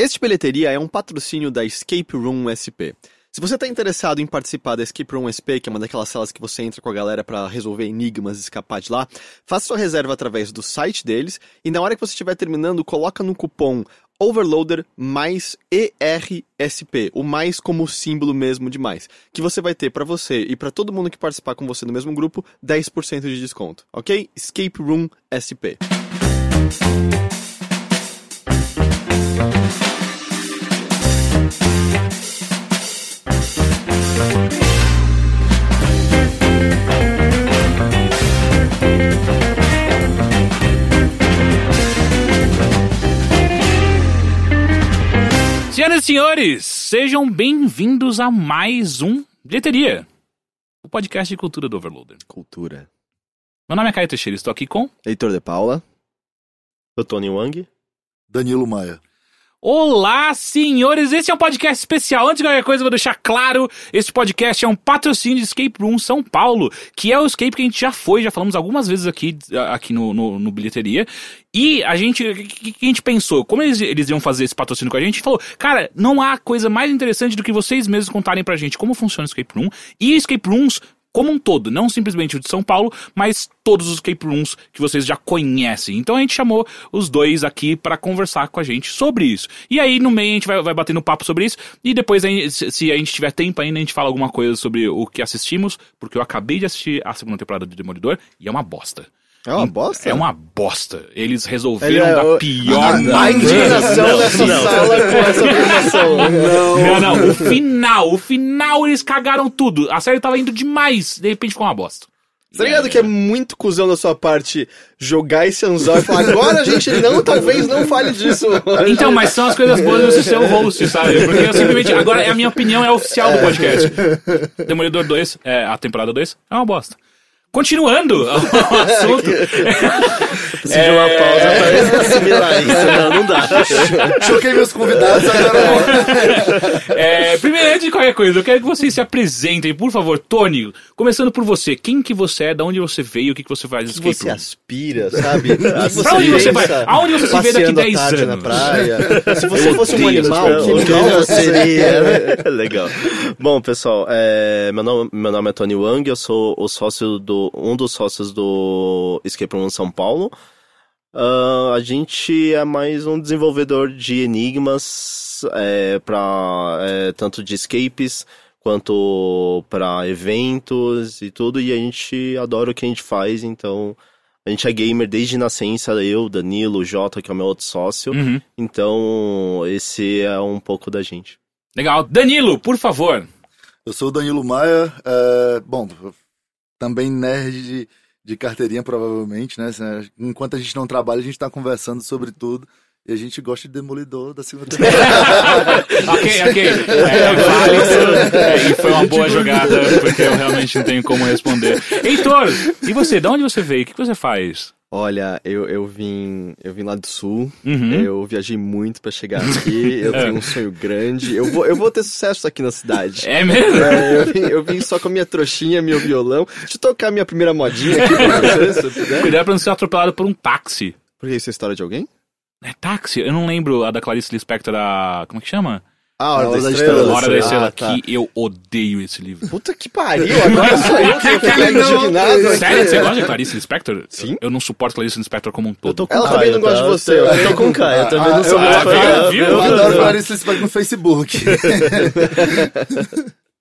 Este bilheteria é um patrocínio da Escape Room SP. Se você está interessado em participar da Escape Room SP, que é uma daquelas salas que você entra com a galera para resolver enigmas e escapar de lá, faça sua reserva através do site deles e na hora que você estiver terminando, coloca no cupom Overloader mais ERSP, o mais como símbolo mesmo de mais, que você vai ter para você e para todo mundo que participar com você no mesmo grupo 10% de desconto, ok? Escape Room SP. Senhoras e senhores, sejam bem-vindos a mais um Bilheteria, o podcast de cultura do Overloader. Cultura. Meu nome é Caio Teixeira, estou aqui com Heitor de Paula. Eu Tony Wang. Danilo Maia. Olá, senhores! Esse é um podcast especial. Antes de qualquer coisa, eu vou deixar claro: esse podcast é um patrocínio de Escape Room São Paulo, que é o escape que a gente já foi, já falamos algumas vezes aqui, aqui no, no, no bilheteria. E a gente, o que, que, a gente pensou? Como eles, eles iam fazer esse patrocínio com a gente, a gente falou, cara, não há coisa mais interessante do que vocês mesmos contarem pra gente como funciona o Escape Room. E Escape Rooms como um todo, não simplesmente o de São Paulo, mas todos os escape rooms que vocês já conhecem. Então a gente chamou os dois aqui para conversar com a gente sobre isso. E aí no meio a gente vai, vai batendo papo sobre isso e depois se a gente tiver tempo ainda a gente fala alguma coisa sobre o que assistimos, porque eu acabei de assistir a segunda temporada de Demolidor e é uma bosta. É uma bosta? É uma bosta. Eles resolveram é, da pior A indignação nessa não. sala com essa afirmação. Não. não, não. O final, o final eles cagaram tudo. A série tava indo demais. De repente ficou uma bosta. Tá ligado é. que é muito cuzão da sua parte jogar esse anzol e falar, agora a gente não, talvez não fale disso. Então, mas são as coisas boas de você ser o host, sabe? Porque eu simplesmente, agora é a minha opinião, é oficial do podcast. Demolidor 2, é, a temporada 2, é uma bosta. Continuando o assunto. Preciso de uma pausa é. pra assimilar isso. Não, não dá. Choquei meus convidados, agora é, Primeiro, antes de qualquer coisa, eu quero que vocês se apresentem, por favor. Tony, começando por você. Quem que você é? Da onde você veio? O que, que você faz? O que você aspira, sabe? você pra onde você vai? Aonde você se vê daqui 10 anos? na praia. Se você fosse um animal, que animal seria? Legal. Bom, pessoal, é, meu, nome, meu nome é Tony Wang, eu sou o sócio do um dos sócios do Escape Room São Paulo. Uh, a gente é mais um desenvolvedor de enigmas é, para é, tanto de escapes quanto para eventos e tudo. E a gente adora o que a gente faz, então a gente é gamer desde nascença, eu, Danilo, o Jota, que é o meu outro sócio. Uhum. Então, esse é um pouco da gente. Legal. Danilo, por favor. Eu sou o Danilo Maia. É, bom, também nerd de, de carteirinha, provavelmente, né? Enquanto a gente não trabalha, a gente tá conversando sobre tudo. E a gente gosta de Demolidor da segunda temporada. ok, ok. É. É, e foi uma boa jogada, porque eu realmente não tenho como responder. Heitor, e você? De onde você veio? O que você faz? Olha, eu, eu vim eu vim lá do sul, uhum. eu viajei muito para chegar aqui, eu tenho um sonho grande, eu vou, eu vou ter sucesso aqui na cidade. É mesmo? É, eu, vim, eu vim só com a minha trouxinha, meu violão. Deixa eu tocar minha primeira modinha aqui pra se. Cuidado pra não ser atropelado por um táxi. Por que isso é história de alguém? É táxi? Eu não lembro a da Clarice Lispector, a... como é que chama? Ah, Hora, Hora da, Estrela. Hora da Estrela, ah, tá. que eu odeio esse livro. Puta que pariu, agora sou eu que fiquei indignado. Sério, você gosta de Clarice Lispector? Sim. Eu não suporto Clarice Lispector como um todo. Ela também não gosta de você. Eu tô com o Caio, eu também não sou muito fã. Eu adoro Clarice Lispector no Facebook.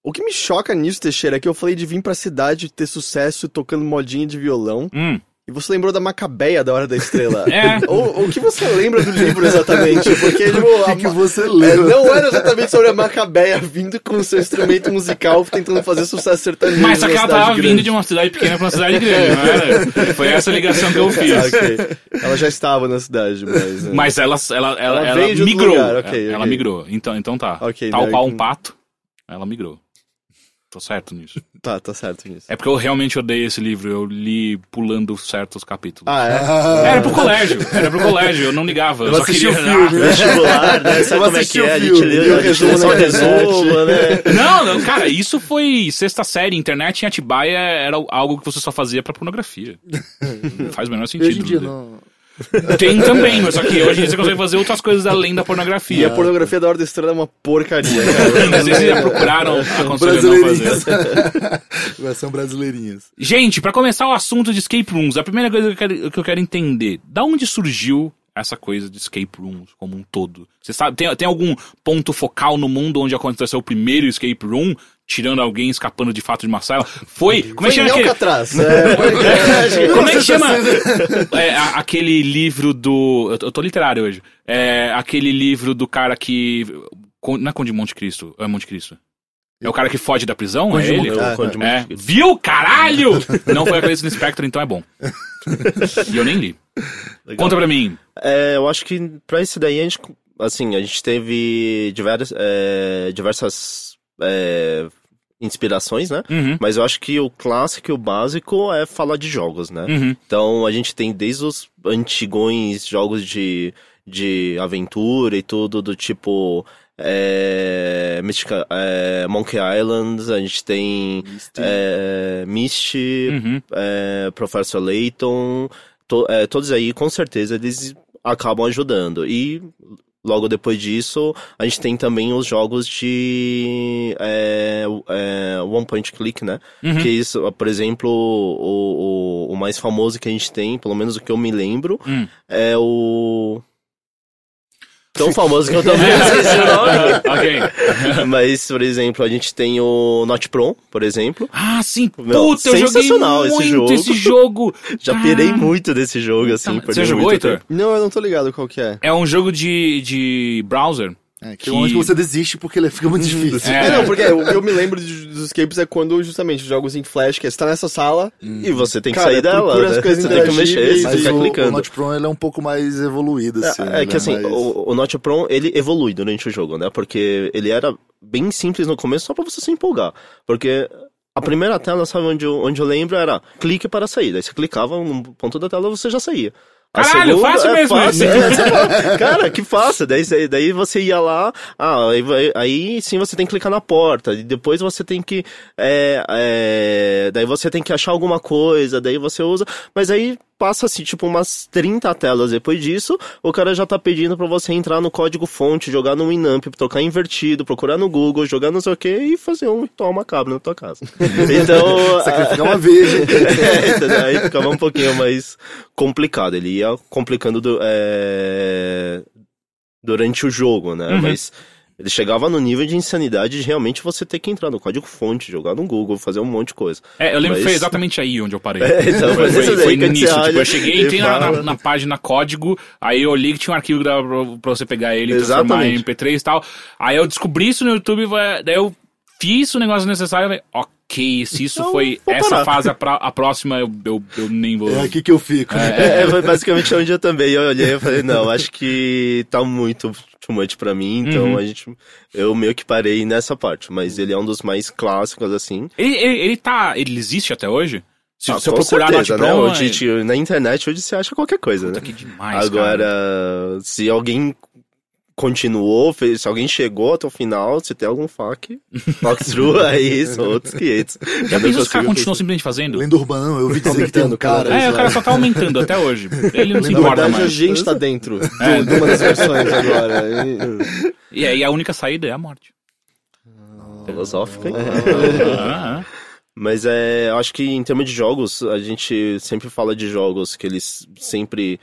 O que me choca nisso, Teixeira, é que eu falei de vir pra cidade, ter sucesso tocando modinha de violão. Hum. E você lembrou da Macabeia da Hora da Estrela. É. Ou o que você lembra do livro exatamente? Porque, tipo, o que, que você lembra? É, não era exatamente sobre a Macabeia vindo com o seu instrumento musical tentando fazer sucesso sertanejo. Mas só que ela tava grande. vindo de uma cidade pequena pra uma cidade grande, não era? Foi essa ligação que eu fiz. Ah, okay. Ela já estava na cidade, mas. Né? Mas ela, ela, ela, ela, ela migrou. Okay, ela, okay. migrou. Então, então tá. Tal né? qual um pato, ela migrou. Tô certo nisso. Tá, tá certo nisso. É porque eu realmente odeio esse livro. Eu li pulando certos capítulos. Ah, é? Era pro colégio. Era pro colégio. Eu não ligava. Eu, eu só queria... o filme. Vestibular, né? Sabe como é que é? A gente lê o resumo só resumo, né? Não, não, cara, isso foi sexta série. Internet em Atibaia era algo que você só fazia pra pornografia. Não faz o menor sentido. Hoje em dia não... Tem também, mas só que hoje você consegue fazer outras coisas além da E pornografia. a pornografia da Ordem Estranha é uma porcaria, cara. Às vezes já procuraram não Brasileirinhas. fazer. Versão brasileirinhas. Gente, pra começar o assunto de escape rooms, a primeira coisa que eu quero, que eu quero entender, da onde surgiu essa coisa de escape rooms como um todo? Você sabe, tem, tem algum ponto focal no mundo onde aconteceu o primeiro escape room, tirando alguém escapando de fato de uma sala? Foi, como é que Foi chama aquele... Alcatraz. É, foi- é, Como é que chama? É, a- aquele livro do. Eu tô, literário hoje. É, aquele livro do cara que. Não é Conde de Monte Cristo, é Monte Cristo. É o cara que foge da prisão? Conde é ele? Monte- Eu, quando de É. Monte Cristo. Viu, caralho? Não foi a Clarice Lispector, então é bom. E eu nem li. Legal. Conta pra mim. É, eu acho que pra esse daí a gente, assim, a gente teve diversas, é, diversas é, inspirações, né? Uhum, Mas eu acho que o clássico e o básico é falar de jogos, né? uhum. Então a gente tem desde os antigões jogos de, de aventura e tudo, do tipo é, Mystica, é, Monkey Island, a gente tem é, Misty, Uhum. é, Professor Layton, to- é, todos aí com certeza eles acabam ajudando. E logo depois disso, a gente tem também os jogos de é, é, One Point Click, né? Uhum. Que isso, por exemplo, o, o, o mais famoso que a gente tem, pelo menos o que eu me lembro, Hum. é o. Tão famoso que eu também esqueci o nome. ok. Mas, por exemplo, a gente tem o Not Pro, por exemplo. Ah, sim. Meu, Puta, eu joguei sensacional esse muito jogo. esse jogo. Já Ah. pirei muito desse jogo, assim. Tá, Você jogou, muito Heitor? tempo. Não, eu não tô ligado qual que é. É um jogo de, de browser. É, que Que- é onde você desiste porque ele fica muito difícil. É. É, não, porque o que eu me lembro dos escapes é quando justamente os jogos em flash, que é, você tá nessa sala, E você tem que Cara, sair dela, procura as né? coisas Você tem que mexer, você Mas fica o, o clicando. Not Pro ele é um pouco mais evoluído, assim. É, é ele que assim, mais- o, o Not Pro, ele evolui durante o jogo, né? Porque ele era bem simples no começo, só pra você se empolgar. Porque a primeira tela, sabe onde eu, onde eu lembro, era clique para sair. Daí você clicava no ponto da tela você já saía. Caralho, fácil mesmo fácil, é, Cara, que fácil. Daí, você- daí você ia lá, ah, aí, aí sim você tem que clicar na porta. E depois você tem que. é, é, daí você tem que achar alguma coisa, daí você usa. Mas aí passa assim, tipo, umas 30 telas depois disso, o cara já tá pedindo pra você entrar no código fonte, jogar no Winamp, trocar invertido, procurar no Google, jogar não sei o que e fazer um ritual macabro na tua casa. Então. Sacrificar uma virgem. É, aí ficava um pouquinho mais complicado. Ele ia complicando du- é, durante o jogo, né? Uhum. Mas ele chegava no nível de insanidade de realmente você ter que entrar no código-fonte, jogar no Google, fazer um monte de coisa. É, eu lembro que foi Mas- exatamente aí onde eu parei. É, então, foi, mas foi, foi nisso, você tipo, eu cheguei, e entrei na, na, fala- na página código, aí eu olhei que tinha um arquivo que dava pra, pra você pegar ele e transformar em Exatamente. MP3 e tal. Aí eu descobri isso no YouTube, daí eu fiz o negócio necessário e falei, ok, se isso Então, foi essa parar. fase, a, pra- a próxima eu, eu, eu nem vou... É aqui que eu fico. né? É, é, foi basicamente onde eu também eu olhei e falei, não, acho que tá muito too much pra mim, então Uhum. a gente, eu meio que parei nessa parte, mas ele é um dos mais clássicos, assim. Ele, ele, ele tá... Ele existe até hoje? Se, Ah, se eu procurar certeza, né? Pro, Hoje, é- te- na internet hoje você acha qualquer coisa, Puta né? que demais, Agora, cara. se alguém continuou, fez, se alguém chegou até o final, se tem algum fuck, walkthrough aí, são outros 500. Já pensou se o cara continuou simplesmente fazendo? Lenda urbana, não, eu ouvi dizer que tem um cara. É, o cara só tá aumentando até hoje. Ele não se Na importa verdade, a mais. gente tá dentro É. de uma das versões agora. E- E aí a única saída é a morte. Filosófico, hein? Ah, ah. Mas é, eu acho que em termos de jogos, a gente sempre fala de jogos que eles sempre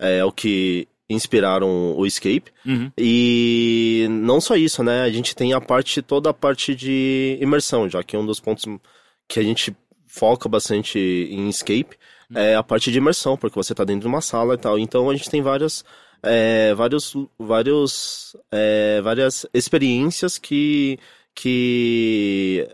é, o que inspiraram o Escape. Uhum. E não só isso, né? A gente tem a parte, toda a parte de imersão, já que um dos pontos que a gente foca bastante em Escape é a parte de imersão, porque você tá dentro de uma sala e tal. Então a gente tem várias, é, vários, vários, é, várias experiências que, que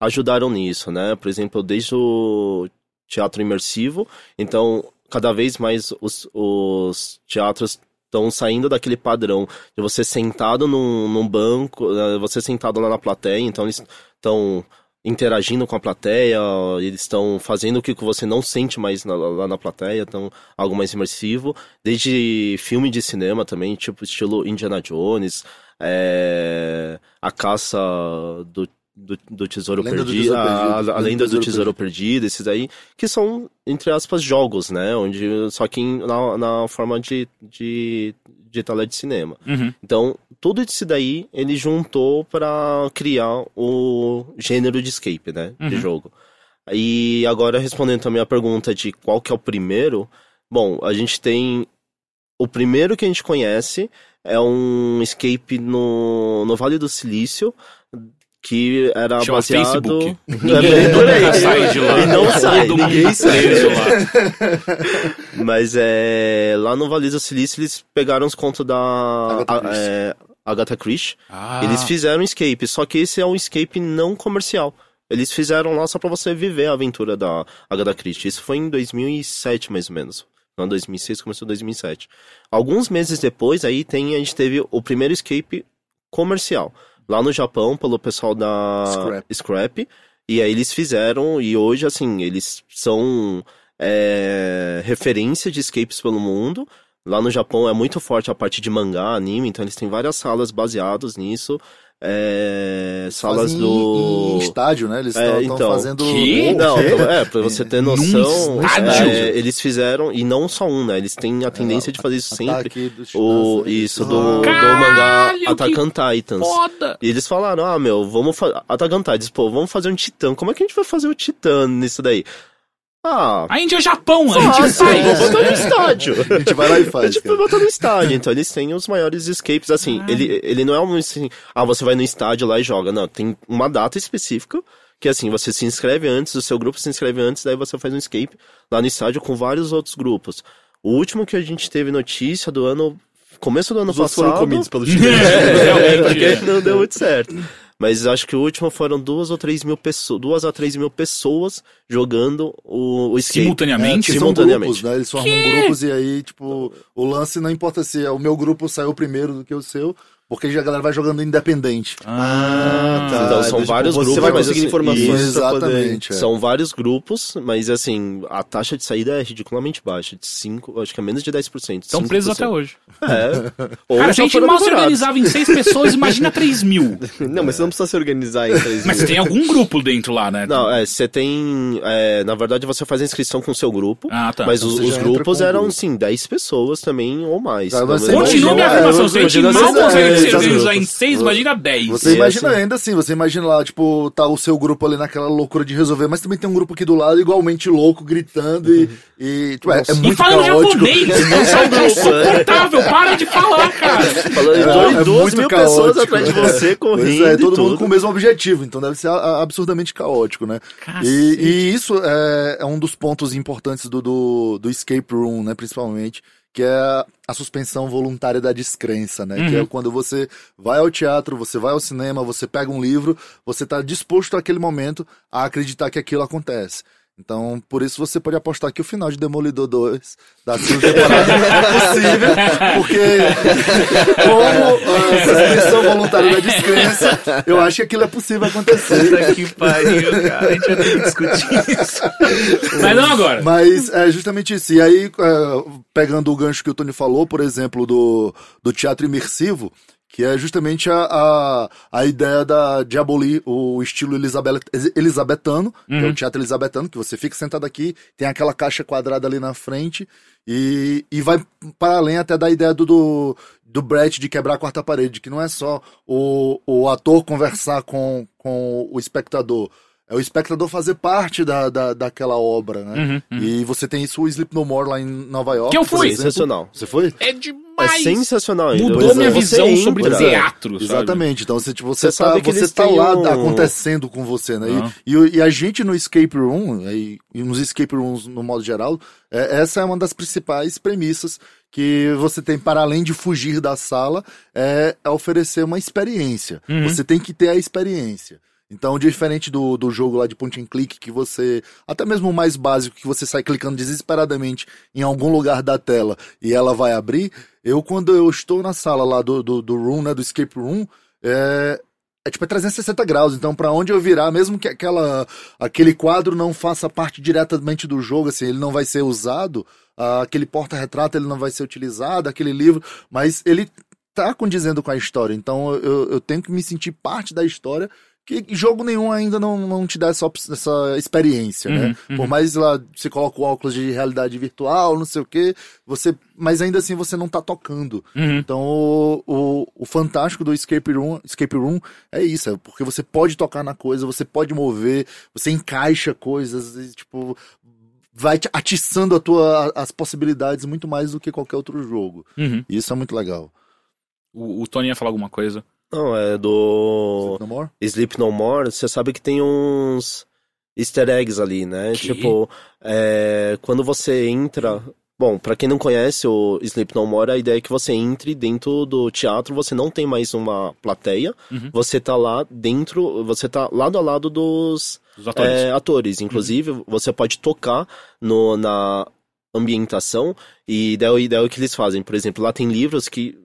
ajudaram nisso, né? Por exemplo, desde o teatro imersivo, então cada vez mais os, os teatros estão saindo daquele padrão de você sentado num, num banco, eh, você sentado lá na plateia, então eles estão interagindo com a plateia, eles estão fazendo o que você não sente mais na- lá na plateia, então algo mais imersivo, desde filme de cinema também, tipo estilo Indiana Jones, eh, a caça do do, do Tesouro Lenda do Perdido, Tesouro a, Perdido. a, a Lenda do Tesouro Perdido, esses aí, que são, entre aspas, jogos, né? Onde, só que em- na, na forma de, de, de tela de cinema. Uhum. Então, tudo isso daí ele juntou para criar o gênero de escape, né? De Uhum. jogo. E agora, respondendo também a pergunta de qual que é o primeiro, bom, a gente tem. O primeiro que a gente conhece é um escape no, no Vale do Silício, que era Chama baseado. Facebook. É Ninguém nunca sai de lá. E não sai, ninguém sai. preso lá. Mas é. Lá no Vale do Silício eles pegaram os contos da Agatha Christie. é, Agatha Christie. Ah, Eles fizeram um escape, só que esse é um escape não comercial. Eles fizeram lá só pra você viver a aventura da Agatha Christie. Isso foi em 2007, mais ou menos. Não, 2006, começou em 2007. Alguns meses depois, aí tem, a gente teve o primeiro escape comercial. Lá no Japão, pelo pessoal da Scrap. Scrap. E aí eles fizeram, e hoje, assim, eles são é, referência de escapes pelo mundo. Lá no Japão é muito forte a parte de mangá, anime, então eles têm várias salas baseadas nisso. É, salas Fazem do. Em, em estádio, né? Eles É, estão então. fazendo. Que? Não, O quê? é, pra você ter noção, estádio? é, eles fizeram, e não só um, né? Eles têm a tendência de fazer isso sempre. O, titãs, isso, do, do Caralho, mangá que Attack on Titans. Foda! E eles falaram, ah, meu, vamos fazer. Attack on Titans, pô, vamos fazer um titã. Como é que a gente vai fazer o titã nisso daí? Ah, A Índia é o Japão, a gente faz. vou botar no estádio. A gente vai lá e A faz. gente cara. vai botar no estádio, então eles têm os maiores escapes, assim, ele, ele não é um assim, ah, você vai no estádio lá e joga, não, tem uma data específica, que assim, você se inscreve antes, o seu grupo se inscreve antes, daí você faz um escape lá no estádio com vários outros grupos. O último que a gente teve notícia do ano, começo do ano Os passado... foram comidos pelo chinês. É, realmente. porque não deu muito certo. Mas acho que o último foram duas ou três mil pessoas, duas a três mil pessoas jogando o, o skate. Simultaneamente? É, simultaneamente. grupos, né? Eles formam Que? grupos e aí, tipo, o lance não importa se é o meu grupo saiu primeiro do que o seu, porque a galera vai jogando independente. Ah, tá. Então, são Tipo, vários você grupos, vai mas conseguir assim, informações isso. Exatamente. é. São vários grupos, mas assim, a taxa de saída é ridiculamente baixa, de 5, acho que é menos de 10%. Estão 5%. presos até hoje. É. Ou Cara, se a gente mal se organizava em seis pessoas, imagina três mil. Não, mas você não precisa se organizar em três Mas mil. tem algum grupo dentro lá, né? Não, é, você tem. é, na verdade, você faz a inscrição com o seu grupo. Ah, tá. Mas Então os, você os grupos eram, grupo. sim, 10 pessoas também ou mais. Então, você mas- Continua minha afirmação. é, gente mal você- consegue é, se exato. organizar em seis, imagina dez. Você E imagina assim- ainda assim, você imagina lá, tipo, tá o seu grupo ali naquela loucura de resolver, mas também tem um grupo aqui do lado igualmente louco, gritando e. e tipo, é, é E muito falando caótico. japonês! É insuportável! Para de falar, cara! Falando É, dois- é 12 muito mil caótico, pessoas atrás de né? você correndo. Pois é, e todo mundo tudo. com o mesmo objetivo, então deve ser absurdamente caótico, né? E, e isso é, é um dos pontos importantes do, do, do escape room, né, principalmente, que é a suspensão voluntária da descrença, né? Que é Uhum. quando você vai ao teatro, você vai ao cinema, você pega um livro, você está disposto naquele momento a acreditar que aquilo acontece. Então, por isso você pode apostar que o final de Demolidor 2 da segunda temporada é possível, porque como a suspensão voluntária da descrença, eu acho que aquilo é possível acontecer. Puta que pariu, cara. A gente vai ter que discutir isso. Mas não agora. Mas é justamente isso. E aí, é, pegando o gancho que o Tony falou, por exemplo, do, do teatro imersivo, que é justamente a, a, a ideia da, de abolir o estilo elisabet, elisabetano, que é Uhum. o teatro elisabetano, que você fica sentado aqui, tem aquela caixa quadrada ali na frente, e, e vai para além até da ideia do, do, do Brett de quebrar a quarta parede, que não é só o, o ator conversar com, com o espectador, é o espectador fazer parte da, da, daquela obra, né? Uhum, uhum. E você tem isso, o Sleep No More lá em Nova York. Que eu fui. Sensacional. Você foi? É É demais. sensacional. ainda. Mudou Pois minha é. visão Você sobre entra- teatro, sabe? Exatamente. Então você, tipo, você, Você tá, você tá lá um- acontecendo com você, né? Ah. E, e, e a gente no escape room, e, e nos escape rooms no modo geral, é, essa é uma das principais premissas que você tem para além de fugir da sala, é, é oferecer uma experiência. Uhum. Você tem que ter a experiência. Então, diferente do, do jogo lá de point and click, que você, até mesmo o mais básico, que você sai clicando desesperadamente em algum lugar da tela e ela vai abrir, eu, quando eu estou na sala lá do, do, do room, né, do escape room, é, é tipo é 360 graus. Então, para onde eu virar, mesmo que aquela, aquele quadro não faça parte diretamente do jogo, assim, ele não vai ser usado, ah, aquele porta-retrato ele não vai ser utilizado, aquele livro, mas ele tá condizendo com a história. Então, eu, eu tenho que me sentir parte da história que jogo nenhum ainda não, não te dá essa, essa experiência, né? Uhum, Por mais lá você coloca o óculos de realidade virtual, não sei o quê, você, mas ainda assim você não tá tocando. Uhum. Então o, o, o fantástico do escape room, escape room é isso, é porque você pode tocar na coisa, você pode mover, você encaixa coisas e tipo vai te atiçando a tua, as possibilidades muito mais do que qualquer outro jogo. Uhum. E isso é muito legal. O, o Tony ia falar alguma coisa. Não, é do No more? Sleep No More, você sabe que tem uns easter eggs ali, né? Que? Tipo, é, quando você entra. Bom, pra quem não conhece o Sleep No More, a ideia é que você entre dentro do teatro, você não tem mais uma plateia, Uhum. você tá lá dentro, você tá lado a lado dos Os atores. é, atores. Inclusive, você pode tocar no, na ambientação e daí, daí é o que eles fazem. Por exemplo, lá tem livros que.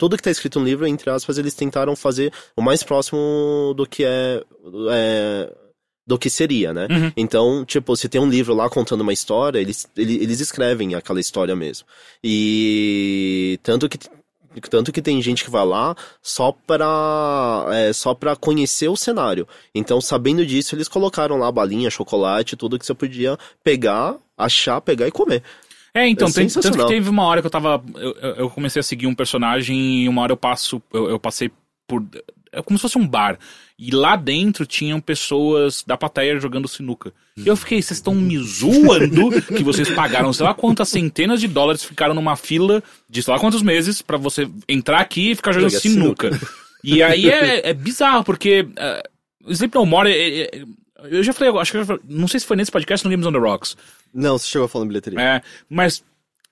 Tudo que tá escrito no livro, entre aspas, eles tentaram fazer o mais próximo do que é. é, do que seria, né? Uhum. Então, tipo, se tem um livro lá contando uma história, eles, ele- eles escrevem aquela história mesmo. E tanto que tanto que tem gente que vai lá só pra é, só para conhecer o cenário. Então, sabendo disso, eles colocaram lá balinha, chocolate, tudo que você podia pegar, achar, pegar e comer. É, então, É tem, tanto que teve uma hora que eu tava. Eu, eu- comecei a seguir um personagem e uma hora eu passo. Eu, eu passei por. É como se fosse um bar. E lá dentro tinham pessoas da plateia jogando sinuca. E eu fiquei, vocês estão me zoando que vocês pagaram sei lá quantas centenas de dólares, ficaram numa fila de sei lá quantos meses pra você entrar aqui e ficar jogando Jogar sinuca. E aí é, é bizarro, porque uh, o Sleep No More. é- é- eu já falei, acho que eu já falei- não sei se foi nesse podcast no Games on the Rocks. Não, você chegou a falar em bilheteria. É, mas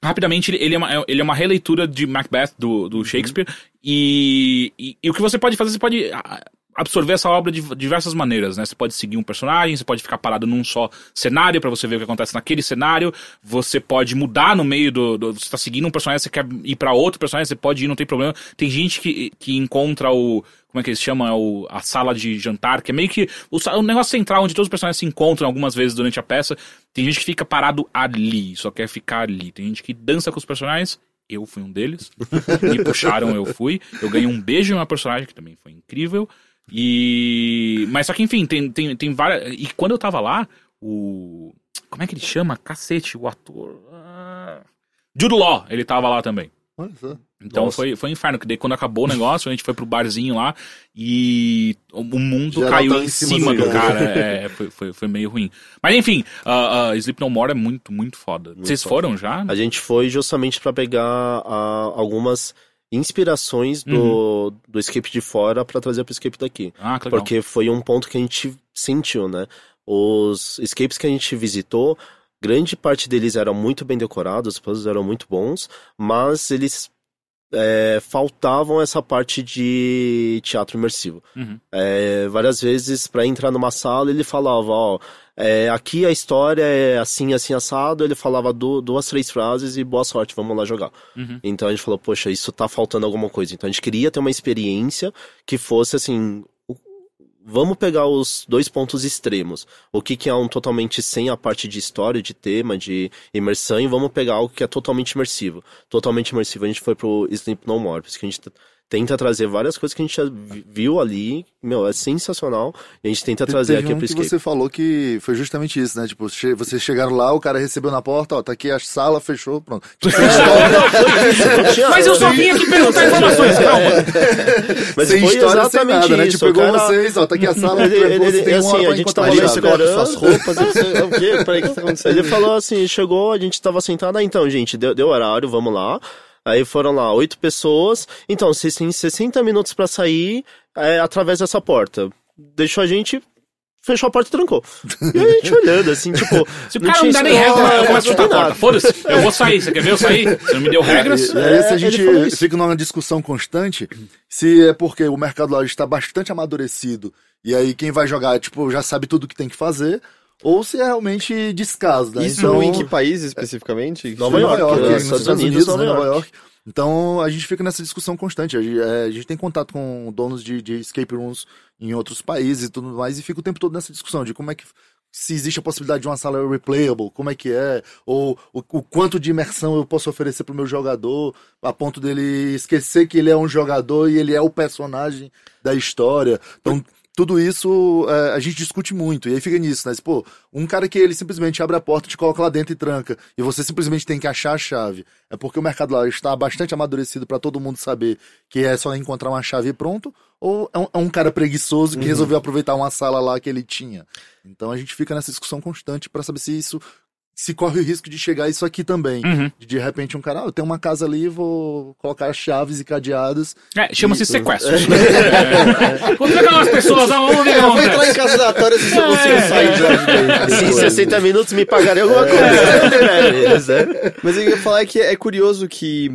rapidamente ele, é uma, ele é uma releitura de Macbeth do, do Shakespeare e, e, e o que você pode fazer, você pode ah, absorver essa obra de diversas maneiras, né? Você pode seguir um personagem, você pode ficar parado num só cenário pra você ver o que acontece naquele cenário, você pode mudar no meio do, do você tá seguindo um personagem, você quer ir pra outro personagem, você pode ir, não tem problema. Tem gente que, que encontra o como é que eles chamam? É o, a sala de jantar, que é meio que o, o negócio central onde todos os personagens se encontram algumas vezes durante a peça. Tem gente que fica parado ali, só quer ficar ali. Tem gente que dança com os personagens. Eu fui um deles. Me puxaram, eu fui. Eu ganhei um beijo em uma personagem que também foi incrível. E. Mas só que, enfim, tem, tem, tem várias. E quando eu tava lá, o. Como é que ele chama? Cacete, o ator. Ah... Jude Law, ele tava lá também. Olha só. Então Nossa. foi, foi um inferno, que daí quando acabou o negócio, a gente foi pro barzinho lá e o mundo Geral caiu tava em cima, cima do do cara. cara. É, foi, foi, foi meio ruim. Mas enfim, uh, uh, Sleep No More é muito, muito foda. Vocês foda. foram já? A gente foi justamente pra pegar ah, algumas inspirações do, do escape de fora pra trazer pro escape daqui. Ah, que legal. Porque foi um ponto que a gente sentiu, né? Os escapes que a gente visitou, grande parte deles eram muito bem decorados, os puzzles eram muito bons, mas eles é, faltavam essa parte de teatro imersivo. Uhum. É, várias vezes, para entrar numa sala, ele falava, ó, é, aqui a história é assim, assim, assado, ele falava du- duas, três frases e boa sorte, vamos lá jogar. Uhum. Então a gente falou, poxa, isso tá faltando alguma coisa. Então a gente queria ter uma experiência que fosse assim. Vamos pegar os dois pontos extremos. O que, que é um totalmente sem a parte de história, de tema, de imersão, e vamos pegar algo que é totalmente imersivo. Totalmente imersivo, a gente foi pro Sleep No More, a gente tenta trazer várias coisas que a gente já vi- viu ali, meu, é sensacional, e a gente tenta trazer Teve aqui um pro que escape. você falou que foi justamente isso, né? Tipo, che- vocês chegaram lá, o cara recebeu na porta, ó, tá aqui a sala, fechou, pronto. Tipo, Mas eu só vim aqui perguntar informações, calma. Mas sem foi história, exatamente nada, né? isso. Tipo, pegou cara- vocês, ó, tá aqui a sala, Ele, ele, você tem assim, a gente tava lá suas roupas, o quê? Peraí, o que tá acontecendo? Ele falou assim, chegou, a gente tava sentado, ah, então, gente, deu, deu horário, vamos lá. Aí foram lá oito pessoas. Então, vocês têm 60 minutos pra sair é, através dessa porta. Deixou a gente, fechou a porta e trancou. E a gente olhando, assim, tipo. Se o cara não dá nem regra, eu começo a chutar a porta. Foda-se, eu vou sair. Você quer ver eu sair? Você não me deu regras? E, e aí, se a É, gente fica numa discussão constante, se é porque o mercado lá está bastante amadurecido, e aí quem vai jogar, tipo, já sabe tudo o que tem que fazer, ou se é realmente descaso, né? Isso então, em que país especificamente? Nova em York, Nova York, né? nos Estados Estados Unidos, Unidos, né, Nova Nova York. Então a gente fica nessa discussão constante. A gente, é, a gente tem contato com donos de, de escape rooms em outros países e tudo mais, e fica o tempo todo nessa discussão de como é que. Se existe a possibilidade de uma sala replayable, como é que é, ou o, o quanto de imersão eu posso oferecer pro meu jogador, a ponto dele esquecer que ele é um jogador e ele é o personagem da história. Então, tudo isso é, a gente discute muito. E aí fica nisso, né? Pô, um cara que ele simplesmente abre a porta, te coloca lá dentro e tranca, e você simplesmente tem que achar a chave. É porque o mercado lá está bastante amadurecido para todo mundo saber que é só encontrar uma chave e pronto, ou é um, é um cara preguiçoso que uhum. resolveu aproveitar uma sala lá que ele tinha. Então a gente fica nessa discussão constante para saber se isso se corre o risco de chegar isso aqui também. Uhum. De, de repente um cara, ah, eu tenho uma casa ali, vou colocar chaves e cadeados. É, chama-se e... sequestro. é. Vou pegar umas pessoas, ah, vamos ver. Vou entrar em casa da Tória se você consigo sair de Assim, 60 minutos me pagarem alguma coisa. É. Mas eu ia falar que é curioso que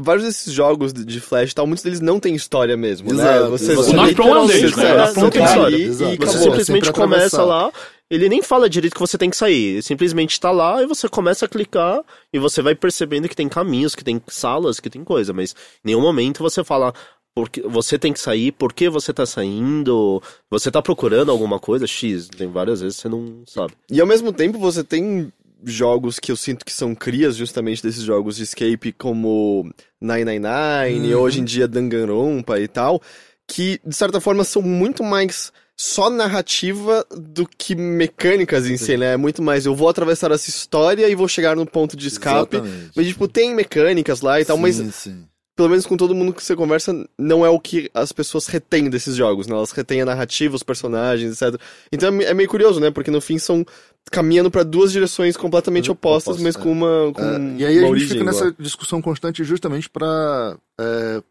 vários desses jogos de Flash tal, muitos deles não têm história mesmo, né? Exato, né? Você, você, não Pro deles, né? Não tem história. E, você simplesmente começa lá ele nem fala direito que você tem que sair. Ele simplesmente está lá e você começa a clicar e você vai percebendo que tem caminhos, que tem salas, que tem coisa, mas em nenhum momento você fala porque você tem que sair, por que você está saindo, você está procurando alguma coisa X, tem várias vezes você não sabe. E ao mesmo tempo você tem jogos que eu sinto que são crias justamente desses jogos de escape como 999, uhum. hoje em dia Danganronpa e tal, que de certa forma são muito mais só narrativa do que mecânicas em si, né? É muito mais, eu vou atravessar essa história e vou chegar no ponto de escape. Exatamente. Mas, tipo, tem mecânicas lá e tal, sim, mas. Sim. Pelo menos com todo mundo que você conversa, não é o que as pessoas retêm desses jogos, né? Elas retêm a narrativa, os personagens, etc. Então é, é meio curioso, né? Porque no fim são caminhando para duas direções completamente opostas, Oposto, mas com uma. Com é, e aí a gente fica igual. nessa discussão constante justamente para. É,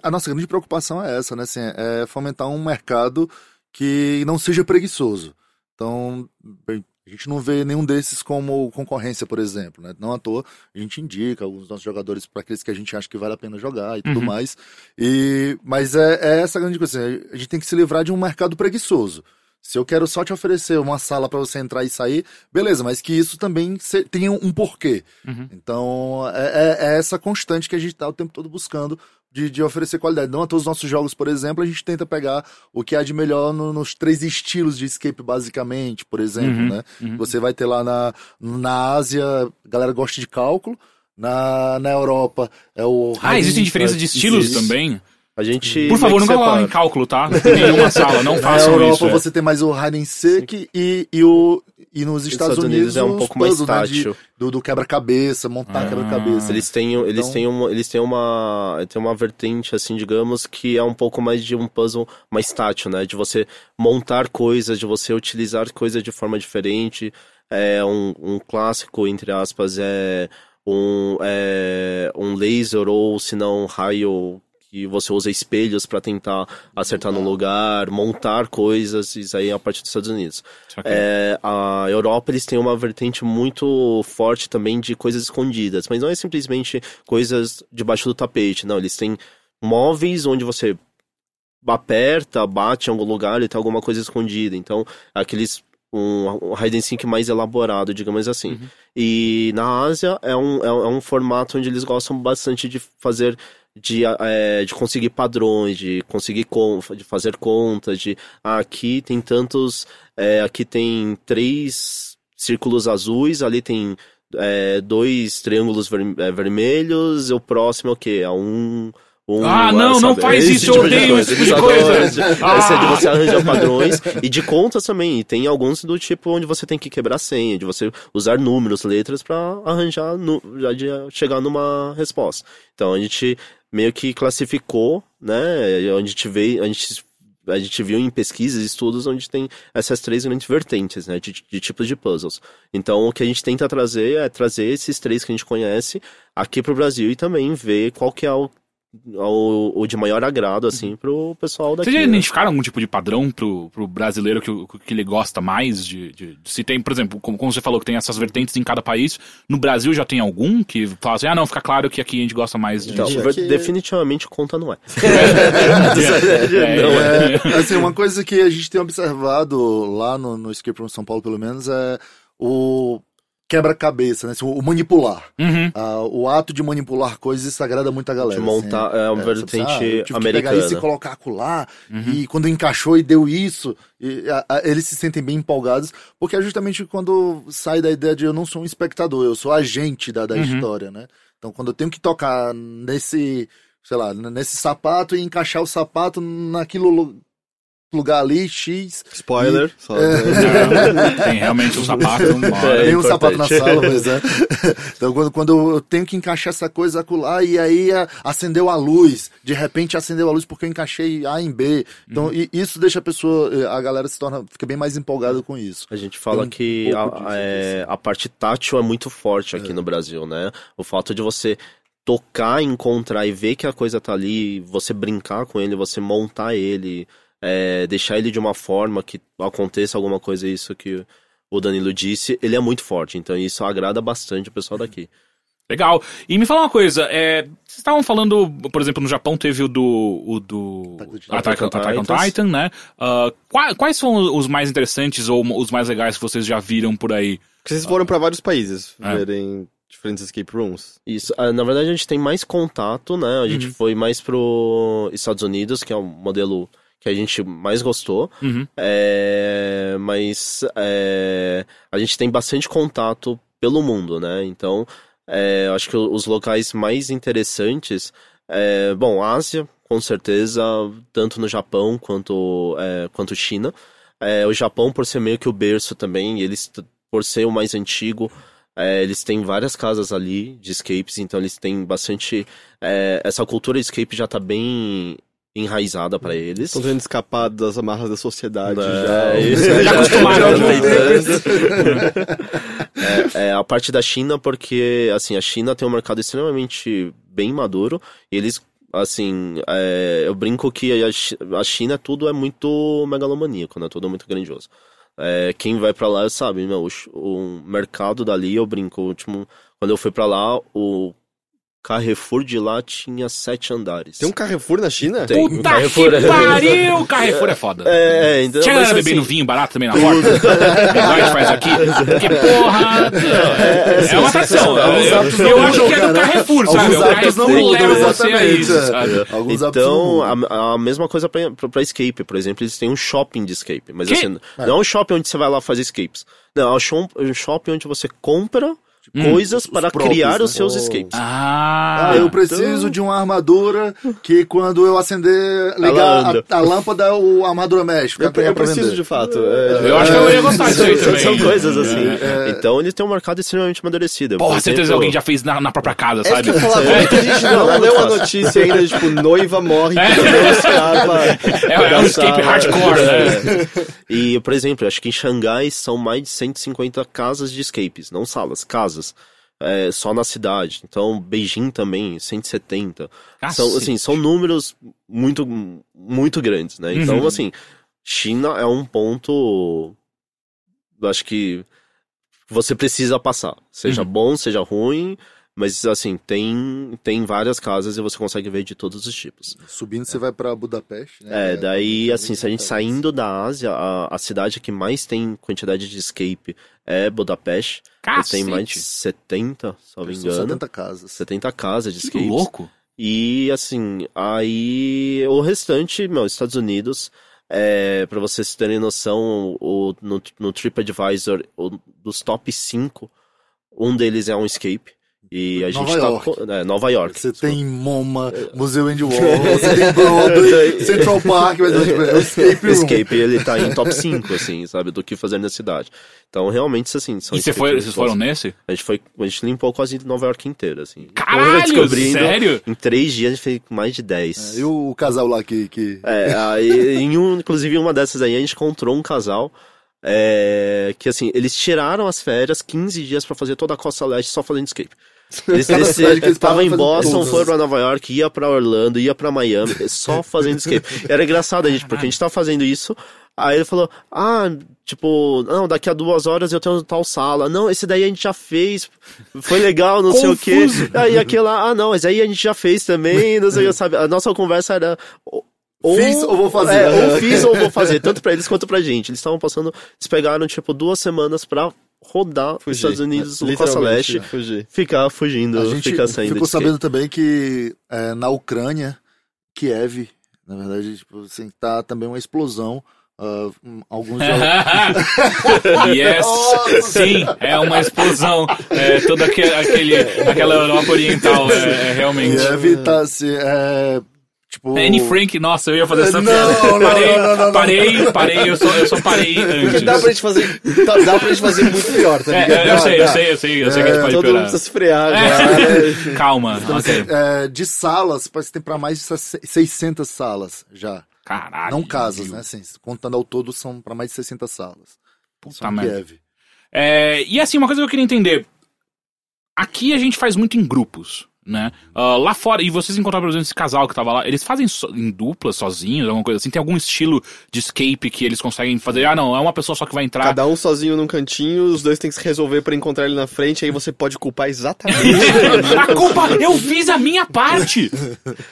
a nossa grande preocupação é essa, né? Assim, é fomentar um mercado que não seja preguiçoso. Então, a gente não vê nenhum desses como concorrência, por exemplo. Né? Não à toa, a gente indica alguns dos nossos jogadores para aqueles que a gente acha que vale a pena jogar e tudo uhum. mais. E, mas é, é, essa a grande coisa. Assim, a gente tem que se livrar de um mercado preguiçoso. Se eu quero só te oferecer uma sala para você entrar e sair, beleza, mas que isso também tenha um porquê. Uhum. Então, é, é, é, essa constante que a gente está o tempo todo buscando de, de oferecer qualidade. Não a todos os nossos jogos, por exemplo, a gente tenta pegar o que há de melhor no, nos três estilos de escape, basicamente, por exemplo, uhum, né? Uhum. Você vai ter lá na, na Ásia, a galera gosta de cálculo, na, na Europa é o... Ah, existem diferenças de estilos existe. também? A gente. Por favor, não coloque em cálculo, tá? Em nenhuma sala, não façam isso. Na Europa isso, você é. tem mais o hide and seek e, e, o, e nos Estados, Estados Unidos, Unidos, é um pouco mais tátil. Né, do, do quebra-cabeça, montar ah. quebra-cabeça. Eles têm, eles, então... têm uma, eles têm uma têm uma vertente, assim, digamos, que é um pouco mais de um puzzle mais tátil, né? De você montar coisas, de você utilizar coisas de forma diferente. É um, um clássico, entre aspas, é um, é, um laser ou se não um raio que você usa espelhos para tentar acertar no lugar, montar coisas, isso aí é a partir dos Estados Unidos. É, a Europa, eles têm uma vertente muito forte também de coisas escondidas, mas não é simplesmente coisas debaixo do tapete, não, eles têm móveis onde você aperta, bate em algum lugar e tem alguma coisa escondida, então aqueles um, um hide and seek mais elaborado, digamos assim. Uhum. E na Ásia é um, é, é um formato onde eles gostam bastante de fazer de, é, de conseguir padrões, de conseguir de fazer contas, de ah, aqui tem tantos, é, aqui tem três círculos azuis, ali tem é, dois triângulos ver, é, vermelhos, e o próximo é o quê? É um um, ah, não, não faz isso, tipo eu odeio esse tipo de coisa. Ah. Esse é de você arranjar padrões e de contas também. E tem alguns do tipo onde você tem que quebrar senha, de você usar números, letras para arranjar, já de chegar numa resposta. Então a gente meio que classificou, né? A gente vê, a gente a gente viu em pesquisas, estudos onde tem essas três grandes vertentes, né, de, de, tipos de puzzles. Então, o que a gente tenta trazer é trazer esses três que a gente conhece aqui para o Brasil e também ver qual que é o o, o de maior agrado, assim, pro pessoal daqui. Vocês já né? identificaram algum tipo de padrão pro, pro brasileiro que, que ele gosta mais de, de, de Se tem, por exemplo, como, como, você falou que tem essas vertentes em cada país, no Brasil já tem algum que fala assim, ah não, fica claro que aqui a gente gosta mais de... Então, aqui... definitivamente conta não é. é, não é. é. Assim, uma coisa que a gente tem observado lá no, no Escape Room São Paulo, pelo menos, é o quebra-cabeça, né? Assim, o manipular. Uhum. Ah, o ato de manipular coisas, isso agrada muito a galera. De montar, assim, é uma é, vertente ah, americana. pegar isso e colocar acolá, uhum. e quando encaixou e deu isso, e, a, a, eles se sentem bem empolgados, porque é justamente quando sai da ideia de eu não sou um espectador, eu sou agente da, da uhum. história, né? Então, quando eu tenho que tocar nesse, sei lá, nesse sapato e encaixar o sapato naquilo lugar ali, X. Spoiler. Só... Tem realmente um sapato. É Tem um sapato na sala, pois é. Então, quando, quando eu tenho que encaixar essa coisa acolá, e aí a- acendeu a luz, de repente acendeu a luz porque eu encaixei A em B. Então, e isso deixa a pessoa, eh, a galera se torna, fica bem mais empolgada com isso. A gente fala um que a, disso, é, a parte tátil é muito forte aqui no Brasil, né? O fato de você tocar, encontrar e ver que a coisa tá ali, você brincar com ele, você montar ele, é, deixar ele de uma forma que aconteça alguma coisa, isso que o Danilo disse, ele é muito forte. Então isso agrada bastante o pessoal daqui. Legal. E me fala uma coisa, é, vocês estavam falando, por exemplo, no Japão teve o do. O do Attack on Attack, on Titan, né? Ah, qua- quais são os mais interessantes ou os mais legais que vocês já viram por aí? Porque vocês foram pra vários países É. verem diferentes escape rooms. Isso, ah, na verdade a gente tem mais contato, né? A gente foi mais pro Estados Unidos, que é o modelo que a gente mais gostou. Uhum. É, mas é, a gente tem bastante contato pelo mundo, né? Então, é, acho que os locais mais interessantes, é, bom, Ásia, com certeza, tanto no Japão quanto é, quanto China. É, o Japão, por ser meio que o berço também, eles por ser o mais antigo, é, eles têm várias casas ali de escapes, então eles têm bastante. é, essa cultura escape já tá bem enraizada para eles. Estão tentando escapar das amarras da sociedade É, já. isso, Já acostumaram, já né? é, é, a parte da China, porque assim, a China tem um mercado extremamente bem maduro, e eles, assim, é, eu brinco que a, Chi- a China tudo é muito megalomaníaco, né? Tudo muito grandioso. É, quem vai pra lá sabe, meu, o, o mercado dali, eu brinco, o último, quando eu fui pra lá, o Carrefour de lá tinha sete andares. Tem um Carrefour na China? Tem. Puta Carrefour é- que pariu! Carrefour é foda. É, então, Tinha galera assim, bebendo vinho barato também na porta? A gente faz aqui? Porque, porra, é, uma atração. Eu, eu não acho que é do. Carrefour, sabe? Alguns O não Carrefour mudam, leva você a exatamente, isso, é. sabe? Alguns hábitos não Então, a, a mesma coisa pra, pra, pra escape. Por exemplo, eles têm um shopping de escape. Mas Que? assim, não é um shopping onde você vai lá fazer escapes. Não, é um shopping onde você compra coisas para próprios, criar né? os seus Oh. escapes. Ah, Ah, eu preciso de uma armadura que quando eu acender, ligar anda. a, a lâmpada, o, a armadura mexe. Eu, eu preciso de fato. é, eu acho que eu ia gostar disso aí São- também. São coisas assim. É. Então, eles têm um mercado extremamente amadurecido. Porra, Por certeza alguém já fez na, na própria casa, É sabe? que eu falar, muita gente não leu a notícia ainda, tipo, noiva morre É. não. É, é um escape hardcore, né? E, por exemplo, acho que em Xangai são mais de 150 casas de escapes, não salas, casas. É, só na cidade. Então, Beijing também, 170. São, Cacete. assim, são números muito, muito grandes, né? Então, Uhum. assim, China é um ponto. Acho que você precisa passar. Seja Uhum. bom, seja ruim. Mas, assim, tem, tem várias casas e você consegue ver de todos os tipos. Subindo, você vai pra Budapeste, né? É, daí, assim, se a gente saindo da Ásia, a, a cidade que mais tem quantidade de escape é Budapeste. Cacete. Tem mais de 70, se não me engano. 70 casas. 70 casas de Que escapes. louco. E assim, aí o restante, meu, Estados Unidos, é, para vocês terem noção, o, no, no TripAdvisor, o, dos top 5, um deles é um escape. E a Nova gente tá. York. co- É, Nova York. Você tem MoMA, Museu Andy Warhol, você tem Broadway, Central Park, mas tipo, é o escape room. Escape, ele tá em top 5, assim, sabe, do que fazer na cidade. Então, realmente, assim, são E você foi, vocês foram nesse? A gente foi, a gente limpou quase Nova York inteira, assim. Caralho, Descobrindo, sério? Em três dias a gente fez mais de 10. E o casal lá que... que... É, aí, em um, inclusive em uma dessas aí, a gente encontrou um casal é, que, assim, eles tiraram as férias 15 dias pra fazer toda a costa leste só fazendo escape. Eles que eles estavam em Boston, todas. foram pra Nova York, ia pra Orlando, ia pra Miami, só fazendo escape. Era engraçado a gente, porque a gente tava fazendo isso, aí ele falou, ah, tipo, não, daqui a duas horas eu tenho tal sala. Não, esse daí a gente já fez, foi legal, não sei o quê. Aí aquela, ah, não, mas aí a gente já fez também, não sei o que, sabe? A nossa conversa era... Ou, Fiz ou vou fazer. É, ou fiz ou vou fazer, tanto pra eles quanto pra gente. Eles estavam passando, eles pegaram, tipo, duas semanas pra rodar os Fugir. Estados Unidos, o Costa Leste, Fugir. ficar fugindo, A gente ficar saindo ficou sabendo também que é, na Ucrânia, Kiev, na verdade, tipo, assim, tá também uma explosão. um, alguns yes! Sim, é uma explosão. É, toda aquele, aquele, aquela Europa Oriental, é, é realmente. Kiev tá se, é, Tipo. Anne Frank, nossa, eu ia fazer essa Não, piada. não, parei, não, não, não, parei, parei, eu só, eu só parei Porque antes. dá pra gente fazer. Dá, dá pra gente fazer muito pior, tá É, ligado? é, eu Dá, sei, eu sei, eu sei, eu sei que a gente pode Todo mundo piorar. precisa se frear agora. É. Calma, ok. É, de salas, parece que tem pra mais de 600 salas já. Caralho. Não casas, né? Assim, contando ao todo, são pra mais de 60 salas. Puta em merda. Kiev. É, e assim, uma coisa que eu queria entender. Aqui a gente faz muito em grupos, né? Ah, lá fora, e vocês encontraram, por exemplo, esse casal que tava lá, eles fazem so- em dupla, sozinhos, alguma coisa assim? Tem algum estilo de escape que eles conseguem fazer? Ah, não, é uma pessoa só que vai entrar. Cada um sozinho num cantinho, os dois têm que se resolver pra encontrar ele na frente, aí você pode culpar exatamente. a culpa, eu fiz a minha parte!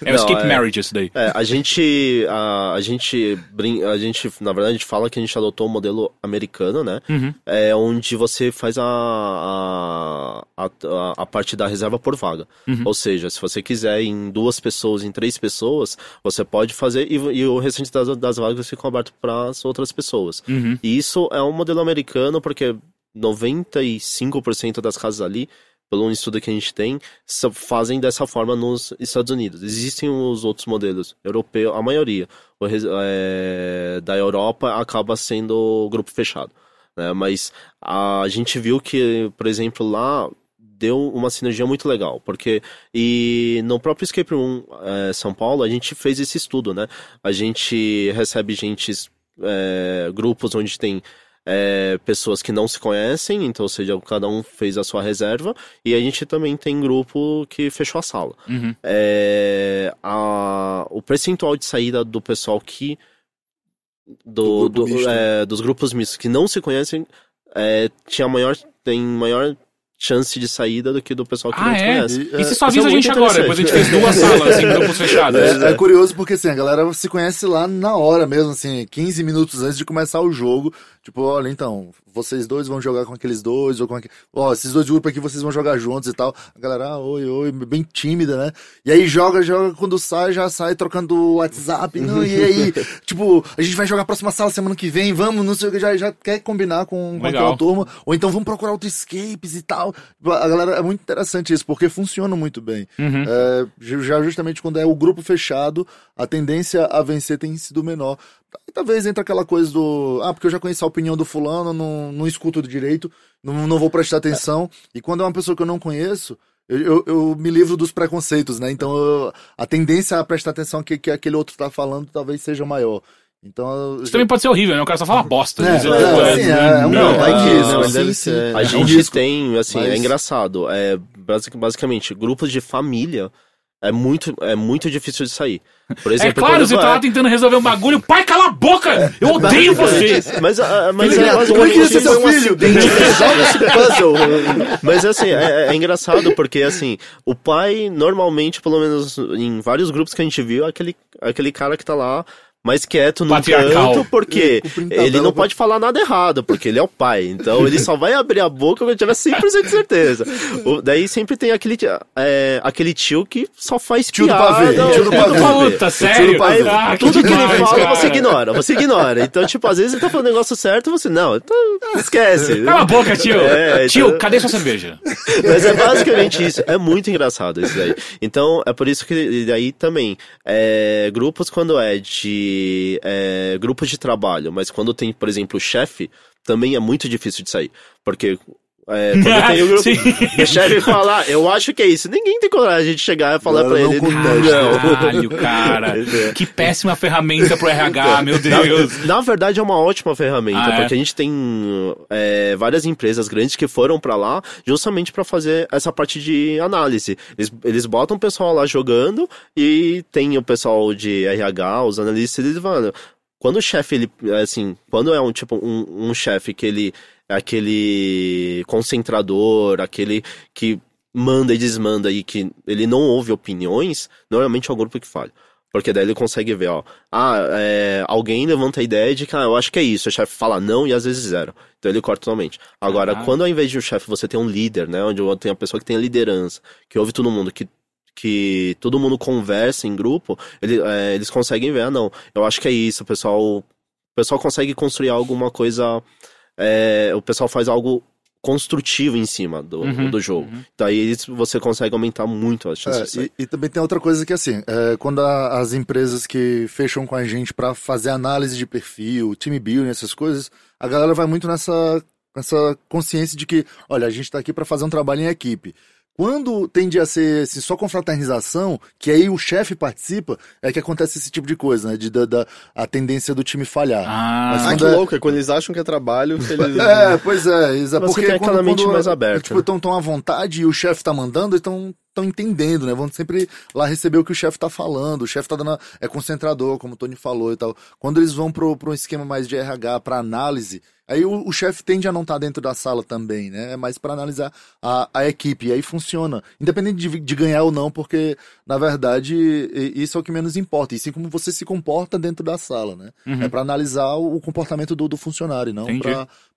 É o Não, escape é- marriage esse daí. É, a gente, a, a gente, brin- a gente, na verdade, a gente fala que a gente adotou o modelo americano, né? Uhum. É onde você faz a, a, a, a parte da reserva por vaga. Uhum. Ou seja, se você quiser em duas pessoas, em três pessoas, você pode fazer e, e o restante das, das vagas ficam aberto para as outras pessoas. Uhum. E isso é um modelo americano porque 95% das casas ali, pelo estudo que a gente tem, fazem dessa forma nos Estados Unidos. Existem os outros modelos europeus, a maioria o é, da Europa acaba sendo grupo fechado. Né? Mas a gente viu que, por exemplo, lá deu uma sinergia muito legal, porque e no próprio Escape Room é, São Paulo a gente fez esse estudo, né? A gente recebe gente, é, grupos onde tem é, pessoas que não se conhecem, então, ou seja, cada um fez a sua reserva, e a gente também tem grupo que fechou a sala. Uhum. É, a- o percentual de saída do pessoal que. Do, Do grupo do- misto. é, dos grupos mistos que não se conhecem é, tinha maior, tem maior chance de saída do que do pessoal que Ah, não se é? conhece. E, E você é, só é avisa a gente agora, depois a gente fez duas salas, em grupos fechados. É, é curioso porque assim, a galera se conhece lá na hora mesmo, assim, 15 minutos antes de começar o jogo. Tipo, olha, então, vocês dois vão jogar com aqueles dois, ou com aquele. Ó, esses dois grupos aqui vocês vão jogar juntos e tal. A galera, ah, oi, oi, bem tímida, né? E aí joga, joga, quando sai, já sai trocando WhatsApp. Não, e aí, tipo, a gente vai jogar a próxima sala semana que vem, vamos, não sei o que, já, já quer combinar com, com Legal. aquela turma. Ou então vamos procurar outros escapes e tal. A galera, é muito interessante isso, porque funciona muito bem. Uhum. É, já justamente quando é o grupo fechado, a tendência a vencer tem sido menor. E talvez entre aquela coisa do. Ah, porque eu já conheço a opinião do fulano, não, não escuto direito, não, não vou prestar atenção. E quando é uma pessoa que eu não conheço. Eu, eu, eu me livro dos preconceitos, né? Então eu- a tendência a prestar atenção que, que aquele outro tá falando talvez seja maior. Então. Isso já- também pode ser horrível, né? O cara só fala bosta. É, né? Você, é, tipo, assim, é, é um- Não, vai que ah, isso, mas sim, deve sim. ser. A É um gente risco. tem, assim, é Mas- engraçado. É, basic- basicamente, grupos de família é muito, é muito difícil de sair. Por É exemplo, claro, quando você tá lá tentando resolver um bagulho. Pai, cala a boca! Eu odeio você! Mas, mas Filho, é como é é seu foi um filho? acidente. Resolve esse puzzle. Mas assim, é, é engraçado porque assim, o pai normalmente, pelo menos em vários grupos que a gente viu, é aquele, aquele cara que tá lá mais quieto no canto, porque Cumprindo ele não pode falar nada errado, porque ele é o pai. Então ele só vai abrir a boca quando tiver 100% de certeza. O- daí sempre tem aquele, é, aquele tio que só faz Tio do piada. pavê, tio do pavê. Puta, sério? pavê. Ah, Tudo que ele demais, fala, cara. você ignora, você ignora. Então, tipo, às vezes ele tá falando o negócio certo e você, não, então esquece. Cala a boca, tio! É, Tio, então- cadê sua cerveja? Mas é basicamente isso. É muito engraçado isso daí. Então, é por isso que e daí também, é, grupos quando é de é, grupos de trabalho, mas quando tem, por exemplo, chefe, também é muito difícil de sair. Porque é, quando tem o grupo, Sim. o chefe fala, "Ah, eu acho que é isso. Ninguém tem coragem de chegar e falar Não, pra não ele, contesta. Caralho, cara. É. Que péssima ferramenta pro RH, meu Deus. Na verdade, é uma ótima ferramenta, Ah, é? porque a gente tem é, várias empresas grandes que foram pra lá justamente pra fazer essa parte de análise. Eles, eles botam o pessoal lá jogando e tem o pessoal de RH, os analistas, eles vão. Quando o chefe, ele, assim, quando é um tipo, um, um chefe que ele é aquele concentrador, aquele que manda e desmanda e que ele não ouve opiniões, normalmente é o grupo que falha. Porque daí ele consegue ver, ó. Ah, é, alguém levanta a ideia de que, ah, eu acho que é isso. O chefe fala não e às vezes zero. Então ele corta totalmente. Agora, Caralho. quando ao invés de um chefe você tem um líder, né? Onde tem a pessoa que tem a liderança, que ouve todo mundo, que, que todo mundo conversa em grupo, ele, é, eles conseguem ver, ah, não, eu acho que é isso. O pessoal, o pessoal consegue construir alguma coisa. É, o pessoal faz algo construtivo em cima do, Uhum, do jogo. uhum. Daí isso você consegue aumentar muito as chances. de É, sair. e, e também tem outra coisa que assim, é, quando a- as empresas que fecham com a gente pra fazer análise de perfil, time building, essas coisas, a galera vai muito nessa, nessa consciência de que, olha, a gente tá aqui pra fazer um trabalho em equipe. Quando tende a ser assim, só confraternização, que aí o chefe participa, é que acontece esse tipo de coisa, né? De, da, da- a tendência do time falhar. Ah, Mas Ah, quando que é- louco, é quando eles acham que é trabalho, eles... É, pois é, exa- Você porque tem aquela quando, mente quando, mais aberta, Tipo, né? estão tão à vontade e o chefe tá mandando, estão estão entendendo, né? Vão sempre lá receber o que o chefe tá falando. O chefe tá dando. É concentrador, como o Tony falou e tal. Quando eles vão pro, pro um esquema mais de RH, pra análise, aí o, o chefe tende a não estar dentro da sala também, né? É mais pra analisar a, a equipe. E aí funciona. Independente de, de ganhar ou não, porque, na verdade, isso é o que menos importa. E sim como você se comporta dentro da sala, né? Uhum. É pra analisar o, o comportamento do, do funcionário, não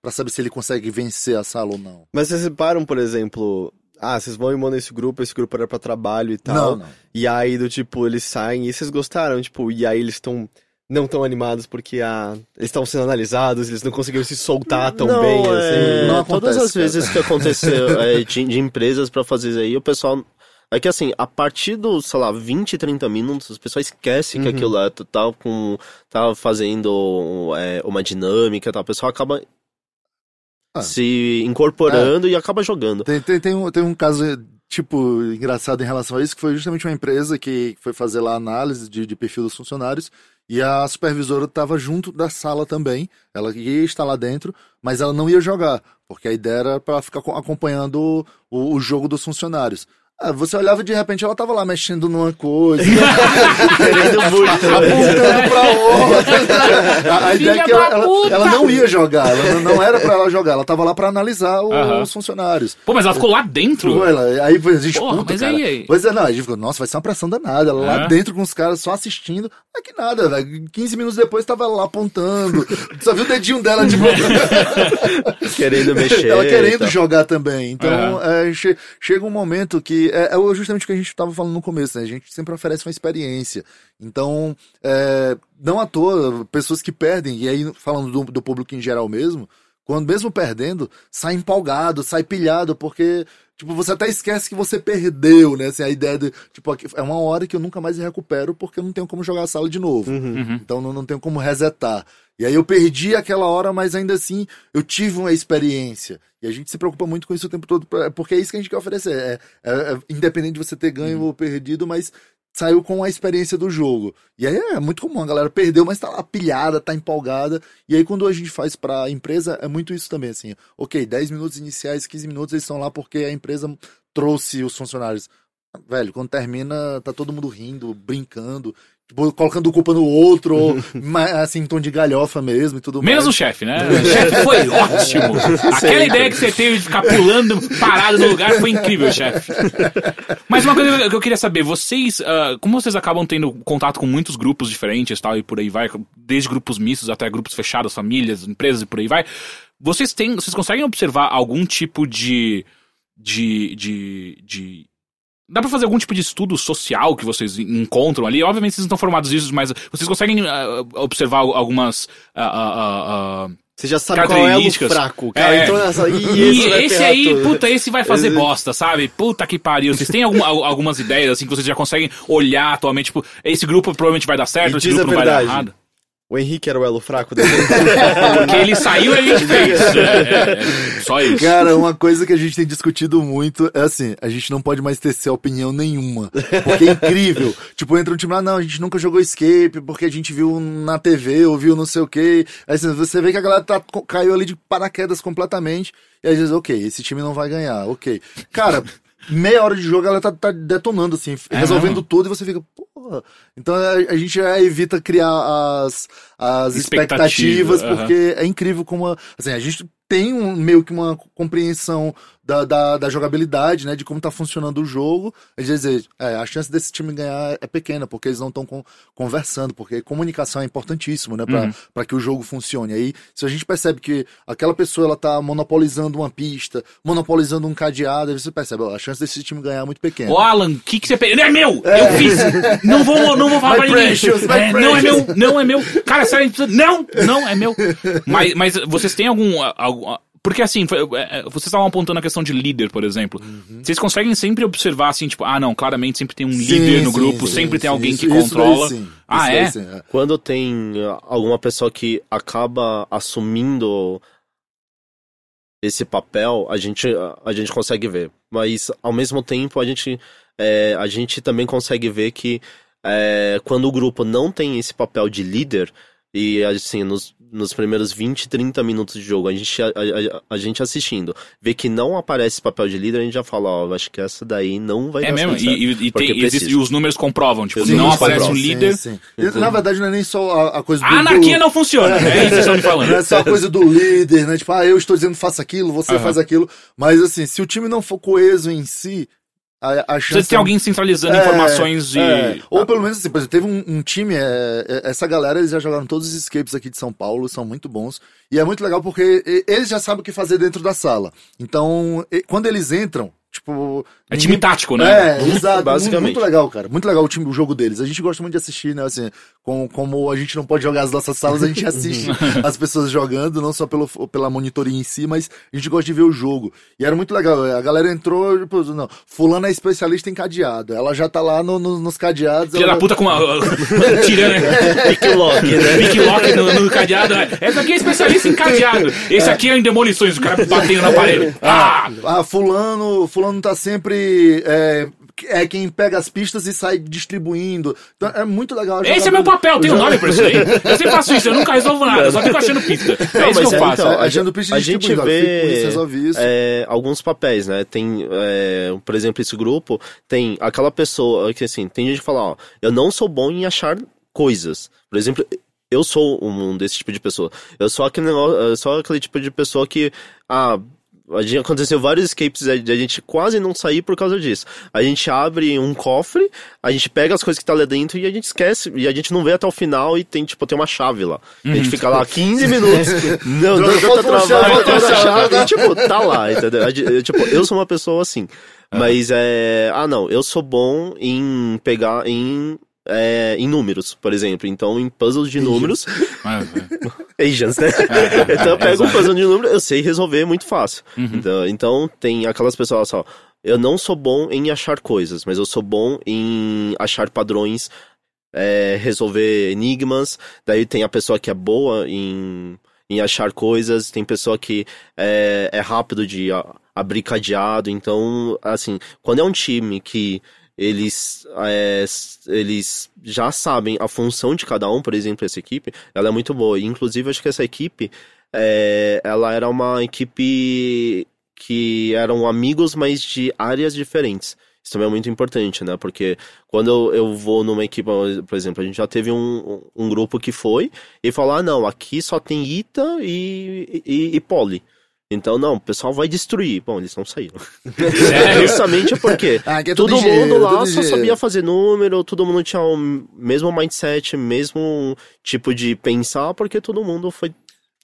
pra saber se ele consegue vencer a sala ou não. Mas vocês separam, por exemplo... Ah, vocês vão e mandam esse grupo, esse grupo era pra trabalho e tal. Não, não. E aí, do tipo, eles saem e vocês gostaram, tipo, e aí eles estão não tão animados porque ah, eles estão sendo analisados, eles não conseguiram se soltar tão não, bem, é, assim. Não todas acontece, as vezes que aconteceu é, de, de empresas pra fazer isso aí, o pessoal. É que assim, a partir dos, sei lá, 20, 30 minutos, as pessoas esquecem que Uhum. aquilo lá tá, com, tá fazendo é, uma dinâmica e tal. O pessoal acaba Ah. se incorporando e acaba jogando. Tem, tem, tem, um, tem um caso, tipo, engraçado em relação a isso, que foi justamente uma empresa que foi fazer lá a análise de, de perfil dos funcionários e a supervisora estava junto da sala também. Ela ia estar lá dentro, mas ela não ia jogar, porque a ideia era para ficar co- acompanhando o, o jogo dos funcionários. Ah, você olhava e de repente ela tava lá mexendo numa coisa, Querendo muito. apontando pra outra. A, a ideia é que ela, ela, ela não ia jogar, ela não- não era pra ela jogar, ela tava lá pra analisar o- os funcionários. Pô, mas ela ficou lá dentro. Foi, ela- aí a gente, Porra, puta, mas cara. aí, aí? Pois é, não, a gente ficou, nossa, vai ser uma pressão danada. Ela É? lá dentro com os caras só assistindo. Não é que nada, velho. 15 minutos depois tava lá apontando. Só viu o dedinho dela, tipo. querendo mexer. ela querendo jogar também. Então, é, che- chega um momento que. É, é justamente o que a gente tava falando no começo, né? A gente sempre oferece uma experiência. Então, é, não à toa, pessoas que perdem, e aí falando do, do público em geral mesmo, quando mesmo perdendo, sai empolgado, sai pilhado, porque. Tipo, você até esquece que você perdeu, né? Assim, a ideia de. Tipo, é uma hora que eu nunca mais recupero porque eu não tenho como jogar a sala de novo. Uhum. Então não, não tenho como resetar. E aí eu perdi aquela hora, mas ainda assim eu tive uma experiência. E a gente se preocupa muito com isso o tempo todo, porque é isso que a gente quer oferecer. É, é- é independente de você ter ganho ou perdido, mas saiu com a experiência do jogo. E aí é muito comum, a galera perdeu, mas tá lá pilhada, tá empolgada. E aí quando a gente faz pra empresa, é muito isso também, assim. Ok, 10 minutos iniciais, 15 minutos, eles estão lá porque a empresa trouxe os funcionários. Velho, quando termina, tá todo mundo rindo, brincando, tipo, colocando culpa no outro, ou, assim, em tom de galhofa mesmo e tudo Menos o mais. chefe, né? O chefe foi ótimo. Aquela ideia que você teve de ficar pulando parado no lugar foi incrível, chefe. Mas uma coisa que eu queria saber, vocês, ah, como vocês acabam tendo contato com muitos grupos diferentes tal, e por aí vai, desde grupos mistos até grupos fechados, famílias, empresas e por aí vai, vocês têm, vocês conseguem observar algum tipo de, de, de, de Dá pra fazer algum tipo de estudo social que vocês encontram ali? Obviamente vocês não estão formados nisso, mas vocês conseguem ah, observar algumas. ah, ah, Você já sabe qual é o fraco. Cara É. entrou nessa. Ih, e esse, esse aí, tudo. puta, esse vai fazer Esse- bosta, sabe? Puta que pariu. Vocês têm algum- al- algumas ideias, assim, que vocês já conseguem olhar atualmente? Tipo, esse grupo provavelmente vai dar certo, esse grupo não vai dar errado. O Henrique era o elo fraco dele. Porque ele saiu e a gente fez. É, é, só isso. Cara, uma coisa que a gente tem discutido muito é assim, a gente não pode mais tecer opinião nenhuma. Porque é incrível. tipo, entra um time lá, não, a gente nunca jogou escape, porque a gente viu na TV, ou viu não sei o quê. Aí assim, você vê que a galera tá, caiu ali de paraquedas completamente. E aí diz, ok, esse time não vai ganhar, ok. Cara, meia hora de jogo ela tá, tá detonando, assim, É resolvendo mesmo? tudo, e você fica, porra. Então a, a gente já evita criar as, as Expectativa, expectativas, aham. porque é incrível como, a- assim, a gente tem um, meio que uma compreensão da, da, da jogabilidade, né, de como tá funcionando o jogo. Às vezes, é, a chance desse time ganhar é pequena, porque eles não estão conversando, porque comunicação é importantíssimo, né, pra, Uhum. pra que o jogo funcione. Aí, se a gente percebe que aquela pessoa, ela tá monopolizando uma pista, monopolizando um cadeado, aí você percebe, ó, a chance desse time ganhar é muito pequena. Ô, Alan, o que, que você fez? Não é meu! Eu fiz! Não vou, não vou falar My pra ninguém. precious, my É, não é meu, não é meu. Cara, sério, não, não é meu. Mas, mas vocês têm algum, algum. Porque assim, é, é, vocês estavam apontando a questão de líder, por exemplo. Vocês conseguem sempre observar assim, tipo, ah não, claramente sempre tem um Sim, líder no sim, grupo, sim, sempre tem alguém isso- que isso daí controla. sim, Ah, isso é? sim, é. Quando tem uh, alguma pessoa que acaba assumindo esse papel, a gente, a gente consegue ver. Mas, ao mesmo tempo, a gente, é, a gente também consegue ver que é, quando o grupo não tem esse papel de líder, e assim, nos, nos primeiros 20, 30 minutos de jogo, a gente, a, a- a gente assistindo, vê que não aparece esse papel de líder, a gente já fala, ó, acho que essa daí não vai É dar mesmo? certo. E, tem, existe- e os números comprovam, tipo, Sim, não aparece sim, um líder. Sim, sim. Na verdade, não é nem só a, a coisa do. A anarquia do- não funciona. É isso que vocês estão me falando. Não é só a coisa do líder, né? Tipo, ah, eu estou dizendo faça aquilo, você Aham. faz aquilo. Mas assim, se o time não for coeso em si, a, a chance. Precisa ter alguém centralizando É, informações de. é. Ou pelo menos assim, por exemplo, teve um, um time, é, é, essa galera, eles já jogaram todos os escapes aqui de São Paulo, são muito bons. E é muito legal porque eles já sabem o que fazer dentro da sala. Então, quando eles entram, tipo. É time ninguém- tático, né? É, exato. Basicamente. Muito, legal, cara. Muito legal o time, o jogo deles. A gente gosta muito de assistir, né? Assim, com, como a gente não pode jogar as nossas salas, a gente assiste as pessoas jogando, não só pelo, pela monitoria em si, mas a gente gosta de ver o jogo. E era muito legal. A galera entrou, tipo, não, fulano é especialista em cadeado. Ela já tá lá no- no- nos cadeados. Filha ela- da puta com uma. tirando. Pick lock, né? Pick lock no, no cadeado. né? Esse aqui é especialista em cadeado. Esse aqui é em demolições, o cara batendo na parede. Ah! Ah, fulano, fulano tá sempre. É, é quem pega as pistas e sai distribuindo. Então, é muito legal. Esse é meu papel, tem um nome pra isso aí. Eu sempre faço isso, eu nunca resolvo nada, eu só fico achando pista. É Não, isso que eu é, faço. então, A a, gente gente, precisa a gente vê resolve isso. é, alguns papéis, né? Tem, é, por exemplo, esse grupo tem aquela pessoa que assim, tem gente que fala, ó, eu não sou bom em achar coisas. Por exemplo, eu sou um desse tipo de pessoa. Eu sou aquele negócio, eu sou aquele tipo de pessoa que, ah, a gente, aconteceu vários escapes de a gente quase não sair por causa disso. A gente abre um cofre, a gente pega as coisas que tá lá dentro e a gente esquece. E a gente não vê até o final e tem, tipo, tem uma chave lá. A gente fica lá 15 minutos. não, não, não, tá chave, travado, a chave. E, tipo, tá lá, entendeu? A eu, Tipo, eu sou uma pessoa assim. Mas é. Ah, não, eu sou bom em pegar em. É, em números, por exemplo. Então, em puzzles de números, É, é. Asians, né? é, então eu pego um puzzle de número, eu sei resolver muito fácil. Uhum. Então, então tem aquelas pessoas só. Eu não sou bom em achar coisas, mas eu sou bom em achar padrões, é, resolver enigmas. Daí tem a pessoa que é boa em, em achar coisas, tem pessoa que é, é rápido de abrir cadeado. Então, assim, quando é um time que eles, é, eles já sabem a função de cada um, por exemplo, essa equipe, ela é muito boa. E, inclusive, acho que essa equipe, é, ela era uma equipe que eram amigos, mas de áreas diferentes. Isso também é muito importante, né? Porque quando eu, eu vou numa equipe, por exemplo, a gente já teve um, um grupo que foi e falou: ah, não, aqui só tem Ita e, e, e Poli. Então, não, o pessoal vai destruir. Bom, eles não saíram. Sério? Justamente porque Ah, é todo tudo mundo engenheiro, lá só engenheiro. sabia fazer número, todo mundo tinha o mesmo mindset, mesmo tipo de pensar, porque todo mundo foi.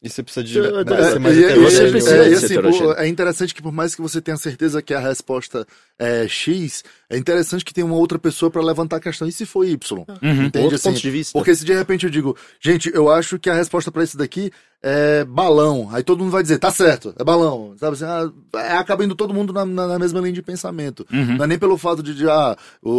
E você precisa de. É, ser mais e- Você precisa interessante que por mais que você tenha certeza que a resposta é X, é interessante que tenha uma outra pessoa para levantar a questão. E se for Y? Uhum. Entende Outro assim? ponto de vista. Porque se de repente eu digo, gente, eu acho que a resposta para isso daqui é balão. Aí todo mundo vai dizer, tá certo, é balão. Sabe assim, ah, é, acaba indo todo mundo na, na- na mesma linha de pensamento. Uhum. Não é nem pelo fato de, de, ah,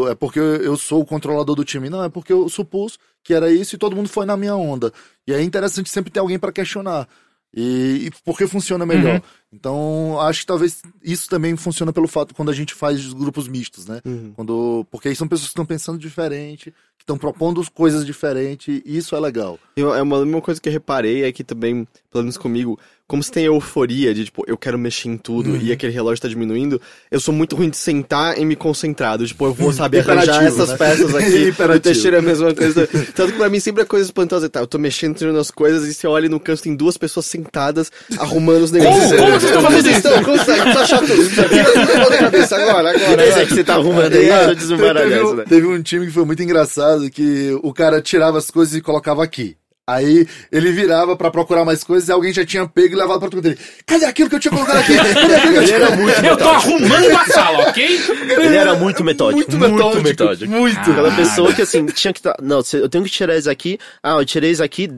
é porque eu sou o controlador do time. Não, é porque eu supus que era isso e todo mundo foi na minha onda. E é interessante sempre ter alguém para questionar. E, e porque funciona melhor. Uhum. Então, acho que talvez isso também funciona pelo fato quando a gente faz os grupos mistos, né? Uhum. Quando, porque aí são pessoas que estão pensando diferente, que estão propondo coisas diferentes, e isso é legal. Eu- é uma, uma coisa que eu reparei é que também, pelo menos comigo, como se tem a euforia de, tipo, eu quero mexer em tudo Uhum. e aquele relógio tá diminuindo, eu sou muito ruim de sentar e me concentrar. Tipo, eu vou saber arranjar essas né? peças aqui. O Teixeira é a mesma coisa. Tanto que pra mim sempre é coisa espantosa. Tá, eu tô mexendo, tirando as coisas e você olha no canto tem duas pessoas sentadas arrumando os negócios. Como? Como vocês estão fazendo isso? Consegue, precisa achar tudo. Tira tudo da cabeça agora, agora. Esse é que você tá arrumando aí, deixa eu desembaralhar isso, um, né? teve um time que foi muito engraçado, que o cara tirava as coisas e colocava aqui. Aí ele virava pra procurar mais coisas e alguém já tinha pego e levado pra tudo dele. Cadê aquilo que eu tinha colocado aqui? Cadê aquilo que eu Ele era muito Eu tô arrumando a sala, ok? Ele era muito metódico. Muito metódico. metódico. Muito. Aquela pessoa que assim, tinha que tá. Não, eu tenho que tirar isso aqui. Ah, eu tirei isso aqui.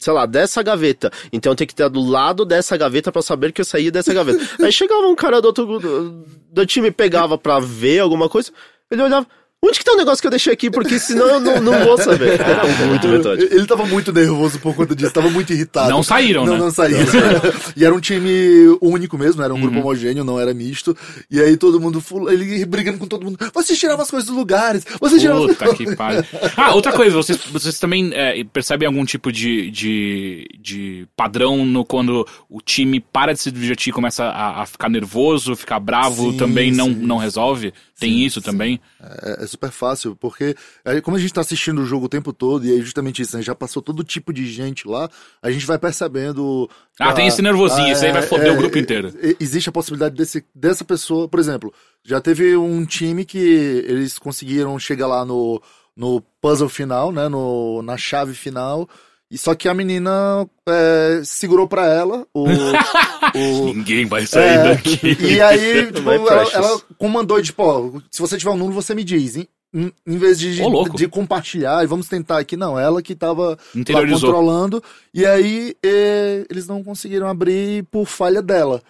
sei lá, dessa gaveta. Então eu tenho que estar do lado dessa gaveta pra saber que eu saí dessa gaveta. Aí chegava um cara do outro do, do time, pegava pra ver alguma coisa, ele olhava. Onde que tá o negócio que eu deixei aqui? Porque senão eu não, não vou saber. Era muito metódico. Ele tava muito nervoso por conta disso, tava muito irritado. Não saíram, não, né? Não saíram. e era um time único mesmo, era um grupo homogêneo, não era misto. E aí todo mundo, ele brigando com todo mundo. Vocês tiravam as coisas dos lugares, vocês tiravam as Puta que pariu. Ah, outra coisa, vocês, vocês também é, percebem algum tipo de, de, de padrão no quando o time para de se divertir e começa a, a ficar nervoso, ficar bravo, Sim, também não, sim. não resolve? Tem isso também? É, é super fácil, porque aí, como a gente tá assistindo o jogo o tempo todo, e aí justamente isso, né, já passou todo tipo de gente lá, a gente vai percebendo. Ah, tem esse nervosinho, isso aí vai foder o grupo inteiro. é, Existe a possibilidade desse, dessa pessoa, por exemplo, já teve um time que eles conseguiram chegar lá no, no puzzle final, né? No, na chave final. E só que a menina é, segurou pra ela o. o Ninguém vai sair é, daqui. E aí, tipo, ela, ela comandou, tipo, ó, se você tiver um número, você me diz. Em, em- em vez de, louco. de compartilhar e vamos tentar aqui, não. Ela que tava lá controlando. E aí, eh, eles não conseguiram abrir por falha dela.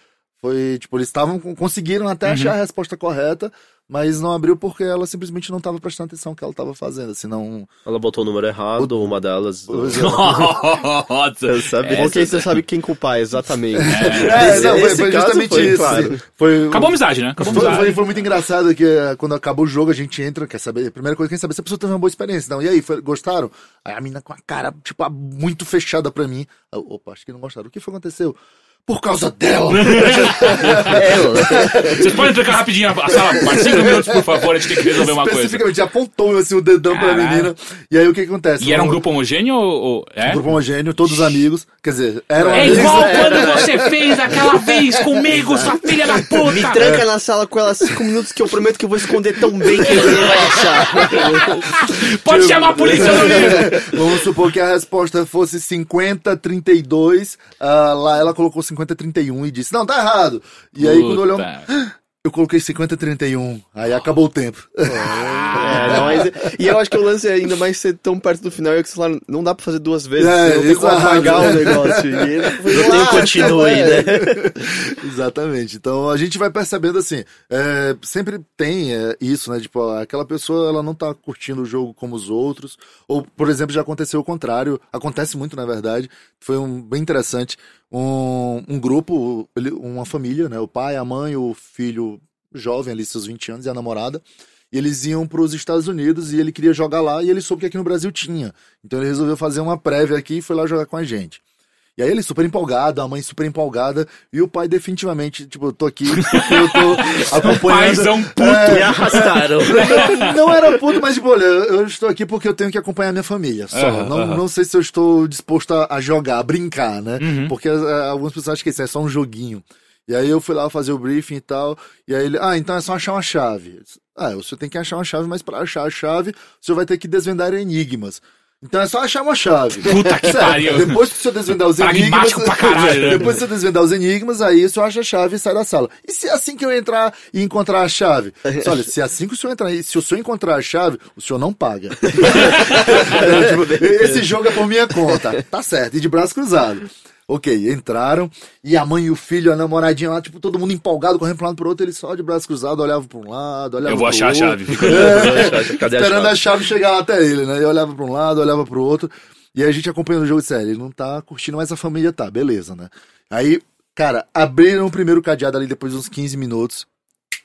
Foi, tipo, eles estavam, conseguiram até Uhum. achar a resposta correta, mas não abriu porque ela simplesmente não tava prestando atenção no que ela tava fazendo. Senão. Ela botou o número errado, uma delas. Nossa. Sabe? Ok, você sabe quem culpar, exatamente. É, Nesse- não, foi, foi justamente foi, isso. claro. Foi, Acabou a amizade, né? Acabou a Foi, amizade. foi, foi muito engraçado que eh, quando acabou o jogo a gente entra, quer saber? A primeira coisa que quer saber se a pessoa teve uma boa experiência. Não, e aí, foi- gostaram? Aí a menina com a cara, tipo, a- muito fechada pra mim. Eu, Opa, acho que não gostaram. O que foi que aconteceu? Por causa dela! Vocês podem trocar rapidinho a sala por cinco minutos, por favor, a gente tem que resolver uma coisa. Especificamente, apontou assim, o dedão pra Caralho. menina. E aí o que acontece? E era um grupo homogêneo ou... É? um grupo homogêneo, todos amigos. Quer dizer, eram É amigos. igual quando você fez aquela vez comigo, sua filha da Me puta! tranca na sala com ela cinco minutos que eu prometo que eu vou esconder tão bem que ninguém vai achar. Pode chamar a polícia no livro! Vamos supor que a resposta fosse 50-32. ah, lá ela colocou 50-31 e disse, não, tá errado. E aí quando olhou, Puta. eu coloquei 50-31. Aí acabou o tempo. É, não, mas- e eu acho que o lance é ainda mais ser tão perto do final é que você fala, não dá pra fazer duas vezes, É, senão tem como apagar o negócio. E foi Não tem um continue, é. né? Exatamente. Então a gente vai percebendo assim, é, sempre tem é, isso, né? Tipo, aquela pessoa ela não tá curtindo o jogo como os outros. Ou, por exemplo, já aconteceu o contrário. Acontece muito, na verdade. Foi um bem interessante. Um, um grupo, uma família, né? O pai, a mãe, o filho jovem ali, seus 20 anos, e a namorada. E eles iam para os Estados Unidos e ele queria jogar lá e ele soube que aqui no Brasil tinha. Então ele resolveu fazer uma prévia aqui e foi lá jogar com a gente. E aí ele super empolgado, a mãe super empolgada, e o pai definitivamente, tipo, eu tô aqui, porque eu tô acompanhando. Paizão puto. Me arrastaram. Não, era puto, mas tipo, olha, eu estou aqui porque eu tenho que acompanhar minha família. Só. Aham, não, aham. não sei se eu estou disposto a, jogar, a brincar, né? Uhum. Porque eh, algumas pessoas acham que isso é só um joguinho. E aí eu fui lá fazer o briefing e tal. E aí ele, ah, então é só achar uma chave. Ah, o senhor tem que achar uma chave, mas para achar a chave, o senhor vai ter que desvendar enigmas. Então é só achar uma chave. Puta que Sério, pariu. Depois que o senhor desvendar os enigmas. Pra caralho, né? Depois que você desvendar os enigmas, aí o senhor acha a chave e sai da sala. E se é assim que eu entrar e encontrar a chave? Disse, Olha, se é assim que o senhor entrar e se o senhor encontrar a chave, o senhor não paga. É, tipo, esse jogo é por minha conta. Tá certo, e de braço cruzado. Ok, entraram, e a mãe e o filho, a namoradinha lá, tipo, todo mundo empolgado, correndo pra um lado pro outro, ele só de braço cruzado, olhava pra um lado, olhava Eu vou achar a outro. chave. Fica... É, Cadê a esperando chave? a chave chegar até ele, né? Eu olhava pra um lado, olhava pro outro. E a gente acompanhando o jogo e disse, "É, ele não tá curtindo, mas a família tá, beleza, né? Aí, cara, abriram o primeiro cadeado ali depois de uns 15 minutos.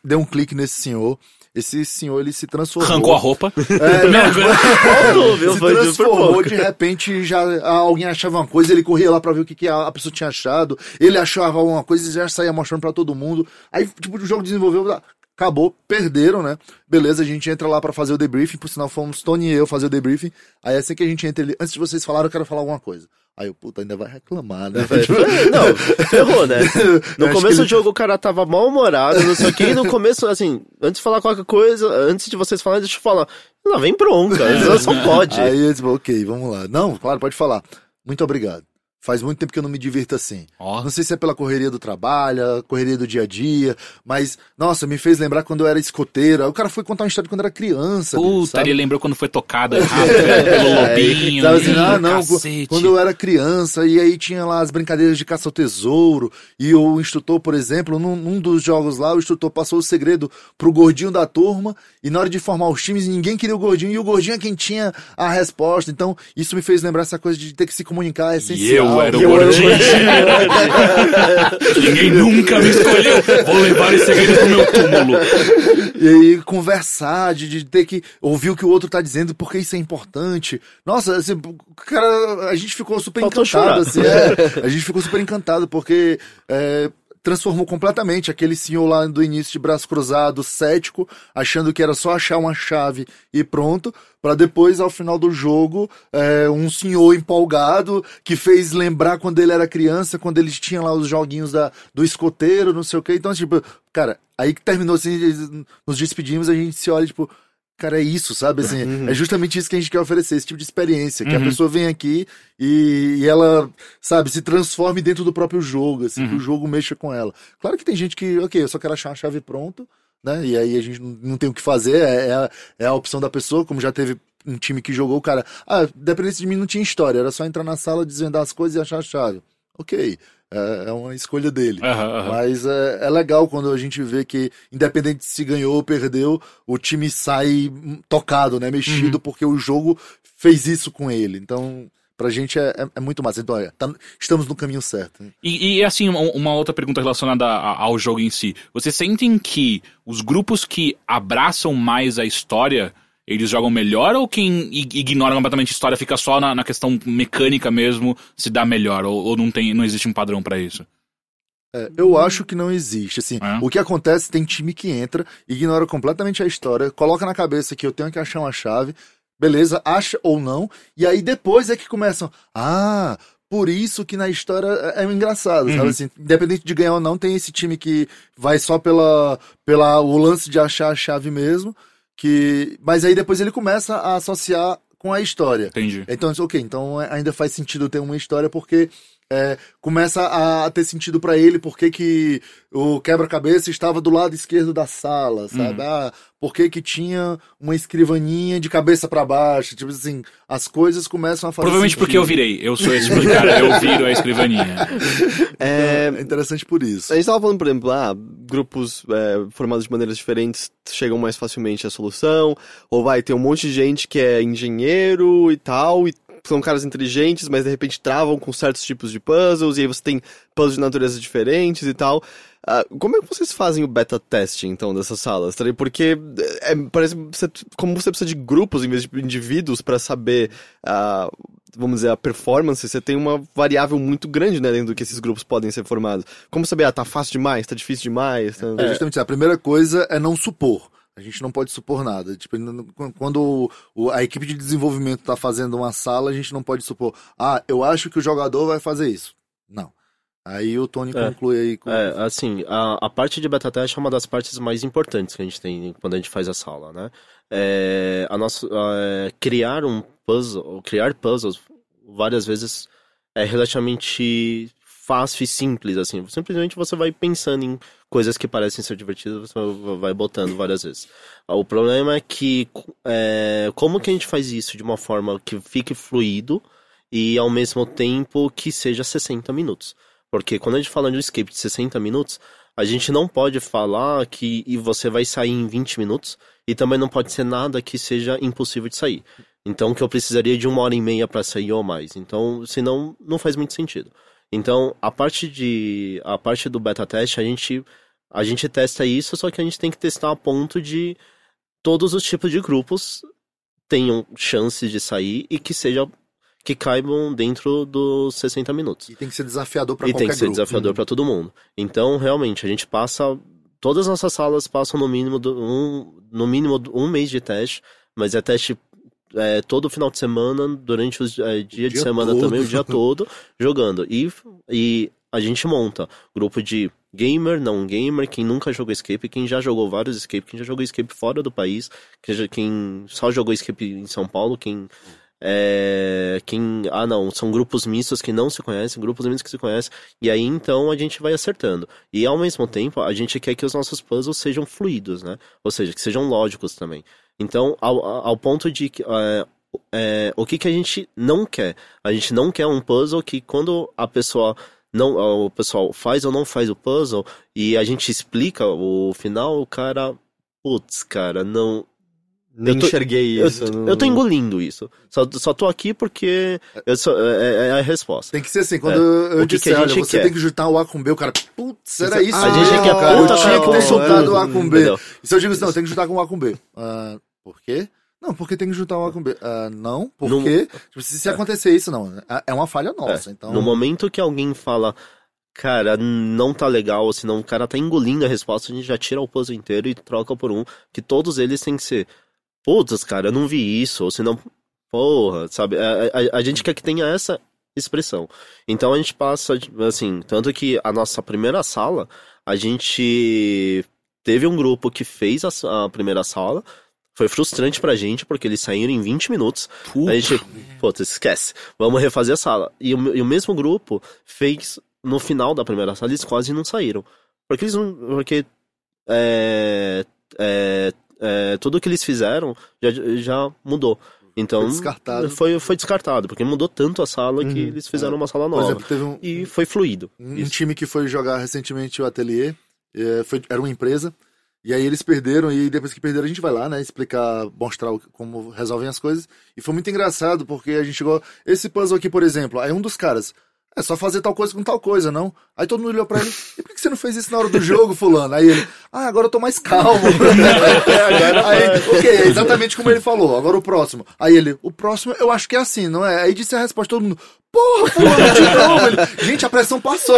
Deu um clique nesse senhor. Esse senhor, ele se transformou. Arrancou a roupa. É, se transformou, de repente já ah, alguém achava uma coisa, ele corria lá pra ver o que, que a, a pessoa tinha achado, ele achava alguma coisa e já saía mostrando pra todo mundo. Aí, tipo, o jogo desenvolveu, acabou, perderam, né? Beleza, a gente entra lá pra fazer o debriefing, por sinal fomos Tony e eu fazer o debriefing. Aí assim que a gente entra, ele, antes de vocês falarem, eu quero falar alguma coisa. Aí o puta ainda vai reclamar, né? Não, ferrou, né? No começo do jogo o cara tava mal-humorado, não sei o que, e no começo, assim, antes de falar qualquer coisa, antes de vocês falarem, deixa eu falar. Lá vem bronca, só pode. Aí eu disse, ok, vamos lá. Não, claro, pode falar. Muito obrigado. Faz muito tempo que eu não me divirto assim. Ó. Não sei se é pela correria do trabalho, correria do dia a dia, mas, nossa, me fez lembrar quando eu era escoteiro. Aí o cara foi contar uma história quando era criança. Puta, sabe? ele lembrou quando foi tocado errado pelo lobinho. Sabe assim, ah, não, cacete. quando eu era criança, e aí tinha lá as brincadeiras de caça ao tesouro, e o instrutor, por exemplo, num, num dos jogos lá, o instrutor passou o segredo pro gordinho da turma, e na hora de formar os times, ninguém queria o gordinho, e o gordinho é quem tinha a resposta. Então, isso me fez lembrar essa coisa de ter que se comunicar, é essencial. Eu era o gordinho. Ninguém nunca me escolheu. Vou levar esse segredo pro meu túmulo. E aí, conversar, de, de ter que ouvir o que o outro tá dizendo, porque isso é importante. Nossa, assim, cara, a gente ficou super Faltou encantado, assim, é. A gente ficou super encantado, porque é, transformou completamente aquele senhor lá do início de braço cruzado, cético, achando que era só achar uma chave e pronto, pra depois, ao final do jogo, é, um senhor empolgado que fez lembrar quando ele era criança, quando eles tinham lá os joguinhos da, do escoteiro, não sei o que. Então, tipo, cara, aí que terminou assim, nos despedimos, a gente se olha, tipo, cara, é isso, sabe? Assim, É justamente isso que a gente quer oferecer, esse tipo de experiência. Que a Uhum. pessoa vem aqui e, e ela, sabe, se transforme dentro do próprio jogo, assim, que Uhum. o jogo mexa com ela. Claro que tem gente que, ok, eu só quero achar a chave pronta, né? E aí a gente não, tem o que fazer, é, é, a, é a opção da pessoa, como já teve um time que jogou, o cara, ah, dependente de mim não tinha história, era só entrar na sala, desvendar as coisas e achar a chave. Ok, é, é uma escolha dele. Aham, aham. Mas é, é legal quando a gente vê que, independente se ganhou ou perdeu, o time sai tocado, né? Mexido, Uhum. porque o jogo fez isso com ele. Então, pra gente é, é- é muito massa. Então, olha, tá- estamos no caminho certo. né? E, e, assim, uma, uma outra pergunta relacionada a- ao jogo em si. Vocês sentem que os grupos que abraçam mais a história, eles jogam melhor ou quem ig- ignora completamente a história fica só na, na questão mecânica mesmo se dá melhor? Ou, ou não, tem, não existe um padrão pra isso? É, eu acho que não existe. Assim, É? o que acontece, tem time que entra, ignora completamente a história, coloca na cabeça que eu tenho que achar uma chave, beleza, acha ou não, e aí depois é que começam. Ah, por isso que na história é, é engraçado, Uhum. sabe? Assim, independente de ganhar ou não, tem esse time que vai só pela, pela o lance de achar a chave mesmo, que mas aí depois ele começa a associar com a história. Entendi. Então, ok, então é- ainda faz sentido ter uma história porque é, começa a ter sentido pra ele porque que o quebra-cabeça estava do lado esquerdo da sala, sabe? Ah, por que que tinha uma escrivaninha de cabeça pra baixo? Tipo assim, as coisas começam a fazer Provavelmente sentido. porque eu virei. Eu sou esse tipo de cara. Eu viro a escrivaninha. É, É interessante por isso. A gente tava falando, por exemplo, ah, grupos é, formados de maneiras diferentes chegam mais facilmente à solução, ou vai ter um monte de gente que é engenheiro e tal, e são caras inteligentes, mas de repente travam com certos tipos de puzzles, e aí você tem puzzles de natureza diferentes e tal. Ah, como é que vocês fazem o beta testing, então, dessas salas? tá? Porque é, parece você- como você precisa de grupos em vez de indivíduos para saber, ah, vamos dizer, a performance, você tem uma variável muito grande, né, dentro do que esses grupos podem ser formados. Como saber, ah, tá fácil demais, tá difícil demais? Tá... É justamente. A primeira coisa é não supor. A gente não pode supor nada. Tipo, quando a equipe de desenvolvimento está fazendo uma sala, a gente não pode supor, ah, eu acho que o jogador vai fazer isso. Não. Aí o Tony É. conclui aí com. É, assim, a, a parte de beta teste é uma das partes mais importantes que a gente tem quando a gente faz a sala, né? É, a nossa, é, criar um puzzle, criar puzzles várias vezes é relativamente fácil e simples, assim. Simplesmente você vai pensando em coisas que parecem ser divertidas, você vai botando várias vezes. O problema é que é, como que a gente faz isso de uma forma que fique fluido e ao mesmo tempo que seja 60 minutos? Porque quando a gente fala de um escape de 60 minutos, a gente não pode falar que e você vai sair em 20 minutos e também não pode ser nada que seja impossível de sair. Então que eu precisaria de uma hora e meia para sair ou mais. Então, senão não faz muito sentido. Então, a parte de a parte do beta teste, a gente a gente testa isso, só que a gente tem que testar a ponto de todos os tipos de grupos tenham chances de sair e que seja que caibam dentro dos 60 minutos. E tem que ser desafiador para E qualquer tem que ser grupo. desafiador pra todo mundo. Então, realmente, a gente passa. Todas as nossas salas passam no mínimo do- um, no mínimo um mês de teste, mas é teste é, todo final de semana, durante os é, dia, de dia semana todo. também, o dia todo, jogando. E, e a gente monta grupo de gamer, não gamer, quem nunca jogou escape, quem já jogou vários escape, quem já jogou escape fora do país, quem só jogou escape em São Paulo, quem é, quem. Ah, não, são grupos mistos que não se conhecem, grupos mistos que se conhecem, e aí então a gente vai acertando. E ao mesmo tempo, a gente quer que os nossos puzzles sejam fluidos, né? Ou seja, que sejam lógicos também. Então, ao, ao ponto de que. É, é, o que, que a gente não quer? A gente não quer um puzzle que quando a pessoa não o pessoal faz ou não faz o puzzle e a gente explica o final, o cara, putz, cara, não nem eu tô, enxerguei isso. Eu, eu tô engolindo isso. Só, só tô aqui porque eu só, é, é, a resposta. Tem que ser assim, quando é. eu disse, olha, você quer? tem que juntar o A com B, o cara, putz, era isso. A gente quer, cara, eu tinha que ter juntado o A com B. Entendeu? E se eu digo assim, não, tem que juntar com o A com B. Uh, por quê? Não, porque tem que juntar o A com B. Uh, não, porque. No... Tipo, se, se acontecer isso, não. É uma falha nossa. Então... No momento que alguém fala, cara, não tá legal, ou senão o cara tá engolindo a resposta, a gente já tira o puzzle inteiro e troca por um. Que todos eles têm que ser putz, cara, eu não vi isso, ou senão, porra, sabe? A, a, a, gente quer que tenha essa expressão. Então a gente passa, assim, tanto que a nossa primeira sala, a gente teve um grupo que fez a, a primeira sala, foi frustrante pra gente, porque eles saíram em 20 minutos. Puta. A gente, putz, esquece, vamos refazer a sala. E o, e o mesmo grupo fez, no final da primeira sala, eles quase não saíram. Porque eles não, porque é, é, é, tudo que eles fizeram já, já mudou. Então, foi descartado. Foi, foi descartado, porque mudou tanto a sala uhum. que eles fizeram é. uma sala nova. Exemplo, um, e foi fluido. Um isso. time que foi jogar recentemente o Atelier, é, foi, era uma empresa, e aí eles perderam, e depois que perderam a gente vai lá, né, explicar, mostrar como resolvem as coisas. E foi muito engraçado, porque a gente chegou... Esse puzzle aqui, por exemplo, aí um dos caras... É só fazer tal coisa com tal coisa, não? Aí todo mundo olhou pra ele, e por que você não fez isso na hora do jogo, fulano? Aí ele, ah, agora eu tô mais calmo. aí, ok, é exatamente como ele falou. Agora o próximo. Aí ele, o próximo eu acho que é assim, não é? Aí disse a resposta, todo mundo, Porra, fulano, de novo. Ele... Gente, a pressão passou.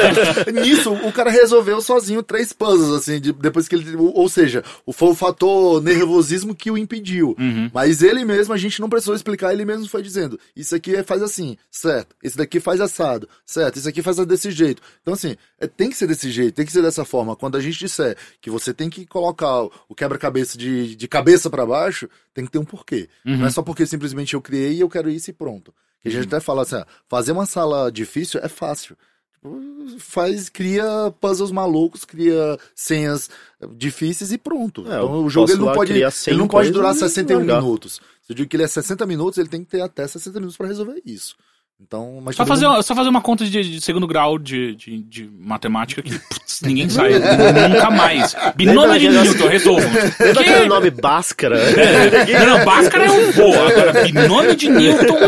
Nisso, o cara resolveu sozinho três puzzles, assim, de, depois que ele. Ou seja, foi o fator nervosismo que o impediu. Uhum. Mas ele mesmo, a gente não precisou explicar, ele mesmo foi dizendo: Isso aqui faz assim, certo. Esse daqui faz assado, certo. Isso aqui faz desse jeito. Então, assim, é, tem que ser desse jeito, tem que ser dessa forma. Quando a gente disser que você tem que colocar o quebra-cabeça de, de cabeça para baixo, tem que ter um porquê. Uhum. Não é só porque simplesmente eu criei e eu quero isso e pronto. Que a gente até fala assim, fazer uma sala difícil é fácil. Tipo, faz, cria puzzles malucos, cria senhas difíceis e pronto. É, então, o jogo ele não pode, ele não pode durar 61 minutos. Se eu digo que ele é 60 minutos, ele tem que ter até 60 minutos para resolver isso. Então, mas só, fazer, mundo... só fazer uma conta de, de segundo grau de, de, de matemática que putz, ninguém sai nunca mais. Binômio de Newton, resolvo. Lembra aquele nome Bhaskara? É. Não, não, Bhaskara é um voo. Agora, binômio de Newton...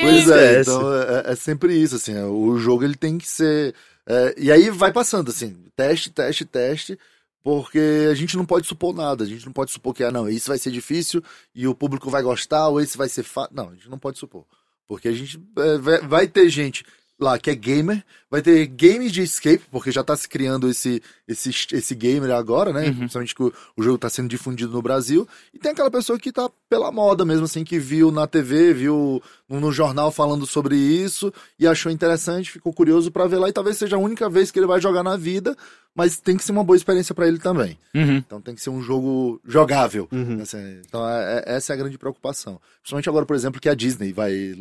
Pois é, então é, é, sempre isso, assim, o jogo ele tem que ser... É, e aí vai passando, assim, teste, teste, teste, porque a gente não pode supor nada, a gente não pode supor que, ah, não, isso vai ser difícil e o público vai gostar, ou esse vai ser fácil. Não, a gente não pode supor. Porque a gente é, vai ter gente lá que é gamer, vai ter games de escape, porque já tá se criando esse, esse, esse gamer agora, né? Uhum. Principalmente que o, o jogo tá sendo difundido no Brasil. E tem aquela pessoa que tá pela moda mesmo, assim, que viu na TV, viu no, no jornal falando sobre isso e achou interessante, ficou curioso para ver lá. E talvez seja a única vez que ele vai jogar na vida, mas tem que ser uma boa experiência para ele também. Uhum. Então tem que ser um jogo jogável. Uhum. Assim, então é, é, essa é a grande preocupação. Principalmente agora, por exemplo, que a Disney vai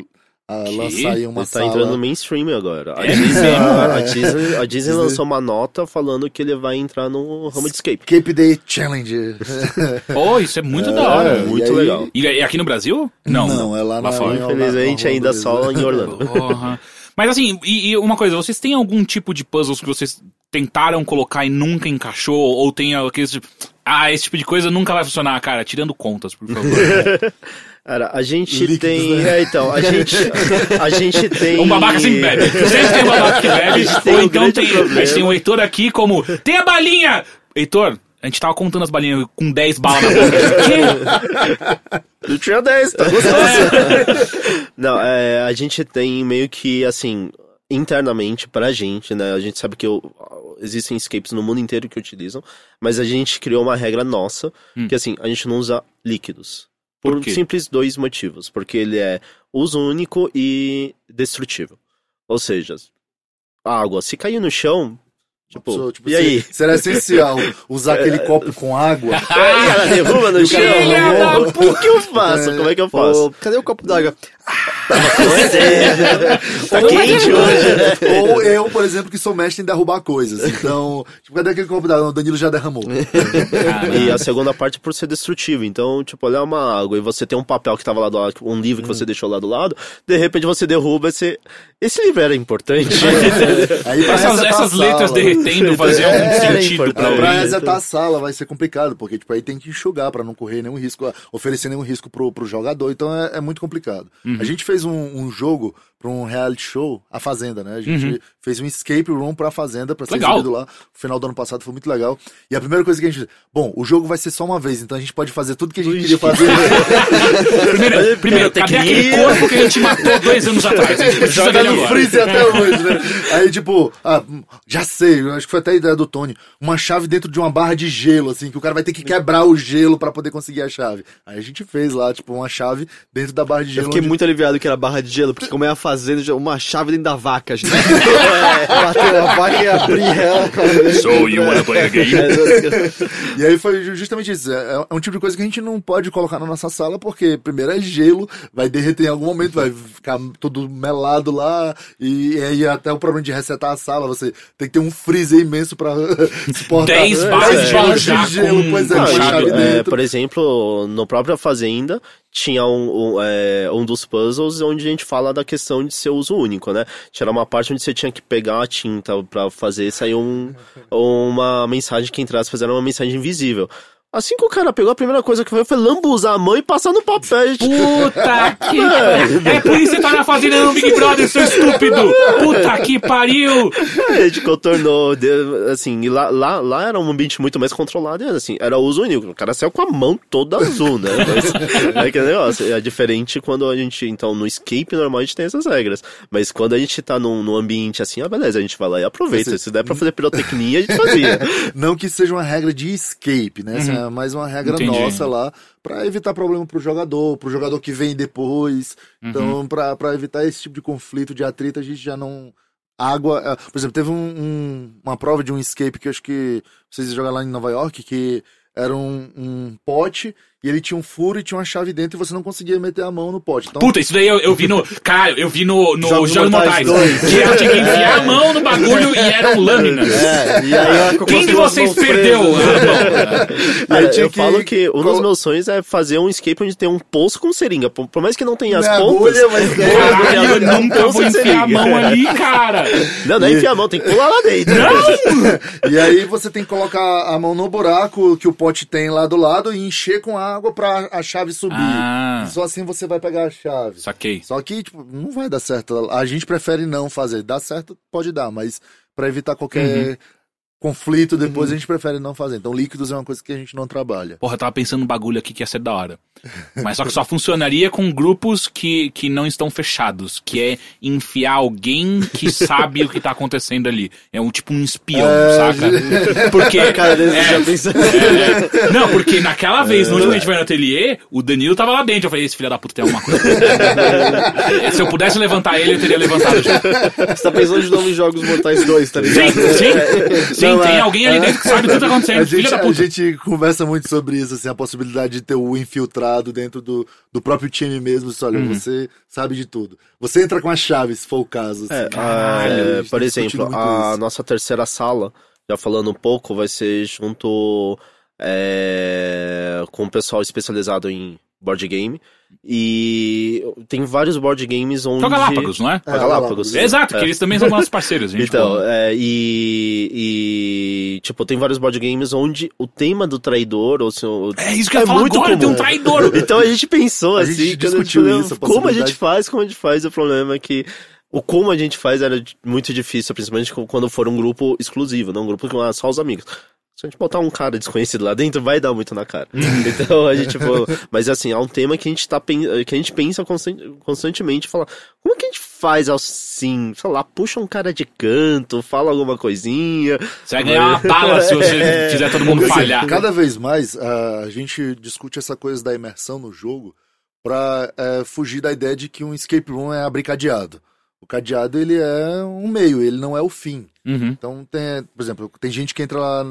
a lançar aí uma ele tá sala... entrando no mainstream agora. A, é Disney, a, Disney, a Disney lançou uma nota falando que ele vai entrar no ramo de escape. Escape Day Challenge. oh, isso é muito é, da hora. Muito aí... legal. E é aqui no Brasil? Não. Não, é lá, lá na, fora. Infelizmente ainda só em Orlando. Mas assim, e, e, uma coisa, vocês têm algum tipo de puzzles que vocês tentaram colocar e nunca encaixou? Ou tem aqueles tipo, ah, esse tipo de coisa nunca vai funcionar, cara? Tirando contas, por favor. Cara, a gente Líquidos, tem. Né? É, então, a gente. A gente tem. Um babaca sempre bebe. Sempre tem um babaca que bebe. Ou então tem. Problema. A gente tem um Heitor aqui como. Tem a balinha! Heitor, a gente tava contando as balinhas com 10 balas na boca. Eu tinha 10, tá gostoso. Não, é, a gente tem meio que, assim, internamente pra gente, né? A gente sabe que eu, existem escapes no mundo inteiro que utilizam, mas a gente criou uma regra nossa, hum. que assim, a gente não usa líquidos. Por, por simples dois motivos. Porque ele é uso único e destrutivo. Ou seja, a água, se cair no chão, Tipo, Pessoa, tipo, e se- aí? Será essencial usar aquele copo com água? Aí ela derruba no chão. O que eu faço? Como é que eu faço? Pô, cadê o copo d'água? Pois é. Tá quente hoje. Ou eu, por exemplo, que sou mestre em derrubar coisas. Então, tipo, cadê aquele copo d'água? O Danilo já derramou. E a segunda parte é por ser destrutivo. Então, tipo, olhar uma água e você tem um papel que tava lá do lado, um livro que você deixou lá do lado, de repente você derruba esse. Esse livro era importante. Aí pra Essas, essas letras derretendo faziam É, sentido pra importante. Pra ele. resetar a sala vai ser complicado, porque tipo, aí tem que enxugar pra não correr nenhum risco, oferecer nenhum risco pro, pro jogador, então é, é muito complicado. Uhum. A gente fez um, um jogo pra um reality show, A Fazenda, né? A gente fez um escape room pra Fazenda, pra ser Uhum. Legal. exibido lá. O final do ano passado foi muito legal. E a primeira coisa que a gente fez, bom, o jogo vai ser só uma vez, então a gente pode fazer tudo que a gente queria fazer. Primeiro, primeiro cadê aquele corpo que a gente matou dois anos atrás? Joga no agora. freezer até hoje, né? Aí, tipo, ah, já sei, eu acho que foi até a ideia do Tony. Uma chave dentro de uma barra de gelo, assim, que o cara vai ter que quebrar o gelo pra poder conseguir a chave. Aí a gente fez lá, tipo, uma chave dentro da barra de Eu gelo. fiquei onde- muito aliviado que era barra de gelo, porque como é a fazenda, já- uma chave dentro da vaca, gente. Bater a vaca e abrir ela. So you wanna play a game? E aí foi ju- justamente isso. É, é um tipo de coisa que a gente não pode colocar na nossa sala, porque primeiro é gelo, vai derreter em algum momento, vai ficar tudo melado lá, e aí até o problema de resetar a sala, você tem que ter um freezer imenso pra suportar. Dez Dez barras de gelo pois é, com chave é, dentro. por exemplo, no própria Fazenda, tinha um, um, é, um dos puzzles onde a gente fala da questão de ser uso único, né? Tinha uma parte onde você tinha que pegar a tinta pra fazer sair um, uma mensagem que entrasse, fazer uma mensagem invisível. Assim que o cara pegou, a primeira coisa que foi foi lambuzar a mão e passar no papel. Gente. Puta que É por isso que você tá na fazenda no Big Brother, seu estúpido! Puta que pariu! A gente contornou, assim, e lá, lá, lá era um ambiente muito mais controlado, e assim, era uso único. O cara saiu com a mão toda azul, né? Mas, é que negócio, é diferente quando a gente, então, no escape normal a gente tem essas regras. Mas quando a gente tá num, num ambiente assim, ah, beleza, a gente vai lá e aproveita. Se der pra fazer pirotecnia, a gente fazia. Não que seja uma regra de escape, né? Essa mais uma regra Entendi. nossa lá pra evitar problema pro jogador, pro jogador que vem depois. Então, pra pra evitar esse tipo de conflito, de atrito, a gente já não. Água. é, Por exemplo, teve um- um- uma prova de um escape que eu acho que vocês jogaram lá em Nova York, que era um, um pote e ele tinha um furo e tinha uma chave dentro e você não conseguia meter a mão no pote. Então, Puta, isso daí eu, eu vi no. Cara, eu vi no, no Jogos Jogos Mortais Mortais. Que ela tinha que enfiar a mão no bagulho e eram lâminas. É, e aí ela ficou com Quem de vocês mãos perdeu? bom. Cara, tinha eu que- falo que um dos meus sonhos é fazer um escape onde tem um poço com seringa. Por, mais que não tenha as Não é pontas. agulha, mas é- Caralho, eu É nunca vou enfiar a mão ali, cara. Não, não é enfiar a mão, tem que pular lá dentro. E aí você tem que colocar a mão no buraco que o pote tem lá do lado e encher com água pra a chave subir. Ah. Só assim você vai pegar a chave. Saquei. Só que, tipo, não vai dar certo. A gente prefere não fazer. Dá certo, pode dar, mas pra evitar qualquer conflito depois, a gente prefere não fazer. Então, líquidos é uma coisa que a gente não trabalha. Porra, eu tava pensando num bagulho aqui que ia ser da hora. Mas só que só funcionaria com grupos que, que não estão fechados. Que é enfiar alguém que sabe o que tá acontecendo ali. É um tipo um espião, saca? Porque. A cara dele, é, já pensa. é, não, porque naquela vez, no último que a gente foi no ateliê, o Danilo tava lá dentro. Eu falei, esse filho da puta tem alguma coisa. Se eu pudesse levantar ele, eu teria levantado já. Você tá pensando de novo em Jogos Mortais 2, tá Sim, ligado? sim. Sim, Não, tem é- alguém ali dentro que sabe tudo que tá A acontecendo. Filho gente, da a gente conversa muito sobre isso, assim, a possibilidade de ter o infiltrado dentro do, do próprio time mesmo. Assim, olha, você sabe de tudo. Você entra com a chave, se for o caso. É, Assim. ah, a é, gente por exemplo, a isso. nossa terceira sala, já falando um pouco, vai ser junto é, com o pessoal especializado em board game. E tem vários board games onde. É o Galápagos, não é? É, Galápagos. É, Exato, que eles também são nossos parceiros. Gente Então, é, e, e. Tipo, tem vários board games onde o tema do traidor, ou se, o- É isso que eu é falar muito agora, tem um comum. traidor. Então a gente pensou A assim, gente discutiu isso, a como a gente faz, como a gente faz, o problema é que o como a gente faz era muito difícil, principalmente quando for um grupo exclusivo, não um grupo com só os amigos. Se a gente botar um cara desconhecido lá dentro, vai dar muito na cara. então a gente, tipo, mas assim, é um tema que a gente tá que a gente pensa constan- constantemente, fala, como é que a gente faz assim, sei lá, puxa um cara de canto, fala alguma coisinha. Você vai ganhar uma bala se você fizer todo mundo Porque, assim, falhar. Cada vez mais a gente discute essa coisa da imersão no jogo pra é, fugir da ideia de que um escape room é abricadeado. O cadeado, ele é um meio, ele não é o fim. Uhum. Então, tem, por exemplo, tem gente que entra lá,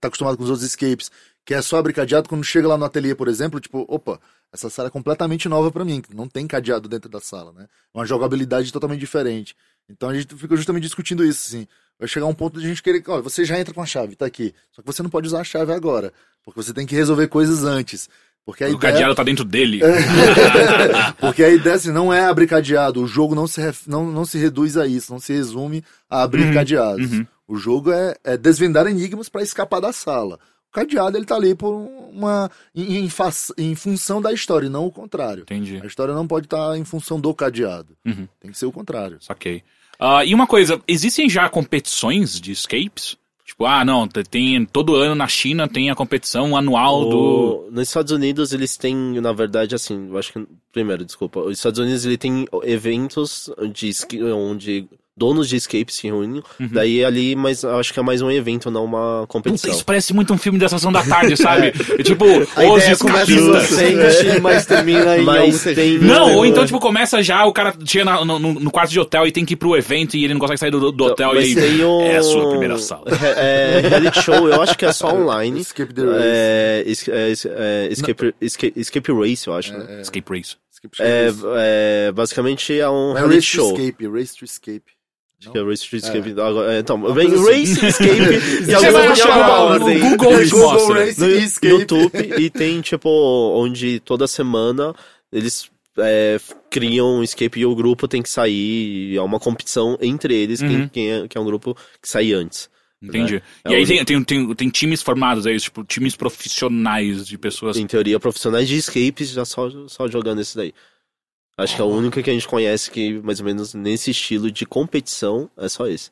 tá acostumado com os outros escapes, que é só abrir cadeado, quando chega lá no ateliê, por exemplo, tipo, opa, essa sala é completamente nova para mim, não tem cadeado dentro da sala, né? Uma jogabilidade totalmente diferente. Então a gente fica justamente discutindo isso, assim. Vai chegar um ponto de a gente querer, olha, você já entra com a chave, tá aqui. Só que você não pode usar a chave agora, porque você tem que resolver coisas antes. Porque a O ideia... cadeado tá dentro dele. Porque a ideia assim, não é abrir cadeado, o jogo não se, ref- não, não se reduz a isso, não se resume a abrir Uhum, cadeados. uhum. O jogo é, é desvendar enigmas para escapar da sala. O cadeado ele tá ali por uma em, em, fa- em função da história, e não o contrário. Entendi. A história não pode estar em função do cadeado. Uhum. Tem que ser o contrário. Saquei. Ah, e uma coisa, existem já competições de escapes? Tipo, ah, não, te- tem todo ano na China tem a competição anual do. O- Nos Estados Unidos eles têm, na verdade, assim, eu acho que. Primeiro, desculpa. Os Estados Unidos ele tem eventos de onde donos de escape se reúnem. Uhum. Daí ali, mas eu acho que é mais um evento, não uma Puta, competição. isso parece muito um filme da sessão da tarde, sabe? É tipo, ideia começa inocente, mas termina em Mas tem-. Não, ou então, tipo, começa já, o cara chega no, no- no quarto de hotel e tem que ir pro evento e ele não consegue sair do, do hotel Mas e tem um- é a sua primeira sala. É, é, reality show, eu acho que é só online. Escape the Race. É, es- é, es- é, escape, escape, escape Race, eu acho. né? Escape Race. Escape É, Race. é, basicamente é um é reality Race to show. Escape, Race to Escape. Acho que é Race to Escape. É. Agora, é, então, vem assim. Race Escape e Você alguma, vai em achar alguma no ordem. Google Google. Race no Escape. YouTube e tem, tipo, onde toda semana eles é, criam um escape e o grupo tem que sair. e É uma competição entre eles, quem, Uhum. quem é, que é um grupo que sai antes. Entendi. É e aí o- tem, tem, tem, tem times formados aí, tipo, times profissionais de pessoas. Em teoria, profissionais de escapes já só, só jogando esse daí. Acho que é o único que a gente conhece que, mais ou menos, nesse estilo de competição, é só esse.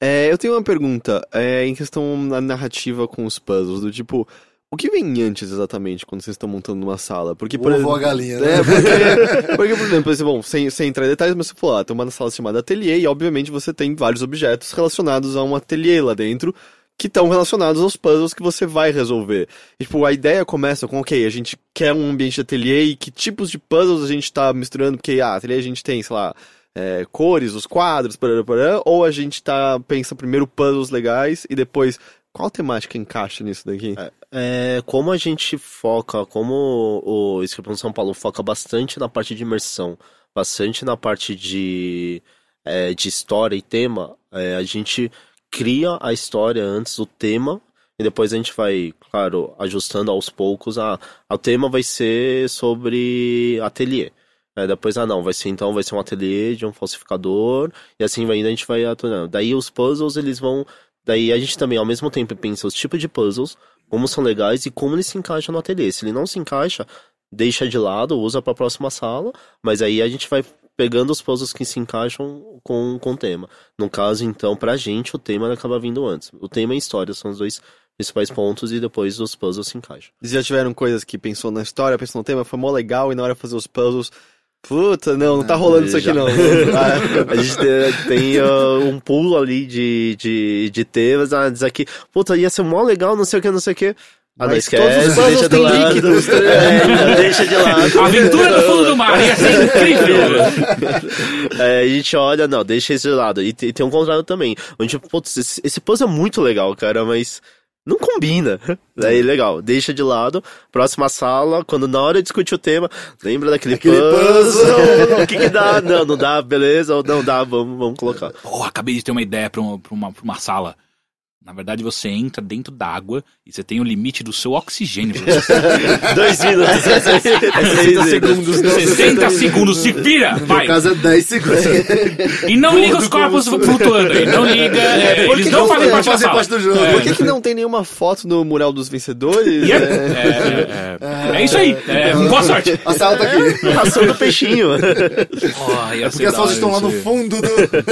É, eu tenho uma pergunta, é, em questão da narrativa com os puzzles, do tipo, o que vem antes exatamente quando vocês estão montando uma sala? Porque, O por ovo ou a exemplo. galinha, né? É, porque, porque, por exemplo, esse, bom, sem, sem entrar em detalhes, mas você falou, ah, tem uma sala chamada ateliê e, obviamente, você tem vários objetos relacionados a um ateliê lá dentro que estão relacionados aos puzzles que você vai resolver. E, tipo, a ideia começa com, ok, a gente quer um ambiente de ateliê e que tipos de puzzles a gente tá misturando, porque, ah, ateliê a gente tem, sei lá, é, cores, os quadros, parará, parará, ou a gente tá, pensa primeiro puzzles legais e depois, qual temática encaixa nisso daqui? É, como a gente foca, como o Escape São Paulo foca bastante na parte de imersão, bastante na parte de, é, de história e tema, é, a gente cria a história antes do tema e depois a gente vai, claro, ajustando aos poucos. Ah, o tema vai ser sobre ateliê. É, depois, ah não, vai ser então, vai ser um ateliê de um falsificador, e assim vai indo, a gente vai atuando. Daí os puzzles, eles vão. Daí a gente também, ao mesmo tempo, pensa os tipos de puzzles, como são legais e como eles se encaixam no ateliê. Se ele não se encaixa, deixa de lado, usa para a próxima sala, mas aí a gente vai pegando os puzzles que se encaixam com, com o tema. No caso, então, pra gente, o tema acaba vindo antes. O tema e a história são os dois principais pontos e depois os puzzles se encaixam. Vocês já tiveram coisas que pensou na história, pensou no tema, foi mó legal e na hora de fazer os puzzles, puta, não, não tá rolando isso aqui não. a gente tem, tem, ah, um pulo ali de, de, de temas, ah, diz aqui, puta, ia ser mó legal, não sei o que, não sei o que. Ah, não Mas esquece, todos os puzzles deixa de têm lado. líquidos, É, deixa de lado. Aventura no fundo do mar, ia ser incrível! É, a gente olha, não, deixa esse de lado. E tem, tem um contrário também. Onde, putz, esse, esse puzzle é muito legal, cara, mas não combina. Daí, legal, deixa de lado. Próxima sala, quando na hora de discutir o tema, lembra daquele Aquele puzzle. o que que dá? Não, não dá, beleza, ou não dá, vamos, vamos colocar. Oh, acabei de ter uma ideia pra uma, pra uma, pra uma sala. Na verdade, você entra dentro da água e você tem o limite do seu oxigênio. Dois minutos. é seis segundos, não. 60 segundos, se vira! No Vai! meu caso é 10 segundos. E não liga os corpos flutuando aí, não liga. é, eles não não fazem parte parte do jogo? É. Por que, que não tem nenhuma foto no mural dos vencedores? Yep. É, É, é, é. É isso aí. É, boa sorte. A sala tá aqui. Ração do peixinho. Oh, É porque as hora estão lá no fundo do.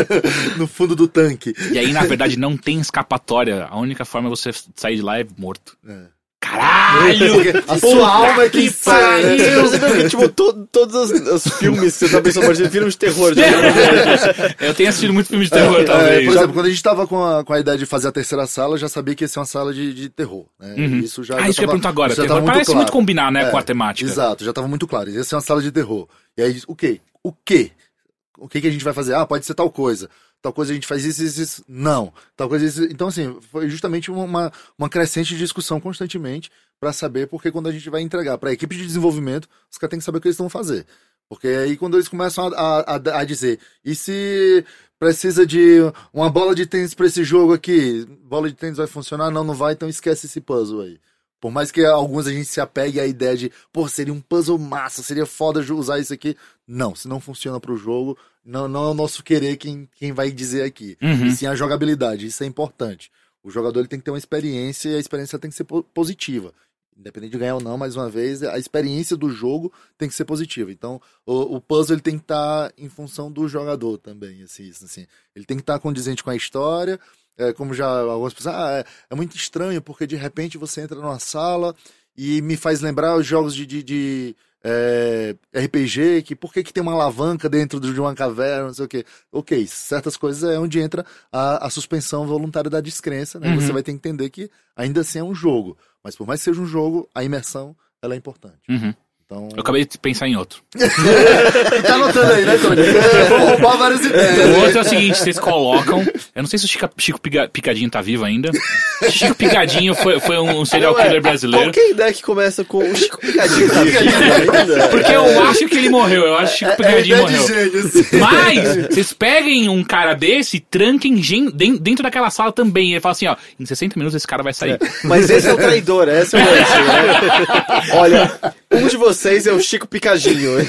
no fundo do tanque. E aí, na verdade, não tem escapatória. A única forma é você sair de lá é morto. É. Caralho! A sua alma é que sai, né? Você percebeu que, tipo, to- todos os, os filmes que você tá pensando, exemplo, filmes de terror, Eu tenho assistido muito filme de terror, É, talvez. por exemplo, quando a gente tava com a, com a ideia de fazer a terceira sala, eu já sabia que ia ser uma sala de, de terror. Né? Uhum. Isso já, ah, já isso que eu tava- agora. já Terror tava muito parece claro. muito combinar, né, É, com a temática. Exato, já tava muito claro. Ia ser uma sala de terror. E aí, o quê? O quê? o que, que a gente vai fazer? Ah, pode ser tal coisa. Tal coisa a gente faz isso, isso, isso. Não. Tal coisa isso. Então, assim, foi justamente uma, uma crescente discussão constantemente para saber, porque quando a gente vai entregar para a equipe de desenvolvimento, os caras têm que saber o que eles vão fazer. Porque aí quando eles começam a, a, a dizer, e se precisa de uma bola de tênis para esse jogo aqui, bola de tênis vai funcionar? Não, não vai, então esquece esse puzzle aí. Por mais que alguns a gente se apegue à ideia de, pô, seria um puzzle massa, seria foda usar isso aqui. Não, se não funciona pro jogo, não, não é o nosso querer quem, quem vai dizer aqui. Uhum. E sim a jogabilidade, isso é importante. O jogador ele tem que ter uma experiência e a experiência tem que ser positiva. Independente de ganhar ou não, mais uma vez, a experiência do jogo tem que ser positiva. Então, o, o puzzle ele tem que estar em função do jogador também. Assim, assim. Ele tem que estar condizente com a história, é, como já algumas pessoas, ah, é, é, muito estranho porque de repente você entra numa sala e me faz lembrar os jogos de, de, de é, RPG, que por que, que tem uma alavanca dentro de uma caverna, não sei o quê. Ok, certas coisas é onde entra a, a suspensão voluntária da descrença, né? Uhum. Você vai ter que entender que ainda assim é um jogo. Mas por mais que seja um jogo, a imersão ela é importante. Uhum. Então... Eu acabei de pensar em outro. tá anotando aí, né, Tony? Vou roubar várias ideias. O outro é o seguinte, vocês colocam... Eu não sei se o Chico, Chico Picadinho tá vivo ainda. Chico Picadinho foi, foi um serial killer brasileiro. Qualquer ideia que começa com o Chico Picadinho tá vivo ainda. Porque eu acho que ele morreu. Eu acho que o Chico Picadinho é, é morreu. Mas, vocês peguem um cara desse e tranquem dentro daquela sala também. E ele fala assim, ó, em 60 minutos esse cara vai sair. É. Mas esse é o traidor, esse é o lance, né? Olha, um de vocês é o Chico Picadinho.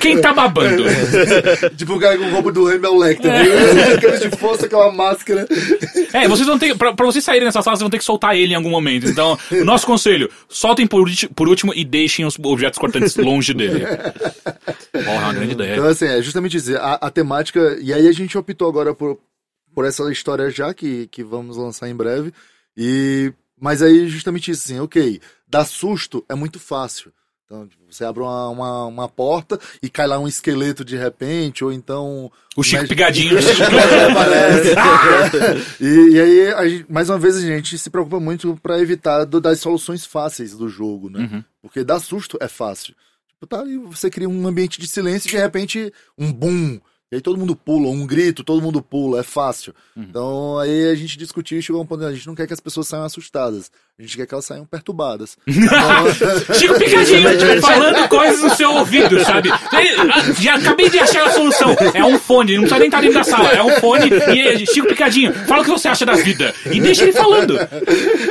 Quem tá babando? tipo o cara com o roubo do Hannibal Lecter. É. Aquela de força, aquela máscara. É, vocês vão ter. Pra, pra vocês saírem dessa sala, vocês vão ter que soltar ele em algum momento. Então, o nosso conselho: soltem por, por último e deixem os objetos cortantes longe dele. Porra, é uma grande ideia. Então, assim, é justamente dizer, a, a temática. E aí a gente optou agora por, por essa história já, que, que vamos lançar em breve. E. Mas aí, justamente isso, assim, ok, dar susto é muito fácil. Então, tipo, você abre uma, uma, uma, porta e cai lá um esqueleto de repente, ou então. O Chico médico... Pigadinho. aparece. e, e, aí, gente, mais uma vez, a gente se preocupa muito para evitar do, das soluções fáceis do jogo, né? Uhum. Porque dar susto é fácil. Tipo, tá, você cria um ambiente de silêncio e de repente um boom e aí todo mundo pula, um grito, todo mundo pula, é fácil. Uhum. Então aí a gente discutiu e chegou a um ponto, a gente não quer que as pessoas saiam assustadas, a gente quer que elas saiam perturbadas. Então... Chico Picadinho falando coisas no seu ouvido, sabe? Já acabei de achar a solução. É um fone, não precisa nem estar dentro da sala, é um fone e Chico Picadinho, fala o que você acha da vida. E deixa ele falando.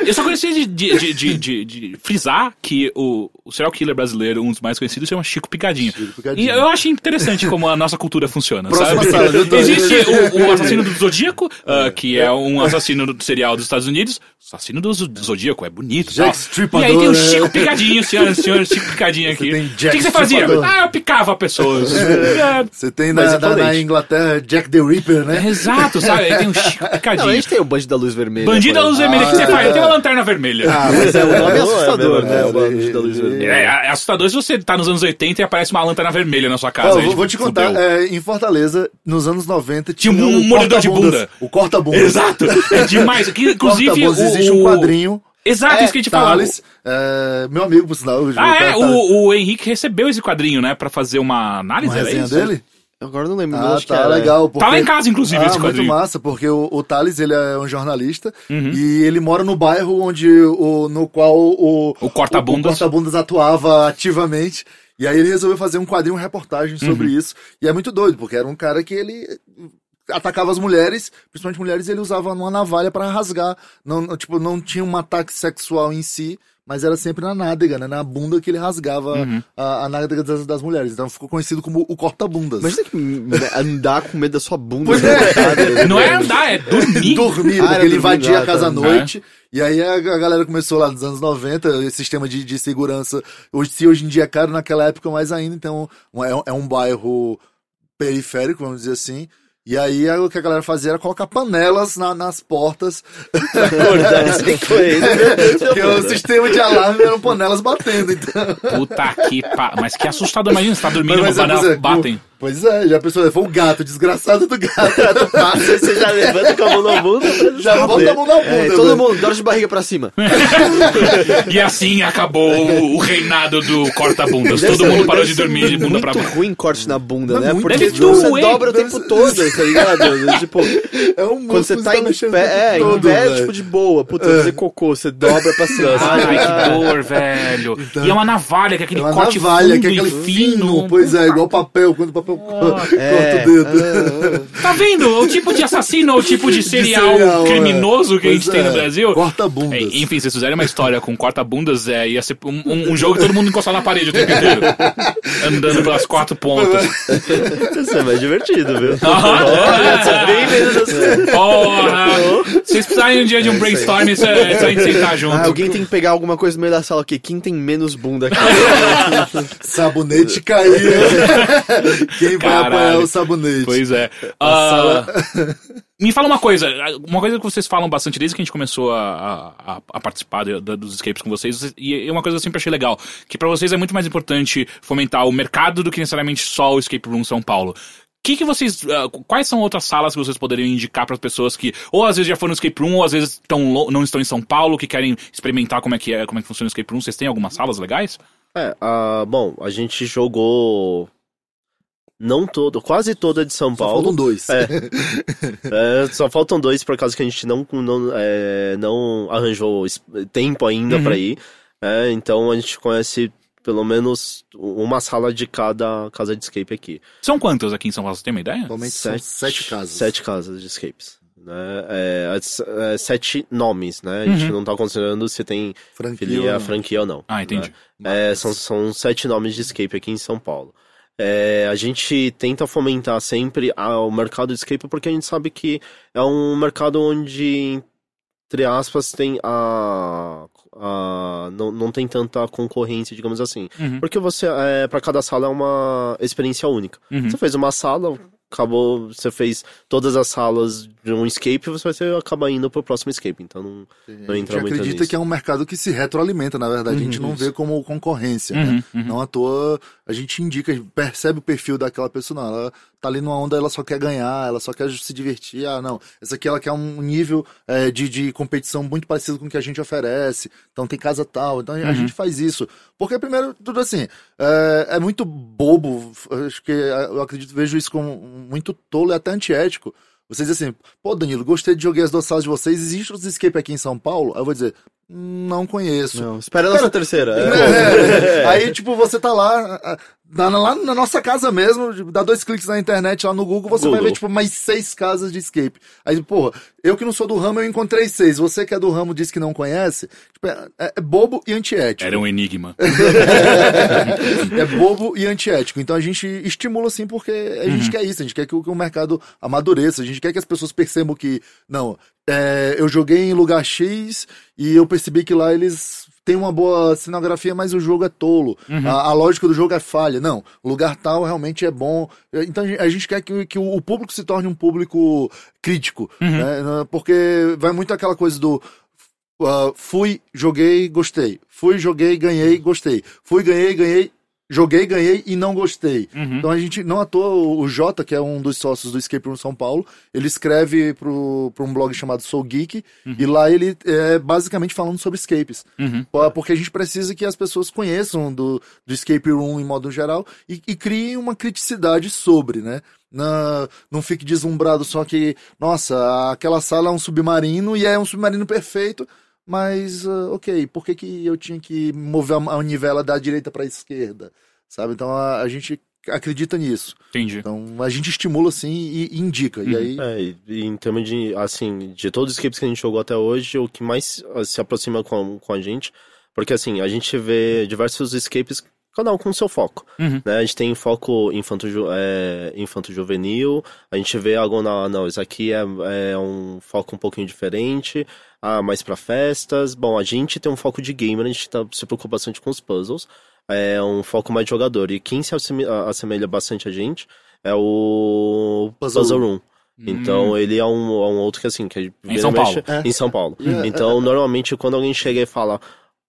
Eu só gostaria de, de, de, de, de frisar que o, o serial killer brasileiro, um dos mais conhecidos, chama Chico Picadinho. Chico Picadinho. E eu acho interessante como a nossa cultura funciona. Próxima sabe? sala, Existe o, o, assassino do Zodíaco, uh, que é um assassino do serial dos Estados Unidos. Assassino do Zodíaco, é bonito. Jack E aí tem o Chico Picadinho, senhoras e senhores, Chico Picadinho aqui. O que, que, você fazia? Ah, eu picava pessoas. Você tem na, na, na, Inglaterra Jack the Ripper, né? É, exato, sabe? Aí tem o Chico Picadinho. Não, a gente tem o Bandido da Luz Vermelha. Bandido da Luz Vermelha, o ah, que você faz? Eu tenho uma lanterna vermelha. Ah, mas é, o nome é assustador, né? O Bandido da Luz Vermelha. É, é assustador se você tá nos anos 80 e aparece uma lanterna vermelha na sua casa. Oh, vou te contar, é, em Fortaleza, nos anos 90, tinha, tinha um mordedor de bunda. O corta-bunda. Exato. É demais. Que, inclusive, existe um quadrinho. Exato, é, isso que a gente falou. É, meu amigo, por sinal. Ah, é? O, o Henrique recebeu esse quadrinho, né? Pra fazer uma análise, uma resenha dele? Agora não lembro. Ah, tá legal. Porque... Tá lá em casa, inclusive, ah, esse quadrinho. muito massa, porque o, o Thales, ele é um jornalista uhum. e ele mora no bairro onde, o, no qual o... O Corta-Bundas. O, o Corta-Bundas atuava ativamente. E aí ele resolveu fazer um quadrinho, uma reportagem sobre uhum. isso. E é muito doido, porque era um cara que ele atacava as mulheres, principalmente mulheres, ele usava uma navalha para rasgar. Não, tipo, não tinha um ataque sexual em si, mas era sempre na nádega, né? Na bunda que ele rasgava uhum. a, a nádega das, das, mulheres. Então ficou conhecido como o corta-bundas. Imagina que andar com medo da sua bunda. Pois é. Não é andar, é dormir. dormir, ah, porque ele invadia a casa à noite. É. E aí a, a, galera começou lá nos anos 90, esse sistema de, de segurança. Hoje, se hoje em dia é caro, naquela época mais ainda. Então é, é um bairro periférico, vamos dizer assim. E aí o que a galera fazia era colocar panelas na, nas portas acordar. Porque o sistema de alarme eram panelas batendo, então. Puta que pa... Mas que assustador, imagina, você tá dormindo e as panelas batem. Pois é, já pensou, foi o gato, desgraçado do gato. Passa você já levanta com a mão na bunda pra Já bota a mão na bunda. É, todo velho. mundo, dora de barriga pra cima. E assim acabou o, reinado do corta-bundas. Todo mundo parou de dormir de bunda pra muito baixo. ruim corte na bunda, é né? muito Porque Deve tipo, você dobra o tempo todo, tá ligado? tipo, É um quando você tá que em pé, é, em pé, tipo, de boa. Puta, fazer cocô, você dobra pra cima. Ai, que dor, velho. E é uma navalha, que é aquele É uma corte navalha, fundo que é aquele fino. Pois é, igual papel, quando o papel co- É, corta o dedo. ah, Tá vendo? O tipo de assassino, o tipo de serial, serial, é. criminoso que a gente Pois tem no é. Brasil. Corta-bundas. É, enfim, se vocês fizerem uma história com corta-bundas, é, ia ser um, um- um jogo que todo mundo encostado na parede o tempo inteiro. Andando pelas quatro pontas. Isso é mais divertido, viu? É assim. Porra! Se vocês precisarem um dia de um brainstorm, isso é, é só a gente sentar junto. Ah, alguém tem que pegar alguma coisa no meio da sala aqui. Quem tem menos bunda aqui? Sabonete caiu. Quem vai Caralho. apanhar o sabonete? Pois é. Ah, me fala uma coisa, uma coisa que vocês falam bastante desde que a gente começou a, a, a participar de- da- dos escapes com vocês, e é uma coisa que eu sempre achei legal, que pra vocês é muito mais importante fomentar o mercado do que necessariamente só o Escape Room São Paulo. Que que vocês, ah, quais são outras salas que vocês poderiam indicar para as pessoas que ou às vezes já foram no escape room ou às vezes tão não estão em São Paulo que querem experimentar como é que é, como é que funciona o escape room? Vocês têm algumas salas legais? É, ah, bom, a gente jogou. Não todo, quase toda de São Só Paulo. faltam dois. É. É, só faltam dois por causa que a gente não, não, é, não arranjou tempo ainda Uhum. pra ir. É, então a gente conhece pelo menos uma sala de cada casa de escape aqui. São quantas aqui em São Paulo? Você tem uma ideia? Atualmente são sete casas. Sete casas de escapes. Né? É, é, sete nomes, né? A gente Uhum. não tá considerando se tem Franquia. filia, ou não. franquia ou não. Ah, entendi. né? É, são, são sete nomes de escape aqui em São Paulo. É, a gente tenta fomentar sempre o mercado de escape porque a gente sabe que é um mercado onde, entre aspas, tem a. a não, não tem tanta concorrência, digamos assim. Uhum. Porque você, é, para cada sala é uma experiência única. Uhum. Você fez uma sala, acabou, você fez todas as salas de um escape, você vai ser, acaba indo pro próximo escape. Então não, A não gente entra muito acredita nisso. que é um mercado que se retroalimenta, na verdade. a gente não vê como concorrência, né? Uhum, uhum. Não à toa, a gente indica, percebe o perfil daquela pessoa. Não, ela tá ali numa onda, ela só quer ganhar, ela só quer se divertir. Ah, não. Essa aqui ela quer um nível é, de, de competição muito parecido com o que a gente oferece. Então tem casa tal. Então a Uhum. gente faz isso. Porque, primeiro, tudo assim, é, é muito bobo. Acho que é, eu acredito, vejo isso como muito tolo e até antiético. Vocês dizem assim, pô, Danilo, gostei de jogar as duas salas de vocês. Existe os escape aqui em São Paulo? Aí eu vou dizer, não conheço. Não, espera a nossa terceira. É, é. Aí, tipo, você tá lá, na, lá na nossa casa mesmo, dá dois cliques na internet, lá no Google, você vai Google. ver, tipo, mais seis casas de escape. Aí, porra, eu que não sou do ramo, eu encontrei seis. Você que é do ramo diz que não conhece. Tipo, é, é bobo e antiético. Era um enigma. é bobo e antiético. Então a gente estimula assim porque a gente quer isso, a gente quer que o, que o mercado amadureça, a gente quer que as pessoas percebam que, não, é, eu joguei em lugar X e eu percebi que lá eles têm uma boa cenografia, mas o jogo é tolo. A, a lógica do jogo é falha. Não, o lugar tal realmente é bom. Então a gente- quer que, que o público se torne um público crítico, né? Porque vai muito aquela coisa do Uh, fui, joguei, gostei. Fui, joguei, ganhei, gostei. Fui, ganhei, ganhei, joguei, ganhei e não gostei. Uhum. Então a gente, não à toa, o Jota, que é um dos sócios do Escape Room São Paulo, ele escreve pro um blog chamado Soul Geek, e lá ele é basicamente falando sobre escapes. Uhum. Porque a gente precisa que as pessoas conheçam do, do escape room em modo geral e, e criem uma criticidade sobre, né? Não fique deslumbrado só que, nossa, aquela sala é um submarino e é um submarino perfeito, mas, ah, ok, por que, que eu tinha que mover a a manivela da direita para a esquerda? Sabe? Então a, a gente acredita nisso. Entendi. Então a gente estimula assim e, e indica. E aí. É, e, e em termos de, assim, de todos os escapes que a gente jogou até hoje, o que mais ah, se aproxima com, com a gente, porque assim, a gente vê diversos escapes, cada um com seu foco, Uhum. né? A gente tem foco infanto, ju- é, infanto juvenil, a gente vê algo, não, não, isso aqui é, é um foco um pouquinho diferente, ah, mais pra festas, bom, a gente tem um foco de gamer, a gente tá, se preocupa bastante com os puzzles, é um foco mais de jogador, e quem se assemelha bastante a gente é o Puzzle Puzzle, Room. Então ele é um, é um outro que assim, que Em São Paulo. É. Em São Paulo. É, Então, normalmente, quando alguém chega e fala,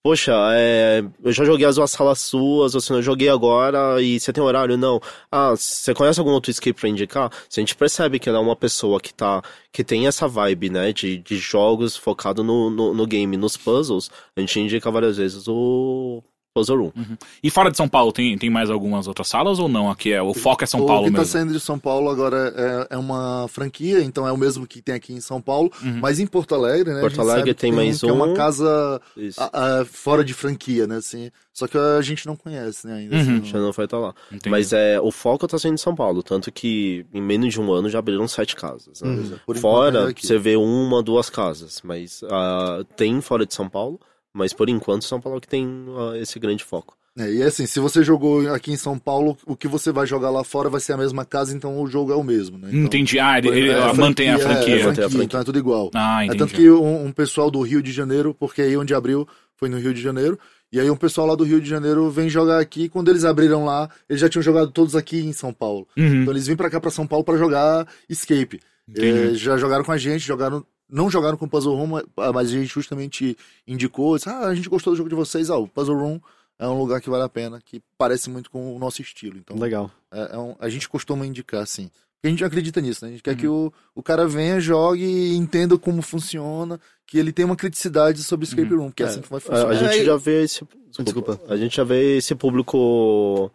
Poxa, é, eu já joguei as duas salas suas, você não joguei agora e você tem horário? Não. Ah, você conhece algum outro escape pra indicar? Se a gente percebe que ela é uma pessoa que tá, que tem essa vibe, né, de, de jogos focado no, no, no game, nos puzzles, a gente indica várias vezes o Puzzle Room. Uhum. E fora de São Paulo, tem, tem mais algumas outras salas ou não? Aqui é, o foco é São o Paulo que mesmo. tá saindo de São Paulo agora é, é uma franquia, então é o mesmo que tem aqui em São Paulo, Uhum. mas em Porto Alegre, né? a Porto Alegre que tem mais que é uma um. casa ah, ah, fora de franquia, né? Assim, só que a gente não conhece, né? Ainda. Uhum. assim, Já não vai estar lá. Entendi. Mas é, o foco tá sendo em São Paulo, tanto que em menos de um ano já abriram sete casas. né? Uhum. Fora, é você vê uma, duas casas, mas ah, tem fora de São Paulo, mas por enquanto São Paulo é que tem ah, esse grande foco. É, e assim, se você jogou aqui em São Paulo, o que você vai jogar lá fora vai ser a mesma casa, então o jogo é o mesmo, né? Então, Entendi. Ah, ele, ele é, mantém a franquia. É, Mantém a franquia. então é tudo igual. Ah, É entendi. tanto que um, um pessoal do Rio de Janeiro, porque aí onde abriu foi no Rio de Janeiro, e aí um pessoal lá do Rio de Janeiro vem jogar aqui, quando eles abriram lá, eles já tinham jogado todos aqui em São Paulo. Uhum. Então eles vêm pra cá, pra São Paulo, pra jogar Escape. É, já jogaram com a gente, jogaram. Não jogaram com o Puzzle Room, mas a gente justamente indicou, disse, ah, a gente gostou do jogo de vocês, ah, o Puzzle Room é um lugar que vale a pena, que parece muito com o nosso estilo. Então, Legal. é, é um- a gente costuma indicar, assim. Porque a gente acredita nisso, né? A gente quer que o, o cara venha, jogue e entenda como funciona, que ele tenha uma criticidade sobre o Escape Room, que é, É, assim que vai funcionar. a gente É, já vê esse. Desculpa. A gente já vê esse público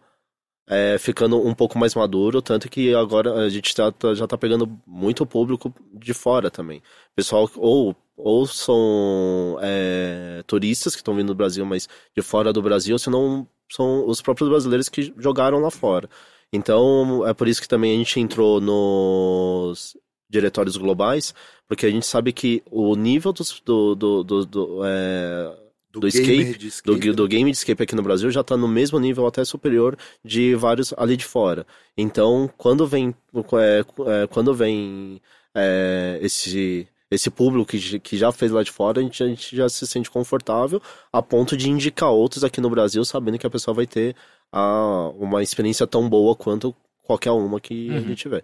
é, ficando um pouco mais maduro, tanto que agora a gente já tá, já tá pegando muito público de fora também. Pessoal, ou, ou são é, turistas que estão vindo do Brasil, mas de fora do Brasil, senão são os próprios brasileiros que jogaram lá fora. Então, é por isso que também a gente entrou nos diretórios globais, porque a gente sabe que o nível dos, do, do, do, do, é, do gamer escape, de do, escape, do game de escape aqui no Brasil já está no mesmo nível até superior de vários ali de fora. Então, quando vem, é, é, quando vem é, esse esse público que, que já fez lá de fora, a gente, a gente já se sente confortável a ponto de indicar outros aqui no Brasil, sabendo que a pessoa vai ter a, uma experiência tão boa quanto qualquer uma que a Uhum. gente tiver.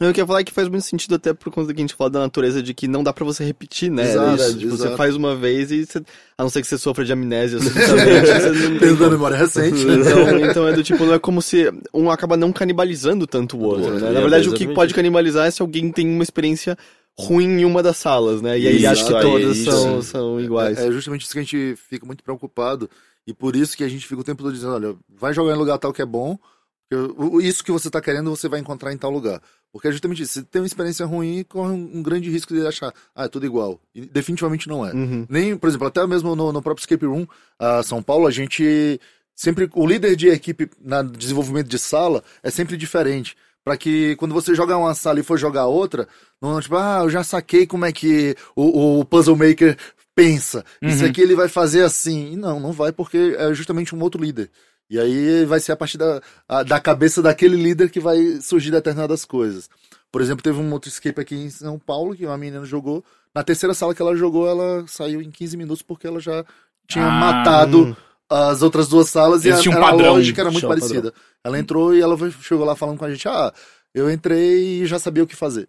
Eu queria falar que faz muito sentido até por conta que a gente fala da natureza de que não dá pra você repetir, né? Exato, tipo, você exato. faz uma vez e você, a não ser que você sofra de amnésia você não tem da memória recente, né? Então, então é do tipo, não é como se um acaba não canibalizando tanto o outro, né? Na É, verdade, o que pode canibalizar é se alguém tem uma experiência ruim em uma das salas, né? E aí acha que todas isso. são, são iguais. É, é justamente isso que a gente fica muito preocupado e por isso que a gente fica o tempo todo dizendo, olha, vai jogar em lugar tal que é bom, o- isso que você tá querendo você vai encontrar em tal lugar. Porque é justamente isso, se tem uma experiência ruim, corre um, um grande risco de achar, ah, é tudo igual. E definitivamente não é. Uhum. Nem, por exemplo, até mesmo no, no próprio Escape Room, a São Paulo, a gente sempre, o líder de equipe na desenvolvimento de sala é sempre diferente. Pra que quando você jogar uma sala e for jogar outra, não tipo, ah, eu já saquei como é que o, o Puzzle Maker pensa. Isso Uhum. aqui ele vai fazer assim. E não, não vai, porque é justamente um outro líder. E aí vai ser a partir da, a- da cabeça daquele líder que vai surgir determinadas coisas. Por exemplo, teve um outro escape aqui em São Paulo que uma menina jogou. Na terceira sala que ela jogou, ela saiu em 15 minutos porque ela já tinha Ah, matado as outras duas salas e a, um era a padrão, lógica era muito parecida. Ela entrou e ela foi- chegou lá falando com a gente: Ah, eu entrei e já sabia o que fazer.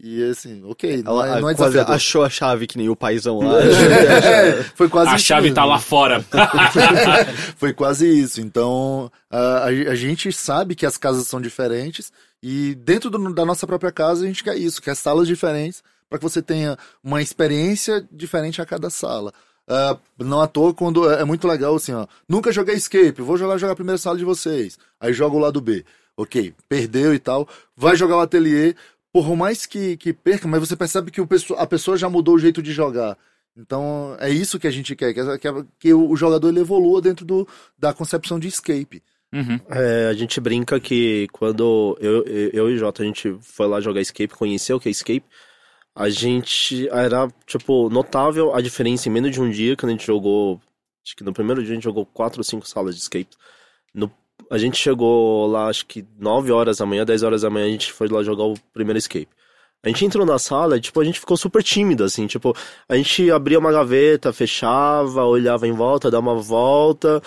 E assim, ok, não Ela é, não é quase desafiador. achou a chave que nem o paizão lá. É, foi quase A isso chave mesmo. tá lá fora. Foi quase isso. Então, a, a- a gente sabe que as casas são diferentes e dentro do- da nossa própria casa a gente quer isso, quer salas diferentes para que você tenha uma experiência diferente a cada sala. Ah, não à toa, quando é é muito legal assim, ó. Nunca joguei escape, vou jogar, jogar a primeira sala de vocês. Aí joga o lado B. Ok, perdeu e tal. Vai jogar o ateliê. Por mais que, que perca, mas você percebe que o a pessoa já mudou o jeito de jogar. Então, é isso que a gente quer, que, que, que o jogador ele evolua dentro do, da concepção de escape. Uhum. É, a gente brinca que quando eu, eu, eu e o Jota a gente foi lá jogar Escape, conheceu o que é Escape, a gente era, tipo, notável a diferença em menos de um dia quando a gente jogou. Acho que no primeiro dia a gente jogou quatro ou cinco salas de Escape. No, a gente chegou lá, acho que 9 horas da manhã, 10 horas da manhã, a gente foi lá jogar o primeiro Escape. A gente entrou na sala e, tipo, a gente ficou super tímido, assim, tipo, a gente abria uma gaveta, fechava, olhava em volta, dava uma volta.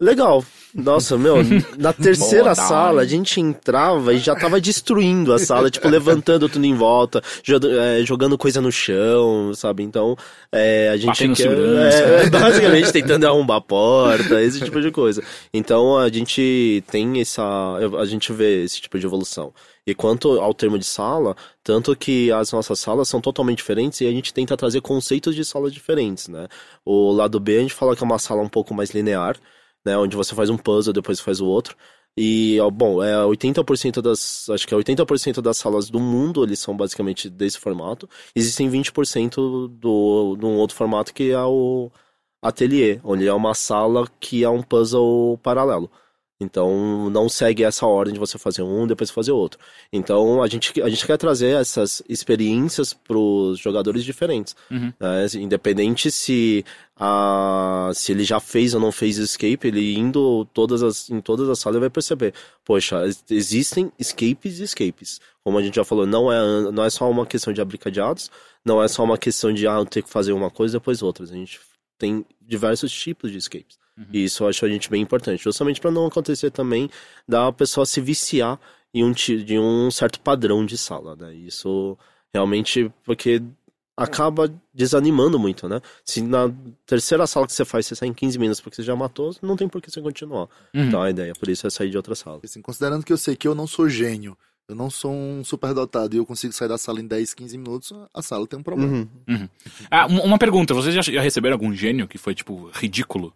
Legal. Nossa, meu, na terceira Boa, sala a gente entrava e já tava destruindo a sala, tipo, levantando tudo em volta, é, jogando coisa no chão, sabe? Então, é, a gente quer, é, basicamente tentando arrombar a porta, esse tipo de coisa. Então, a gente tem essa, a gente vê esse tipo de evolução. E quanto ao termo de sala, tanto que as nossas salas são totalmente diferentes e a gente tenta trazer conceitos de salas diferentes, né? O lado B a gente fala que é uma sala um pouco mais linear, né, onde você faz um puzzle, depois faz o outro. E, bom, é 80% das, acho que é 80% das salas do mundo, eles são basicamente desse formato. Existem 20% do, de um outro formato que é o ateliê, onde é uma sala que é um puzzle paralelo. Então, não segue essa ordem de você fazer um, depois fazer outro. Então, a gente, a gente quer trazer essas experiências para os jogadores diferentes. Uhum. né? Independente se, a, se ele já fez ou não fez escape, ele indo todas as, em todas as salas vai perceber. Poxa, ex- existem escapes e escapes. Como a gente já falou, não é, não é só uma questão de abrir cadeados, não é só uma questão de ah, eu ter que fazer uma coisa e depois outras. A gente tem diversos tipos de escapes. E isso eu acho a gente bem importante. Justamente para não acontecer também da pessoa se viciar em um, de um certo padrão de sala, né? Isso realmente porque acaba desanimando muito, né? Se na terceira sala que você faz você sai em 15 minutos porque você já matou, não tem por que você continuar. Uhum. Então a ideia por isso é sair de outra sala. Assim, considerando que eu sei que eu não sou gênio, eu não sou um superdotado e eu consigo sair da sala em 10, 15 minutos, a sala tem um problema. Uhum. Ah, um- uma pergunta, vocês já receberam algum gênio que foi, tipo, ridículo?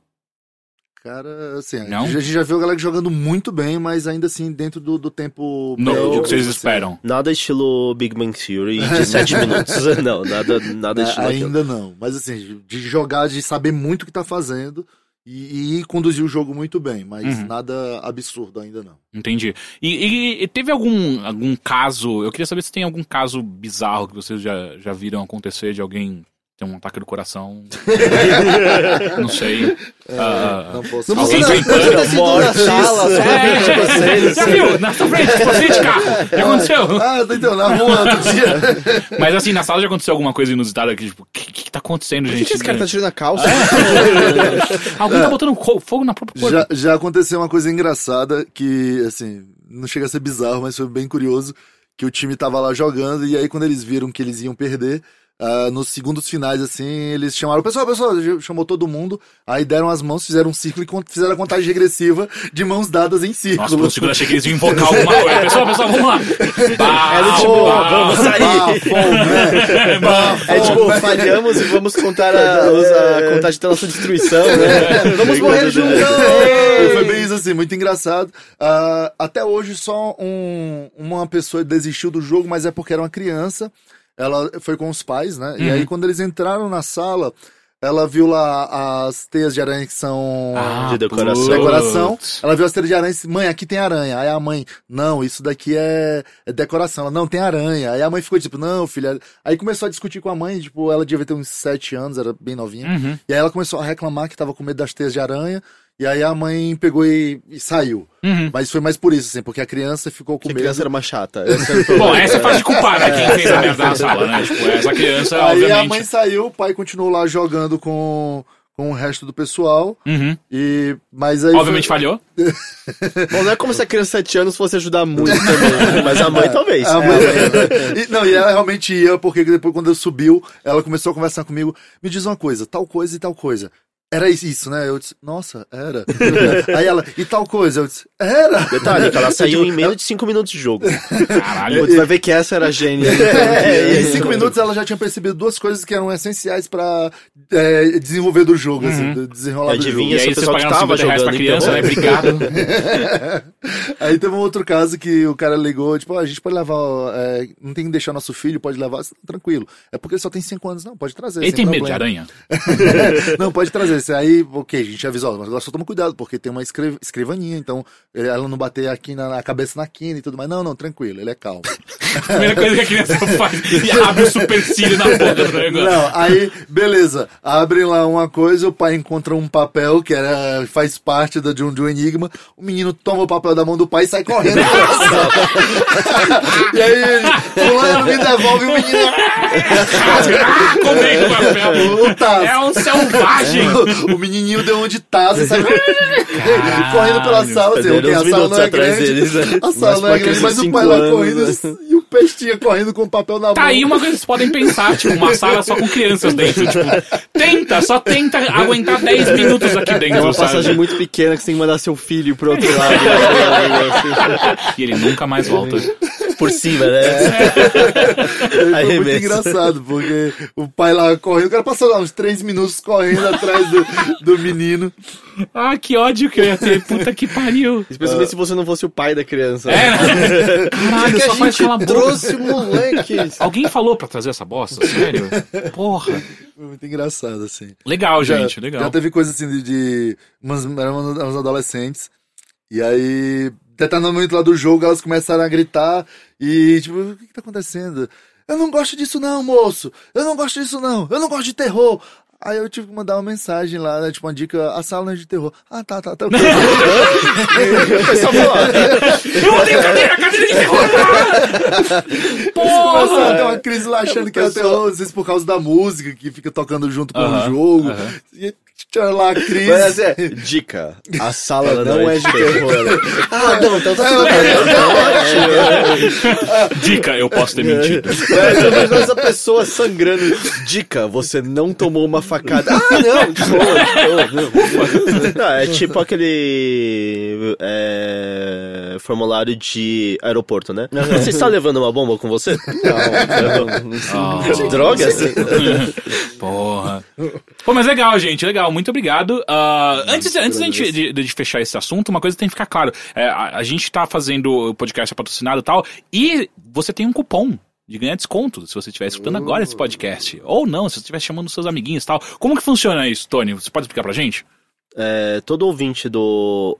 Cara, assim, a Não? gente já viu a galera jogando muito bem, mas ainda assim dentro do, do tempo médio, o que vocês assim, esperam? Nada estilo Big Bang Theory de 7 minutos. Não, nada, nada É, estilo aquilo. ainda não. Mas assim, de jogar, de saber muito o que tá fazendo e, e conduzir o jogo muito bem, mas Uhum. nada absurdo ainda não. Entendi. E, e- e teve algum, algum caso, eu queria saber se tem algum caso bizarro que vocês já, já viram acontecer de alguém ter um ataque do coração. não sei. Ah, não posso Não Alguém precisa, tem não precisa ter pânico, sido na mortes, sala, só pra ver com vocês. já viu? Na sua frente, você de carro. O que aconteceu? Ah, então, na rua outro dia. Mas assim, na sala já aconteceu alguma coisa inusitada que, tipo, o que, que tá acontecendo, Por que, gente? que esse cara tá tirando a calça? Alguém tá botando fogo na própria corpo. já, já aconteceu uma coisa engraçada que, assim, não chega a ser bizarro, mas foi bem curioso. Que o time tava lá jogando, e aí quando eles viram que eles iam perder, ah, nos segundos finais, assim, eles chamaram, pessoal, pessoal, chamou todo mundo, aí deram as mãos, fizeram um círculo e fizeram a contagem regressiva de mãos dadas em círculo. Nossa, por um segundo achei que eles iam invocar alguma coisa. Pessoal, pessoal, vamos lá. É do tipo, Bah, vamos sair. Bafomé, É tipo, falhamos e vamos contar a, os- a contagem da nossa destruição, né? Vamos morrer juntos! É, Foi bem isso assim, muito engraçado. Ah, até hoje só um- uma pessoa desistiu do jogo, mas é porque era uma criança. Ela foi com os pais, né? E aí quando eles entraram na sala, ela viu lá as teias de aranha que são Ah, de decoração. decoração. Ela viu as teias de aranha e disse, mãe, aqui tem aranha. Aí a mãe, não, isso daqui é, é decoração. Ela, não, tem aranha. Aí a mãe ficou tipo, não, filha. Aí começou a discutir com a mãe, tipo, ela devia ter uns sete anos, era bem novinha. Uhum. E aí ela começou a reclamar que tava com medo das teias de aranha. E aí a mãe pegou e, e saiu. Uhum. Mas foi mais por isso, assim, porque a criança ficou com Que a medo. criança era uma chata. Problema. Bom, essa é fácil de culpar, né? Quem fez a merda na sala, né? Tipo, essa criança, Aí a obviamente. mãe saiu, o pai continuou lá jogando com, com o resto do pessoal. Uhum. E, mas aí Obviamente foi... falhou. Bom, não é como se a criança de 7 anos fosse ajudar muito também. né? Mas a mãe talvez. A mãe- E- não, e ela realmente ia, porque depois, quando eu subiu, ela começou a conversar comigo. Me diz uma coisa, tal coisa e tal coisa. Era isso, né? Eu disse, nossa, era. Aí ela, e tal coisa? Eu disse, era. Detalhe, que ela saiu em menos de 5 minutos de jogo. Caralho. Putz, vai ver que essa era a gênia. É, e em cinco minutos ela já tinha percebido duas coisas que eram essenciais pra é, desenvolver do jogo, assim, do desenrolar do jogo. Adivinha E aí tava 50 reais pra jogando, criança, né? então. Obrigado. Aí teve um outro caso que o cara ligou, tipo, "Ah, a gente pode levar, é, não tem que deixar nosso filho, pode levar, tranquilo. É porque ele só tem cinco anos, não, pode trazer. Ele tem medo de problema. aranha? não, pode trazer. Esse Aí, ok, a gente avisou, mas agora só toma cuidado, porque tem uma escrivaninha, então ela não bater aqui na, na cabeça na quina e tudo mais. Não, não, tranquilo, ele é calmo. Primeira coisa que a criança faz e abre o supercílio na boca do negócio. Não, aí, beleza. Abrem lá uma coisa, o pai encontra um papel que era, faz parte da, de, um, de um enigma. O menino toma o papel da mão do pai e sai correndo. e aí ele, fulano me devolve o menino. Comendo papel. O Taz. É um selvagem. o menininho deu onde Taz e sai correndo pela sala. Assim, ok, a sala não é grande. deles, né? A sala não é grande, mas de o pai lá correndo e o pestinha correndo com o papel na mão. Tá aí uma coisa que vocês podem pensar, tipo, uma sala só com crianças dentro, tipo, tenta, só tenta aguentar 10 minutos aqui É dentro, uma sabe? passagem muito pequena que você tem que mandar seu filho pro outro lado. E ele nunca mais volta. Por cima, né? Foi muito engraçado, porque o pai lá correndo, o cara passou lá uns três minutos correndo atrás do, do menino. Ah, que ódio que eu ia ter, puta que pariu. Especialmente se você não fosse o pai da criança. É, né? Caralho, que só faz gente calar a boca. trouxe o moleque. Alguém falou pra trazer essa bosta? Sério? Porra. Foi muito engraçado, assim. Legal, Já- gente, legal. Já teve coisa assim de. de umas, eram uns adolescentes. E aí, determinado momento lá do jogo, elas começaram a gritar e, tipo, o que, que tá acontecendo? Eu não gosto disso, não, moço! Eu não gosto disso, não! Eu não gosto de terror! Aí eu tive que mandar uma mensagem lá, né? Tipo, uma dica, a sala não é de terror. Ah, tá, tá, tá. O pessoal Eu odeio cadeira, cadeira de terror! Começaram a ter uma crise lá achando que era terror, às vezes por causa da música que fica tocando junto com Aham, o jogo. aham. E tinha lá a crise. Mas é, dica, a sala Ela não, não é é de terror. ah, não, então tá tudo bem. Dica, eu posso ter mentido. É, mas a pessoa sangrando. Dica, você não tomou uma facada. Ah, não, de boa, não. É tipo aquele é, formulário de aeroporto, né? Você está levando uma bomba com você? Não, não, não, Ah. Drogas? Porra. Pô, mas legal, gente, legal. Muito obrigado. Ah, antes antes gente, de, de fechar esse assunto, uma coisa tem que ficar claro. É, a, a gente tá fazendo o podcast patrocinado e tal, e você tem um cupom de ganhar desconto se você estiver escutando agora esse podcast. Ou não, se você estiver chamando seus amiguinhos e tal. Como que funciona isso, Tony? Você pode explicar pra gente? É, todo ouvinte do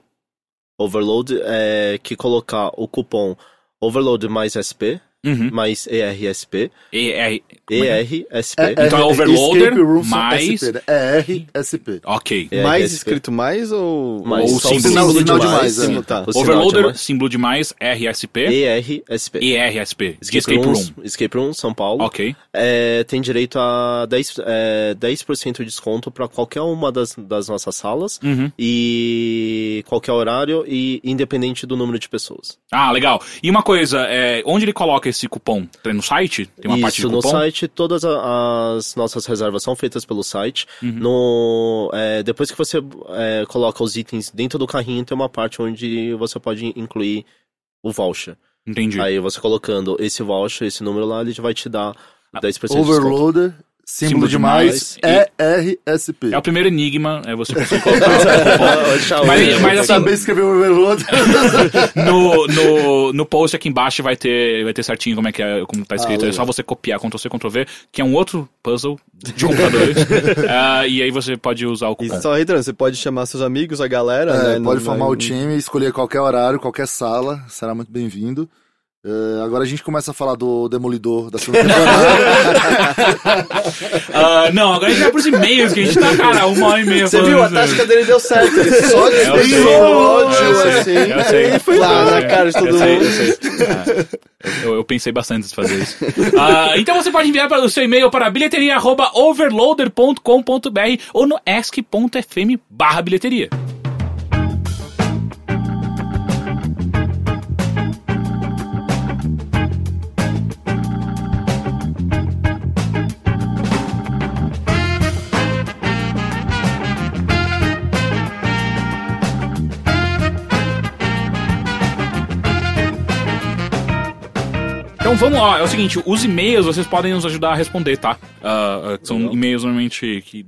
Overload é, que colocar o cupom Overload mais SP, Uhum. mais ERSP, E, é, ERSP, Então é Overloader mais- SP, né? É RSP. ok. É, Mais escrito mais ou. Mais Ou só símbolo. o símbolo Sinal de de mais. é. Tá. de Overloader, mais. símbolo de mais, RSP ERSP. e RSP. de Escape, Escape Room, Room. Escape Room, São Paulo. Ok. É, tem direito a 10%, é, 10 de desconto para qualquer uma das, das nossas salas Uhum. e qualquer horário e independente do número de pessoas. Ah, legal. E uma coisa, é, onde ele coloca esse cupom? Tem no site? Tem uma parte de Isso, no cupom? site, todas as nossas reservas são feitas pelo site. Uhum. No, é, depois que você é, coloca os itens dentro do carrinho, tem uma parte onde você pode incluir o voucher. Entendi. Aí você colocando esse voucher, esse número lá, ele já vai te dar 10% de desconto. Overloader, símbolo de mais, e- ERSP. É o primeiro enigma, é você conseguir colocar o. Mas, mas assim, Saber escrever Overloader. no, no, no post aqui embaixo vai ter, vai ter certinho como é que é, como tá escrito. Ah, é só você copiar Ctrl-C, Ctrl-V, que é um outro puzzle de computadores. Ah, e aí você pode usar o E cupom. só reiterando, você pode chamar seus amigos, a galera, É, né? pode no- formar no- o time, escolher qualquer horário, qualquer sala, será muito bem-vindo. É, agora a gente começa a falar do Demolidor da segunda temporada. Ah, não, agora a gente vai pros e-mails, que a gente tá, cara, uma hora e meia Você viu? A tática dele deu certo. Ele só É, eu sei. desligou o ódio, Eu sei, assim. eu sei. E foi lá na sei, cara de todo eu sei, mundo. eu sei. Ah, eu, eu pensei bastante antes de fazer isso. Ah, então você pode enviar para o seu e-mail para bilheteria.overloader.com.br ou no ask.fm barra bilheteria. Então vamos lá, é o seguinte, os e-mails vocês podem nos ajudar a responder, tá? Ah, são e-mails normalmente que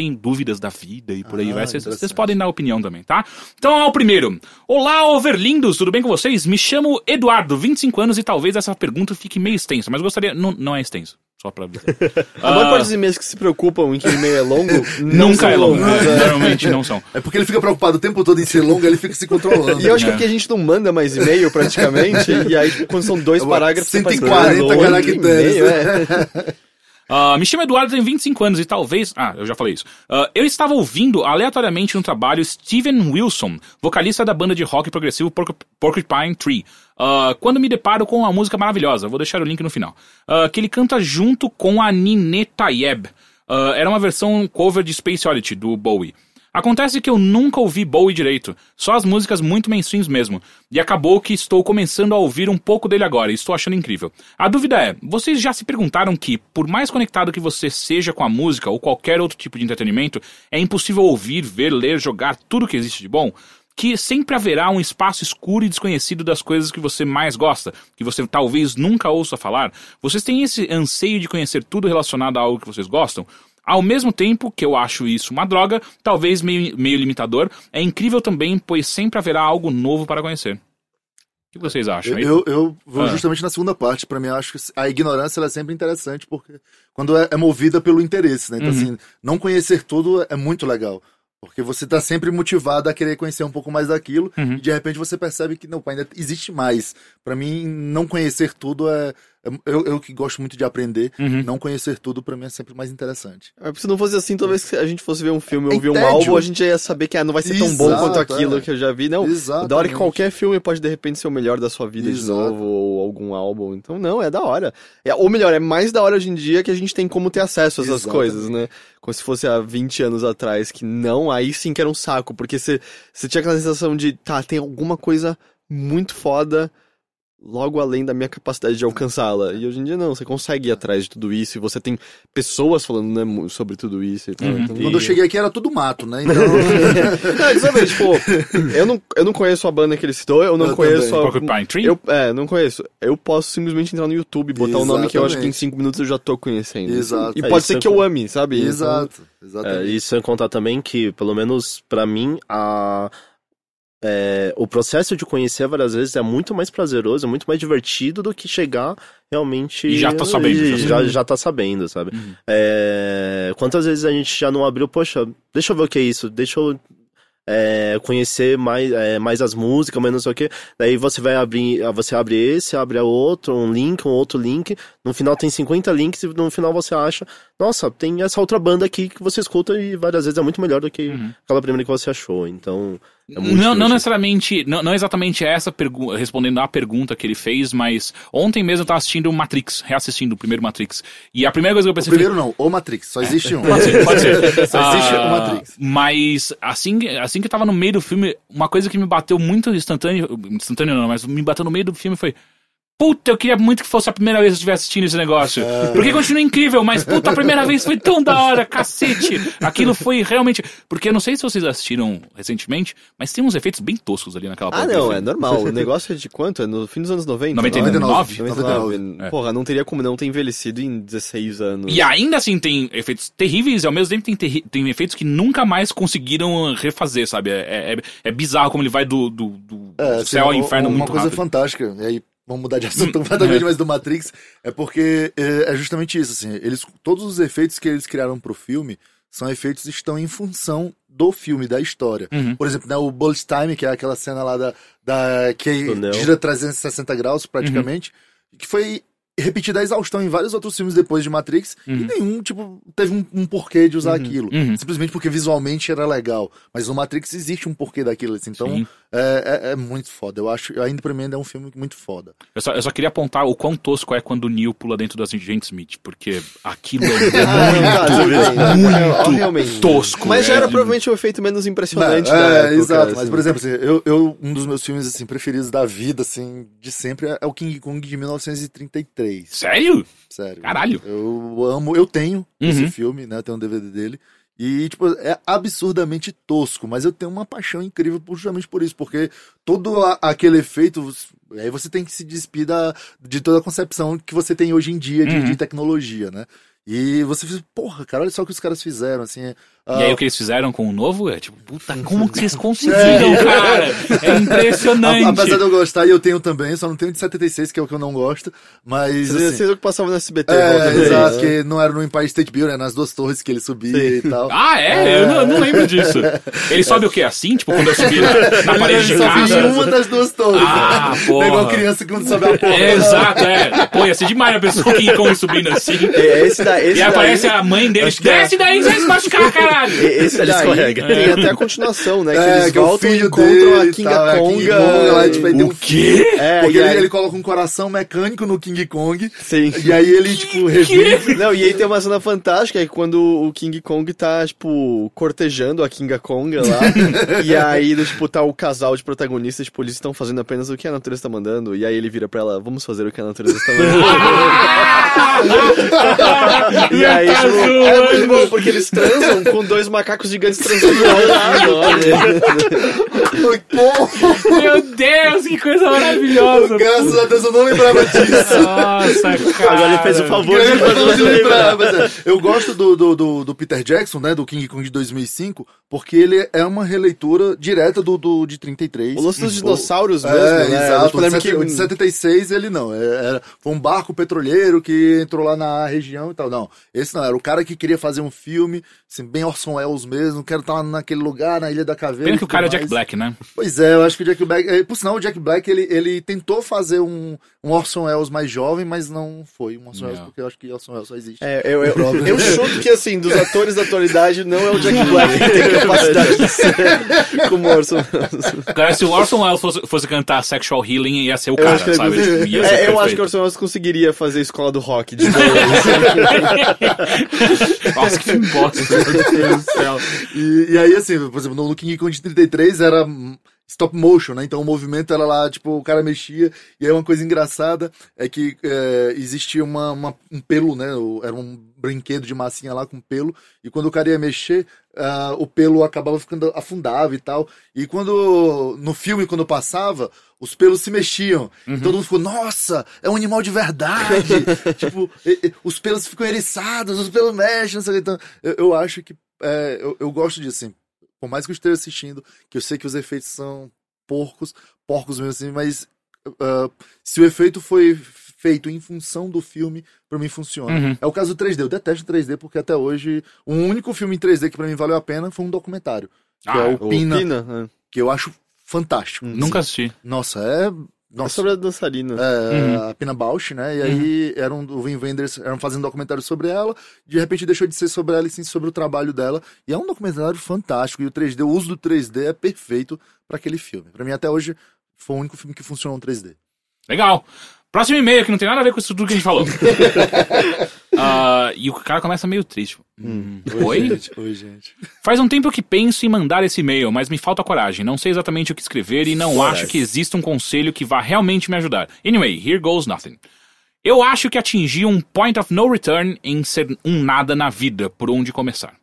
tem dúvidas da vida e por aí Ah, vai. Vocês, podem dar opinião também, tá? Então é o primeiro. Olá, overlindos, tudo bem com vocês? Me chamo Eduardo, 25 anos e talvez essa pergunta fique meio extensa, mas gostaria. Não, não é extenso. Só pra avisar. A maior parte dos e-mails que se preocupam em que o e-mail é longo, não Nunca são é longo. longos, é. Normalmente não são. É porque ele fica preocupado o tempo todo em ser longo, ele fica se controlando. E eu acho que É. é porque a gente não manda mais e-mail praticamente, e aí tipo, quando são dois Agora, parágrafos... você faz, 140 "Ah, longo, caracteres." e-mail, é. Ah, me chamo Eduardo, tenho 25 anos e talvez. Ah, eu já falei isso. Ah, eu estava ouvindo aleatoriamente no trabalho Steven Wilson, vocalista da banda de rock progressivo Porcu- Porcupine Tree. ah, quando me deparo com uma música maravilhosa, vou deixar o link no final. que ele canta junto com a Nine era uma versão cover de Space Oddity, do Bowie. Acontece que eu nunca ouvi Bowie direito, só as músicas muito mainstreams mesmo, e acabou que estou começando a ouvir um pouco dele agora e estou achando incrível. A dúvida é, vocês já se perguntaram que, por mais conectado que você seja com a música ou qualquer outro tipo de entretenimento, é impossível ouvir, ver, ler, jogar tudo que existe de bom? Que sempre haverá um espaço escuro e desconhecido das coisas que você mais gosta, que você talvez nunca ouça falar? Vocês têm esse anseio de conhecer tudo relacionado a algo que vocês gostam? Ao mesmo tempo que eu acho isso uma droga, talvez meio, meio limitador, é incrível também, pois sempre haverá algo novo para conhecer. O que vocês acham? aí? Eu, eu vou Ah. justamente na segunda parte. Pra mim, acho que a ignorância é sempre interessante, porque quando é, é movida pelo interesse, né? Então, Uhum. assim, não conhecer tudo é muito legal. Porque você tá sempre motivado a querer conhecer um pouco mais daquilo, Uhum. e de repente você percebe que não, ainda existe mais. Pra mim, não conhecer tudo é. Eu, eu que gosto muito de aprender, Uhum. não conhecer tudo pra mim é sempre mais interessante. É, Se não fosse assim, talvez se a gente fosse ver um filme ou É ouvir um álbum, a gente já ia saber que ah, não vai ser tão bom quanto aquilo é. que eu já vi. Não, da hora que Exatamente. qualquer filme pode de repente ser o melhor da sua vida de Exato. novo, ou algum álbum. Então, não, é da hora. É, ou melhor, é mais da hora hoje em dia que a gente tem como ter acesso a essas Exatamente. coisas, né? Como se fosse há 20 anos atrás, que não, aí sim que era um saco, porque você tinha aquela sensação de, tá, tem alguma coisa muito foda logo além da minha capacidade de alcançá-la. E hoje em dia não, você consegue ir atrás de tudo isso, e você tem pessoas falando né, sobre tudo isso e tal. Uhum. Então, Quando eu cheguei aqui era tudo mato, né? Então. não, sabe, tipo, eu não, eu não conheço a banda que ele citou, eu não Eu conheço também. a. Porcupine Tree? Eu, é, não conheço. Eu posso simplesmente entrar no YouTube e botar um nome que eu acho que em Exatamente. 5 minutos eu já tô conhecendo. Exato. E É, pode isso ser é que eu ame, sabe? Então, Exato, É, exatamente. e sem contar também que, pelo menos pra mim, a, é, o processo de conhecer várias vezes é muito mais prazeroso, é muito mais divertido do que chegar realmente. E já tá sabendo, já Já, já tá sabendo, sabe? Uhum. É, quantas vezes a gente já não abriu, poxa, deixa eu ver o que é isso, deixa eu é, conhecer mais, é, mais as músicas, mas não sei o que. Daí você vai abrir, você abre esse, abre outro, um link, um outro link. No final tem 50 links e no final você acha, nossa, tem essa outra banda aqui que você escuta e várias vezes é muito melhor do que Uhum. aquela primeira que você achou. Então, é Não, não necessariamente, não, não exatamente essa pergunta, respondendo à pergunta que ele fez, mas ontem mesmo eu tava assistindo Matrix, reassistindo o primeiro Matrix. E a primeira coisa que eu O pensei primeiro não, o Matrix, só existe um. Pode ser, pode ser. Só existe Ah, o Matrix. Mas assim, assim que eu tava no meio do filme, uma coisa que me bateu muito instantâneo, instantâneo não, mas me bateu no meio do filme foi. Puta, eu queria muito que fosse a primeira vez que eu estivesse assistindo esse negócio. Porque continua incrível, mas puta, a primeira vez foi tão da hora, cacete. Aquilo foi realmente. Porque eu não sei se vocês assistiram recentemente, mas tem uns efeitos bem toscos ali naquela Ah, não, é normal. O negócio é de quanto? É no fim dos anos 90? 99? 99. É. Porra, não teria como não ter envelhecido em 16 anos. E ainda assim tem efeitos terríveis e ao mesmo tempo tem, terri- tem efeitos que nunca mais conseguiram refazer, sabe? É, é, é bizarro como ele vai do, do, do É, assim, céu ao uma- inferno uma muito coisa rápido. fantástica, e aí vamos mudar de assunto completamente, mas do Matrix, é porque é, é justamente isso, assim, eles, todos os efeitos que eles criaram pro filme são efeitos que estão em função do filme, da história. Uhum. Por exemplo, né, o Bullet Time, que é aquela cena lá da, da que gira 360 graus praticamente, que foi repetida a exaustão em vários outros filmes depois de Matrix, Uhum. e nenhum, tipo, teve um, um porquê de usar aquilo. Uhum. Simplesmente porque visualmente era legal. Mas no Matrix existe um porquê daquilo, assim. Então, é, é, é muito foda. Eu acho, ainda pra mim ainda é um filme muito foda. Eu só, eu só queria apontar o quão tosco é quando o Neo pula dentro das Agent Smith, porque aquilo é Ah, tá, tudo bem. muito Realmente. tosco. Mas já é era de- provavelmente o efeito menos impressionante Não, da é, época, exato. Mas, assim. por exemplo, assim, eu, eu- um dos meus filmes assim, preferidos da vida, assim, de sempre, é o King Kong de 1933. Sério? Sério. Caralho. Eu amo, eu tenho esse Uhum. filme, né? Eu tenho um DVD dele. E, tipo, é absurdamente tosco, mas eu tenho uma paixão incrível por- justamente por isso, porque todo a- aquele efeito. Aí você tem que se despir da, de toda a concepção que você tem hoje em dia de, Uhum. de tecnologia, né? E você fica, porra, cara, olha só o que os caras fizeram, assim. E aí o que eles fizeram com o novo é tipo, puta, como que vocês conseguiram, cara? É impressionante. Apesar de eu gostar, e eu tenho também, só não tenho de 76, que é o que eu não gosto, mas. Vocês assim, vocês que passavam no SBT. é, exato, meia. que não era no Empire State Building, era nas duas torres que ele subia e tal. Ah, é? Eu não, eu não lembro disso. Ele sobe o quê? Assim? Tipo, quando eu subi na, na parede de Ele só casa? em uma das duas torres. Ah, É porra. igual criança quando sobe a porta. É, exato, é. Pô, ia ser demais a pessoa que Kong subindo assim. É, esse da, esse E aparece daí, a mãe dele, é. desce daí, você vai se machucar, caralho! Esse Ele daí escorrega. tem até a continuação, né? Que É, eles que é o voltam e filho encontram a Kinga tal, é, a King Konga. Konga lá, tipo, um- quê? É, Porque ele, aí- ele coloca um coração mecânico no King Kong. Sim. E aí ele, tipo, revive. Não, e aí tem uma cena fantástica, é quando o King Kong tá, tipo, cortejando a Kinga Konga lá. e aí, tipo, tá o casal de protagonistas, tipo, eles estão fazendo apenas o que a natureza tá mandando. E aí ele vira pra ela, vamos fazer o que a natureza está mandando. e aí, Tá tipo, é muito bom, porque eles transam com dois macacos gigantes transando ao lado. Meu Deus, que coisa maravilhosa! graças a Deus eu não lembrava disso. Nossa, cara. Agora ele fez o favor de fazer lembrar, mas é, Eu gosto do, do, do, do Peter Jackson, né? Do King Kong de 2005, porque ele é uma releitura direta do, do de 33. O lance dos dinossauros É, mesmo, né? exato. O de o de 76 ele não. é- Era, foi um barco petroleiro que entrou lá na região e tal. Não, esse não. Era o cara que queria fazer um filme, assim, bem Orson Welles mesmo. Quero estar lá naquele lugar, na Ilha da Caveira. Pena que o cara é Jack mais. Black, né? Pois é, eu acho que o Jack Black. é, Por sinal, o Jack Black ele, ele tentou fazer um, um Orson Welles mais jovem, mas não foi um Orson Welles, porque eu acho que Orson Welles só existe. É, eu, eu, próprio. eu chuto que, assim, dos atores da atualidade, não é o Jack Black que tem capacidade de ser como Orson Welles. Cara, se o Orson Welles fosse, fosse cantar Sexual Healing, ia ser o Eu cara, acho que ele sabe? Tipo, ser É, eu acho que o. Orson Welles conseguiria fazer escola do rock de boa. Nossa, que bosta, meu Deus do céu. E, e aí, assim, por exemplo, no King Kong de 33 era hum, stop motion, né? Então o movimento era lá, tipo, o cara mexia. E aí uma coisa engraçada é que é, existia uma, uma- um pelo, né? Era um brinquedo de massinha lá com pelo. E quando o cara ia mexer, ah, o pelo acabava ficando afundava e tal. E quando, no filme, quando passava, os pelos se mexiam. E todo mundo ficou, nossa, é um animal de verdade. tipo, e- e- os pelos ficam eriçados, os pelos mexem, não sei o que. Então, eu, eu acho que, é, eu, eu gosto disso, assim. Por mais que eu esteja assistindo, que eu sei que os efeitos são porcos, porcos mesmo assim, mas ah, se o efeito foi feito em função do filme, pra mim funciona. Uhum. É o caso do 3D. Eu detesto 3D porque até hoje o único filme em 3D que pra mim valeu a pena foi um documentário, que Ah, é o O Pina, Pina, né? que eu acho fantástico. Nunca assisti. Nossa, é É nossa, sobre a dançarina. é, Uhum. a Pina Bausch, né? E aí eram o Wim Wenders eram fazendo um documentário sobre ela, de repente deixou de ser sobre ela e sim sobre o trabalho dela. E é um documentário fantástico. E o 3D, o uso do 3D é perfeito pra aquele filme. Pra mim até hoje foi o único filme que funcionou em 3D. Legal. Próximo e-mail, que não tem nada a ver com isso tudo que a gente falou. Ah, e o cara começa meio triste. Hum, Oi? gente, oi, gente. Faz um tempo que penso em mandar esse e-mail, mas me falta coragem. Não sei exatamente o que escrever e não acho que exista um conselho que vá realmente me ajudar. Anyway, here goes nothing. Eu acho que atingi um point of no return em ser um nada na vida, por onde começar.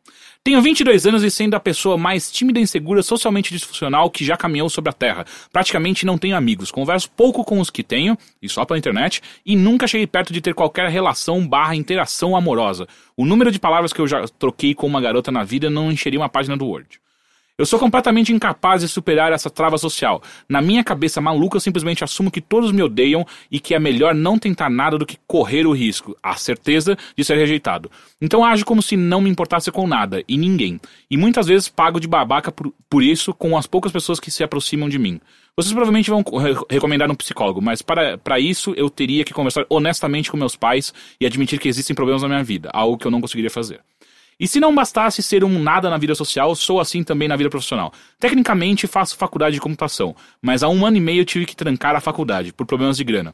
Tenho 22 anos e sendo a pessoa mais tímida e insegura, socialmente disfuncional que já caminhou sobre a Terra. Praticamente não tenho amigos, converso pouco com os que tenho, e só pela internet, e nunca cheguei perto de ter qualquer relação barra interação amorosa. O número de palavras que eu já troquei com uma garota na vida não encheria uma página do Word. Eu sou completamente incapaz de superar essa trava social. Na minha cabeça maluca, eu simplesmente assumo que todos me odeiam e que é melhor não tentar nada do que correr o risco, a certeza de ser rejeitado. Então ajo como se não me importasse com nada e ninguém. E muitas vezes pago de babaca por, por isso com as poucas pessoas que se aproximam de mim. Vocês provavelmente vão re- recomendar um psicólogo, mas para, para isso eu teria que conversar honestamente com meus pais e admitir que existem problemas na minha vida, algo que eu não conseguiria fazer. E se não bastasse ser um nada na vida social, sou assim também na vida profissional. Tecnicamente faço faculdade de computação, mas há um ano e meio tive que trancar a faculdade por problemas de grana.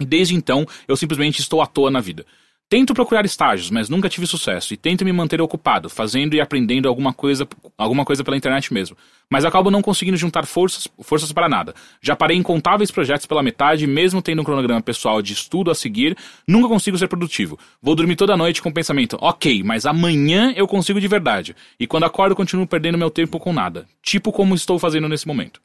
E desde então eu simplesmente estou à toa na vida. Tento procurar estágios, mas nunca tive sucesso, e tento me manter ocupado, fazendo e aprendendo alguma coisa, alguma coisa pela internet mesmo. Mas acabo não conseguindo juntar forças, forças para nada. Já parei incontáveis projetos pela metade, mesmo tendo um cronograma pessoal de estudo a seguir, nunca consigo ser produtivo. Vou dormir toda noite com o pensamento, ok, mas amanhã eu consigo de verdade. E quando acordo, continuo perdendo meu tempo com nada. Tipo como estou fazendo nesse momento.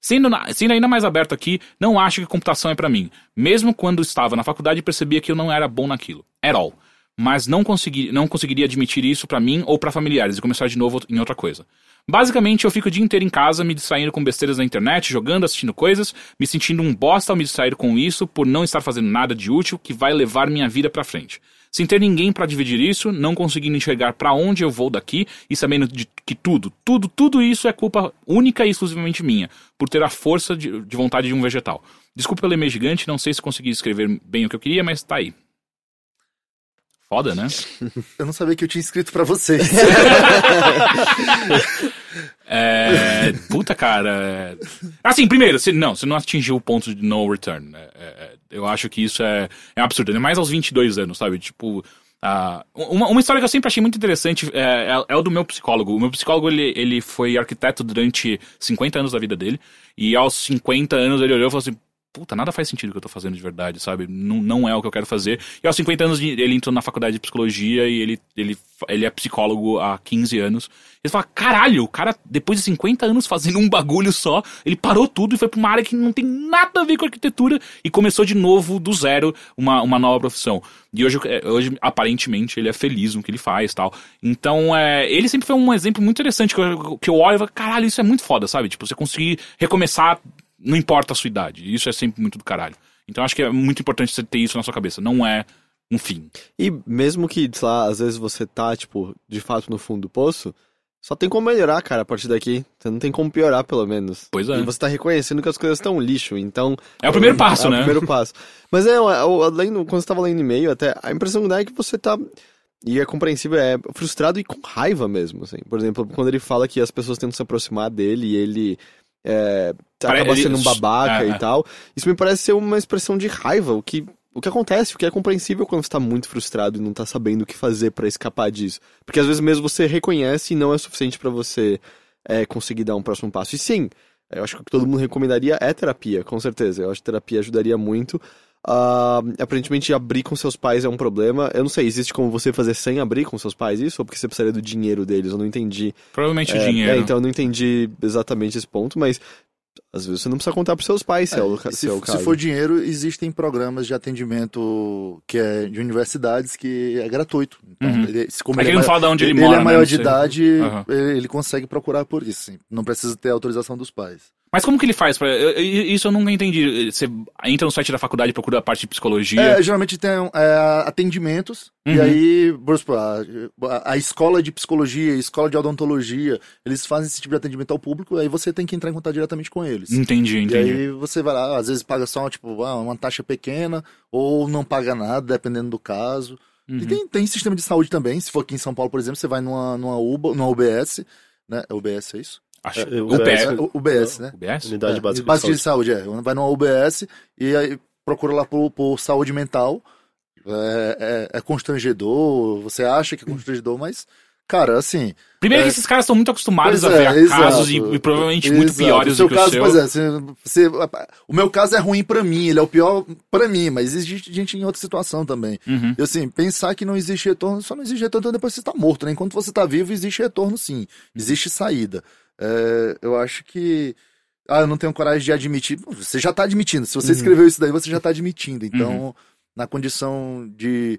Sendo, na- sendo ainda mais aberto aqui, não acho que computação é pra mim. Mesmo quando estava na faculdade, percebia que eu não era bom naquilo. At all. mas não, consegui, não conseguiria admitir isso pra mim ou pra familiares e começar de novo em outra coisa. Basicamente, eu fico o dia inteiro em casa me distraindo com besteiras na internet, jogando, assistindo coisas, me sentindo um bosta ao me distrair com isso por não estar fazendo nada de útil que vai levar minha vida pra frente. Sem ter ninguém pra dividir isso, não conseguindo enxergar pra onde eu vou daqui e sabendo de que tudo, tudo, tudo isso é culpa única e exclusivamente minha, por ter a força de, de vontade de um vegetal. Desculpa pelo e-mail gigante, não sei se consegui escrever bem o que eu queria, mas tá aí. Foda, né? Eu não sabia que eu tinha escrito pra vocês. É, puta, cara. é- Assim, primeiro, você, não, você não atingiu o ponto de no return. né? É, é, eu acho que isso é, é absurdo. Ainda mais aos 22 anos, sabe? Tipo. ah, uma, uma história que eu sempre achei muito interessante é, é, é o do meu psicólogo. O meu psicólogo, ele, ele foi arquiteto durante 50 anos da vida dele. E aos 50 anos ele olhou e falou assim: Puta, nada faz sentido o que eu tô fazendo de verdade, sabe? Não, não é o que eu quero fazer. E aos 50 anos ele entrou na faculdade de psicologia e ele, ele, ele é psicólogo há 15 anos. Ele fala, caralho, o cara, depois de 50 anos fazendo um bagulho só, ele parou tudo e foi pra uma área que não tem nada a ver com arquitetura e começou de novo, do zero, uma, uma nova profissão. E hoje, é, hoje, aparentemente, ele é feliz no que ele faz tal. Então, é, ele sempre foi um exemplo muito interessante que eu, que eu olho e falo, caralho, isso é muito foda, sabe? Tipo, você conseguir recomeçar, não importa a sua idade. Isso é sempre muito do caralho. Então, acho que é muito importante você ter isso na sua cabeça. Não é um fim. E mesmo que, sei lá, às vezes você tá, tipo, de fato no fundo do poço, só tem como melhorar, cara, a partir daqui. Você não tem como piorar, pelo menos. Pois é. E você tá reconhecendo que as coisas estão lixo, então... É o primeiro passo, é né? o primeiro passo. Mas é, além, do- quando você tava lendo e-mail, até, a impressão que dá é que você tá... E é compreensível, é frustrado e com raiva mesmo, assim. Por exemplo, quando ele fala que as pessoas tentam se aproximar dele e ele... É, acaba sendo um babaca é, e é. tal. Isso me parece ser uma expressão de raiva, o que, o que acontece, o que é compreensível quando você tá muito frustrado e não tá sabendo o que fazer pra escapar disso. Porque às vezes mesmo você reconhece e não é suficiente pra você é, conseguir dar um próximo passo. E sim, eu acho que o que todo mundo recomendaria é terapia, com certeza. Eu acho que terapia ajudaria muito. Ah, aparentemente, abrir com seus pais é um problema. Eu não sei, existe como você fazer sem abrir com seus pais isso? Ou porque você precisaria do dinheiro deles? Eu não entendi. Provavelmente o É, dinheiro. é, então eu não entendi exatamente esse ponto, mas às vezes você não precisa contar pros seus pais se é, o, ca- se, se é o se caso. for dinheiro, existem programas de atendimento que é de universidades que é gratuito. Então, Uhum. ele, se como É que ele, ele não fala de onde ele ele mora, é né? maior Não de idade, Aham. ele, ele consegue procurar por isso. sim. Não precisa ter autorização dos pais. Mas como que ele faz? Pra... eu- eu- Isso eu nunca entendi. Você entra no site da faculdade e procura a parte de psicologia. É, geralmente tem é, atendimentos, e Uhum. aí, por exemplo, a, a- escola de psicologia, a escola de odontologia, eles fazem esse tipo de atendimento ao público, aí você tem que entrar em contato diretamente com eles. Entendi, E entendi. aí você vai lá, às vezes paga só tipo, ah, uma taxa pequena, ou não paga nada, dependendo do caso. Uhum. E tem, tem sistema de saúde também, se for aqui em São Paulo, por exemplo, você vai numa, numa, UBA, numa UBS, né? É UBS, é isso? Acho. É, o UBS. PS. É, U- UBS, né? UBS? Unidade É, básica, básica de saúde. de saúde, é. Vai numa UBS e aí procura lá por, por saúde mental. É, é- é constrangedor, você acha que é constrangedor, mas, cara, assim. Primeiro que É. esses caras estão muito acostumados a ver é, casos e, e provavelmente muito Exato. piores o seu do que caso, o seu. Pois é, você, você- o meu caso é ruim pra mim, ele é o pior pra mim, mas existe gente em outra situação também. Uhum. E assim, pensar que não existe retorno, só não existe retorno depois que você tá morto, né? Enquanto você tá vivo, existe retorno sim, existe saída. É, eu acho que. Ah, eu não tenho coragem de admitir. Você já tá admitindo. Se você Uhum. escreveu isso daí, você já tá admitindo. Então, na condição de.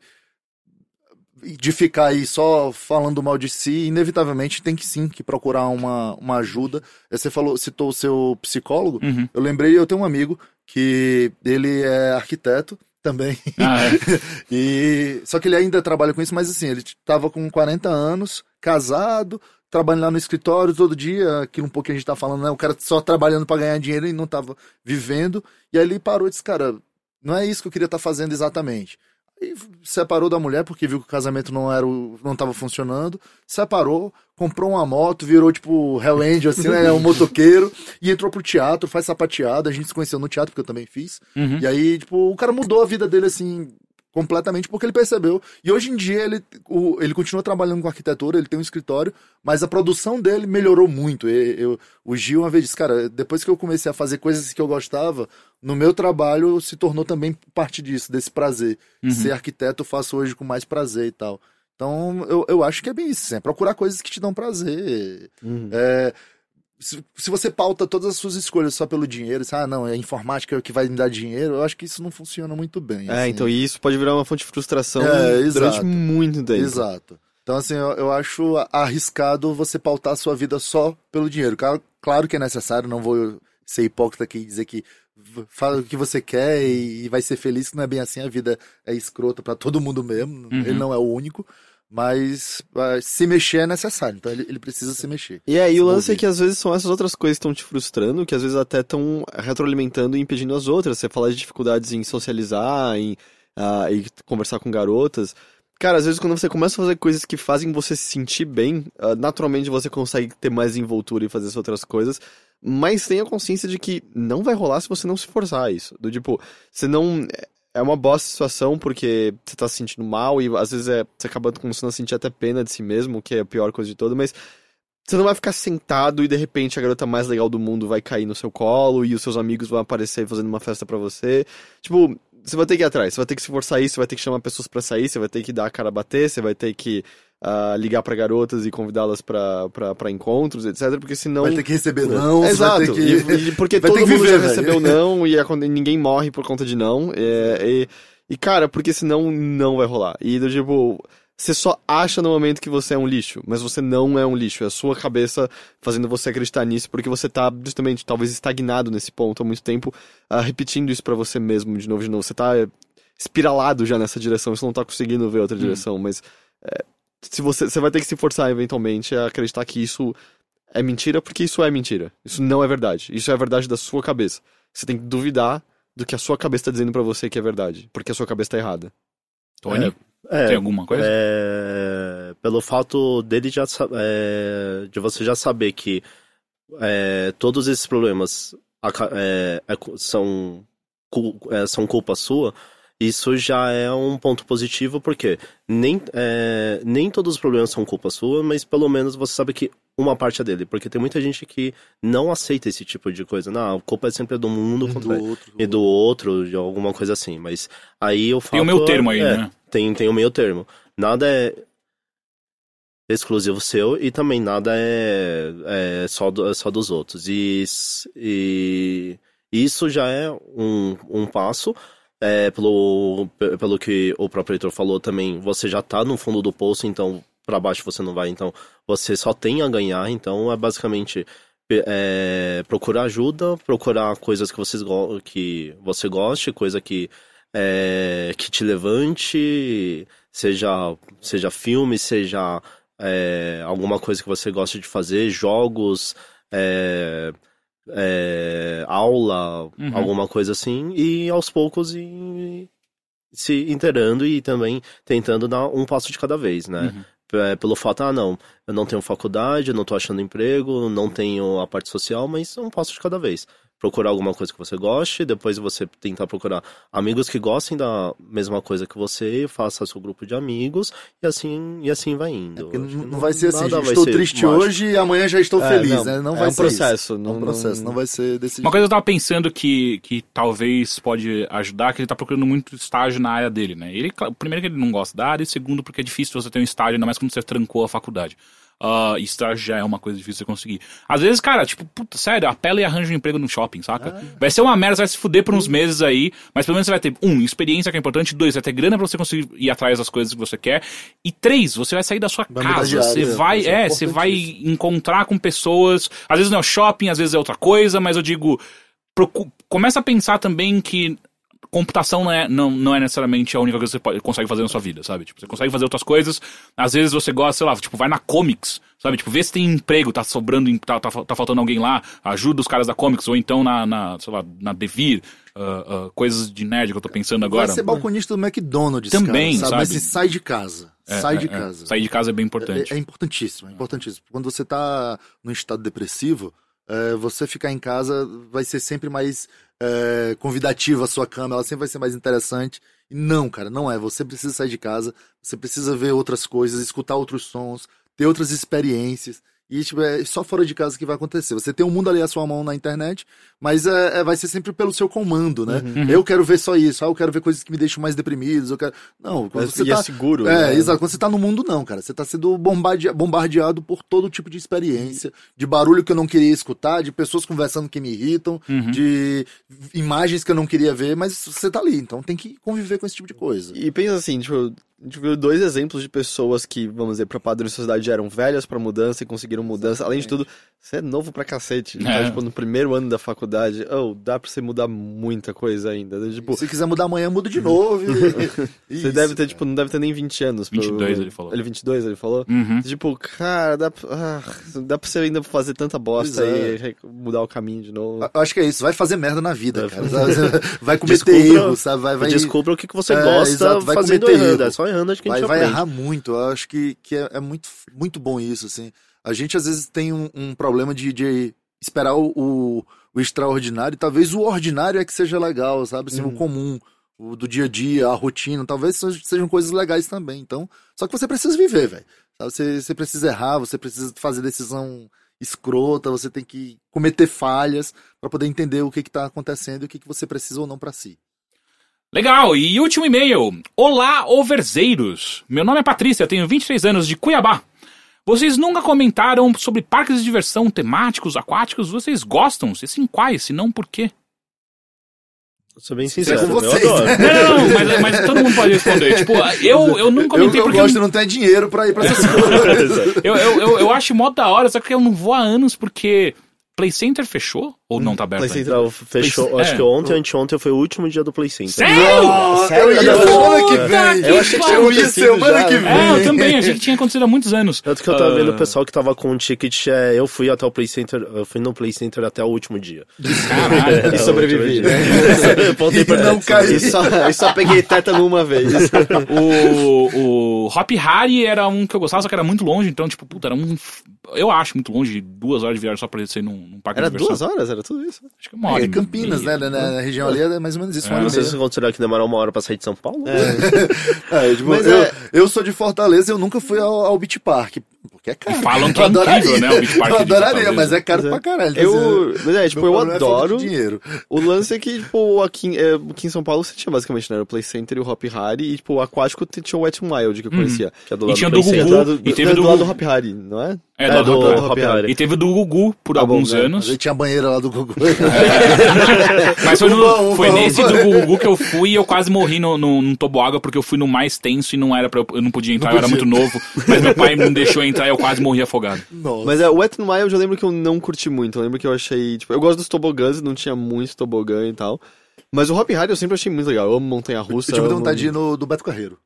De ficar aí só falando mal de si, inevitavelmente tem que sim que procurar uma, uma ajuda. Você falou, citou o seu psicólogo. Uhum. Eu lembrei, eu tenho um amigo que ele é arquiteto também. Ah, é. E só que ele ainda trabalha com isso, mas assim, ele tava com 40 anos, casado, trabalhando lá no escritório todo dia, aquilo um pouco que a gente tá falando, né? O cara só trabalhando para ganhar dinheiro e não tava vivendo. E aí ele parou e disse, cara, não é isso que eu queria estar fazendo exatamente. E separou da mulher porque viu que o casamento não era o, não tava funcionando, separou, comprou uma moto, virou tipo Hell Angel, assim, né, um motoqueiro, e entrou pro teatro, faz sapateado, a gente se conheceu no teatro, porque eu também fiz. Uhum. E aí, tipo, o cara mudou a vida dele, assim, completamente, porque ele percebeu. E hoje em dia ele, o- ele continua trabalhando com arquitetura, ele tem um escritório, mas a produção dele melhorou muito. E- eu- o Gil uma vez disse, cara, depois que eu comecei a fazer coisas que eu gostava, no meu trabalho se tornou também parte disso, desse prazer. Uhum. Ser arquiteto eu faço hoje com mais prazer e tal. Então, eu, eu acho que é bem isso, assim, é procurar coisas que te dão prazer. Uhum. É, se, se você pauta todas as suas escolhas só pelo dinheiro, se, ah, não, é a informática que vai me dar dinheiro, eu acho que isso não funciona muito bem. É, assim. então e isso pode virar uma fonte de frustração É, durante exato. muito tempo. Exato. Então, assim, eu, eu acho arriscado você pautar a sua vida só pelo dinheiro. Claro, claro que é necessário, não vou ser hipócrita aqui e dizer que fala o que você quer e, e vai ser feliz, que não é bem assim, a vida é escrota pra todo mundo mesmo, Uhum. ele não é o único, mas ah, se mexer é necessário, então ele, ele precisa se mexer. E aí o lance é Envolvido. que às vezes são essas outras coisas que estão te frustrando, que às vezes até estão retroalimentando e impedindo as outras. Você fala de dificuldades em socializar, em ah, em conversar com garotas. Cara, às vezes quando você começa a fazer coisas que fazem você se sentir bem, ah, naturalmente você consegue ter mais envoltura e fazer essas outras coisas. Mas tenha consciência de que não vai rolar se você não se forçar a isso. Do tipo, você não. É uma bosta situação porque você tá se sentindo mal e às vezes é, você acaba começando a sentir até pena de si mesmo, que é a pior coisa de toda, mas você não vai ficar sentado e de repente a garota mais legal do mundo vai cair no seu colo e os seus amigos vão aparecer fazendo uma festa pra você. Tipo, você vai ter que ir atrás, você vai ter que se forçar isso, você vai ter que chamar pessoas pra sair, você vai ter que dar a cara a bater, você vai ter que ah, ligar pra garotas e convidá-las pra encontros, etc. Porque senão. Vai ter que receber não, você Exato, vai ter que... e, e porque vai todo ter que mundo viver, já recebeu não e, acon- ninguém morre por conta de não. é, e, e, cara, porque senão não vai rolar. E do tipo, você só acha no momento que você é um lixo, mas você não é um lixo. É a sua cabeça fazendo você acreditar nisso, porque você tá justamente, talvez, estagnado nesse ponto há muito tempo, ah, repetindo isso pra você mesmo de novo, de novo. Você tá é, espiralado já nessa direção, você não tá conseguindo ver outra direção, mas. é, se você, você vai ter que se forçar eventualmente a acreditar que isso é mentira, porque isso é mentira. Isso não é verdade. Isso é a verdade da sua cabeça. Você tem que duvidar do que a sua cabeça tá dizendo pra você que é verdade, porque a sua cabeça tá errada. Tony, É, tem alguma coisa? É, pelo fato dele já é, de você já saber que é, todos esses problemas é, é são é, são culpa sua, isso já é um ponto positivo porque nem é, nem todos os problemas são culpa sua, mas pelo menos você sabe que uma parte é dele, porque tem muita gente que não aceita esse tipo de coisa. Não, a culpa é sempre do mundo Um contra do outro. e do outro, de alguma coisa assim. Mas aí eu falo. Tem o meu termo aí, é, né? Tem, tem o meio termo. Nada é exclusivo seu e também nada é, é só, do- é só dos outros. E, e isso já é um, um passo. É, pelo, pe- pelo que o próprio Heitor falou também, você já tá no fundo do poço, então para baixo você não vai, então você só tem a ganhar, então é basicamente é, procurar ajuda, procurar coisas que, vocês que você goste, coisa que, é, que te levante, seja, seja filme, seja é, alguma coisa que você gosta de fazer, jogos, é, é, aula, Uhum. alguma coisa assim, e aos poucos e se inteirando e também tentando dar um passo de cada vez, né? Uhum. É, pelo fato, ah, não, eu não tenho faculdade, eu não tô achando emprego, não tenho a parte social, mas um passo de cada vez. Procurar alguma coisa que você goste, depois você tentar procurar amigos que gostem da mesma coisa que você, faça seu grupo de amigos, e assim, e assim vai indo. Acho não, não vai ser assim, estou ser triste mágico. hoje e amanhã já estou É, feliz, não, né? Não é vai um ser processo, isso. não- é um processo, não- vai ser desse Uma coisa que eu tava pensando que, que talvez pode ajudar, é que ele tá procurando muito estágio na área dele, né? Ele, primeiro que ele não gosta da área, e segundo porque é difícil você ter um estágio, ainda mais quando você trancou a faculdade. Estágio já é uma coisa difícil de você conseguir. Às vezes, cara, tipo, puta, sério, apela e arranja um emprego no shopping, saca? Ah. Vai ser uma merda, você vai se fuder por uns meses aí, mas pelo menos você vai ter, um, experiência que é importante, dois, vai ter grana pra você conseguir ir atrás das coisas que você quer, e três, você vai sair da sua Vai casa, você vai, é é, você vai encontrar com pessoas, às vezes não é o shopping, às vezes é outra coisa, mas eu digo, começa a pensar também que computação não é, não, não é necessariamente a única coisa que você pode- consegue fazer na sua vida, sabe? Tipo, você consegue fazer outras coisas, às vezes você gosta, sei lá, tipo, vai na comics, sabe? Tipo, vê se tem emprego, tá sobrando, tá, tá, tá faltando alguém lá, ajuda os caras da comics, ou então na, na sei lá, na Devir, ah, ah, coisas de nerd que eu tô pensando agora. Vai ser balconista do McDonald's, Também, cara, sabe? Mas sabe? se sai de casa. É, sai é, de é. casa. Sair de casa é bem importante. É, é importantíssimo, é importantíssimo. Quando você tá num estado depressivo, é, você ficar em casa vai ser sempre mais é, convidativo a sua cama, ela sempre vai ser mais interessante. E não, cara, não é. Você precisa sair de casa, você precisa ver outras coisas, escutar outros sons, ter outras experiências. E, tipo, é só fora de casa que vai acontecer. Você tem um mundo ali à sua mão na internet, mas é, é- vai ser sempre pelo seu comando, né? Uhum. Eu quero ver só isso, ah, eu quero ver coisas que me deixam mais deprimidos, eu quero... Não, quando Mas, você e é tá... seguro. É, né? exato. Quando você tá no mundo, não, cara. Você tá sendo bombardea- bombardeado por todo tipo de experiência, de barulho que eu não queria escutar, de pessoas conversando que me irritam, Uhum. de imagens que eu não queria ver, mas você tá ali, então tem que conviver com esse tipo de coisa. E pensa assim, tipo, a gente viu dois exemplos de pessoas que, vamos dizer, pra padrão de sociedade eram velhas pra mudança e conseguiram mudança. Além de tudo, você é novo pra cacete. É. tipo, no primeiro ano da faculdade, oh, dá pra você mudar muita coisa ainda. Tipo, Se quiser mudar amanhã, muda de novo. e- você Isso, deve ter, cara. tipo, não deve ter nem 20 anos. pro- 22 ele falou. Ele 22, ele falou? Uhum. Tipo, cara, dá, pra- ah, dá pra você ainda fazer tanta bosta é. e mudar o caminho de novo. Eu Acho que é isso, vai fazer merda na vida, É. cara. Vai cometer Descubra- erros, sabe? Vai, vai, Descubra o que, que você É, gosta exato, vai fazendo cometer errando. erro. É só errando que a vai, gente vai aprende. errar muito. Eu acho que, que é, é muito, muito bom isso, assim. A gente às vezes tem um, um problema de, de esperar o, o, o extraordinário, e talvez o ordinário é que seja legal, sabe? Assim, Uhum. O comum, o do dia a dia, a rotina, talvez sej- sejam coisas legais também. Então, só que você precisa viver, velho. Você, você precisa errar, você precisa fazer decisão escrota, você tem que cometer falhas pra poder entender o que que tá acontecendo e o que que você precisa ou não pra si. Legal, e último e-mail. Olá, overzeiros. Meu nome é Patrícia, tenho 23 anos de Cuiabá. Vocês nunca comentaram sobre parques de diversão temáticos, aquáticos? Vocês gostam? Se sim, quais? Se não, por quê? Vou ser bem é sincero, com eu vocês, adoro. né? Não, não, mas, mas todo mundo pode responder. Tipo, eu, eu não Eu, comentei eu porque gosto de não ter dinheiro pra ir pra essas coisas. eu, eu, eu, eu acho mó da hora, só que eu não vou há anos porque Play Center fechou? Ou não tá aberto Play ainda? Center- Não, fechou. É. Acho que ontem, anteontem foi o último dia do Play Center. Sério? Sério? eu ia semana que vem. que Eu achei que pariu. eu ia semana já, que vem. É, eu também, achei que tinha acontecido há muitos anos. Tanto que eu tava Ah. vendo o pessoal que tava com o ticket, é, eu fui até o Play Center, eu fui no Play Center até o último dia. Caralho. E sobrevivi, né? Voltei E pra não caiu. E só, e só peguei tétano uma vez. O, o Hop Harry era um que eu gostava, só que era muito longe, então, tipo, puta, era um. Eu acho muito longe, duas horas de viagem só pra descer num, num parque Era de diversão. duas horas? Era tudo isso? Acho que é uma hora. É, e Campinas, meia. né? Na, na região ali é mais ou menos isso. É, uma hora Não e sei se considerar que demora uma hora pra sair de São Paulo. É, tipo, Mas eu, é- eu sou de Fortaleza e eu nunca fui ao, ao Beach Park. Porque é caro. E falam que Eu é incrível, adoraria. né, o Beach Park Eu adoraria, mas é caro Mas é. pra caralho. Eu, mas é, tipo, eu é falta de adoro. dinheiro. O lance é que, tipo, aqui, é, aqui em São Paulo você tinha basicamente, né? Era o Play Center e o Hop Harry. E, tipo, o aquático tinha o Wet n Wild que eu conhecia. Que é do E lado tinha do do Gugu. Center. Do lado, e teve do, do- do lado do Hop Harry, não é? É, É, do, do, do- do. E teve o do Gugu por Tá bom, alguns né? anos. Aí tinha a banheira lá do Google. Mas foi, no- Uba, uba, foi uba. nesse do Gugu que eu fui e eu quase morri no, no, no toboágua porque eu fui no mais tenso e não era pra eu, eu não podia entrar, Não eu era muito podia. novo. Mas meu pai não deixou entrar e eu quase morri afogado. Nossa. Mas é, o Wet n Wild eu lembro que eu não curti muito. Eu lembro que eu achei, tipo, eu gosto dos tobogãs, não tinha muito tobogã e tal. Mas o Hop Harry eu sempre achei muito legal. Eu amo montanha-russa. eu tive amo- vontade de ir no, do Beto Carreiro.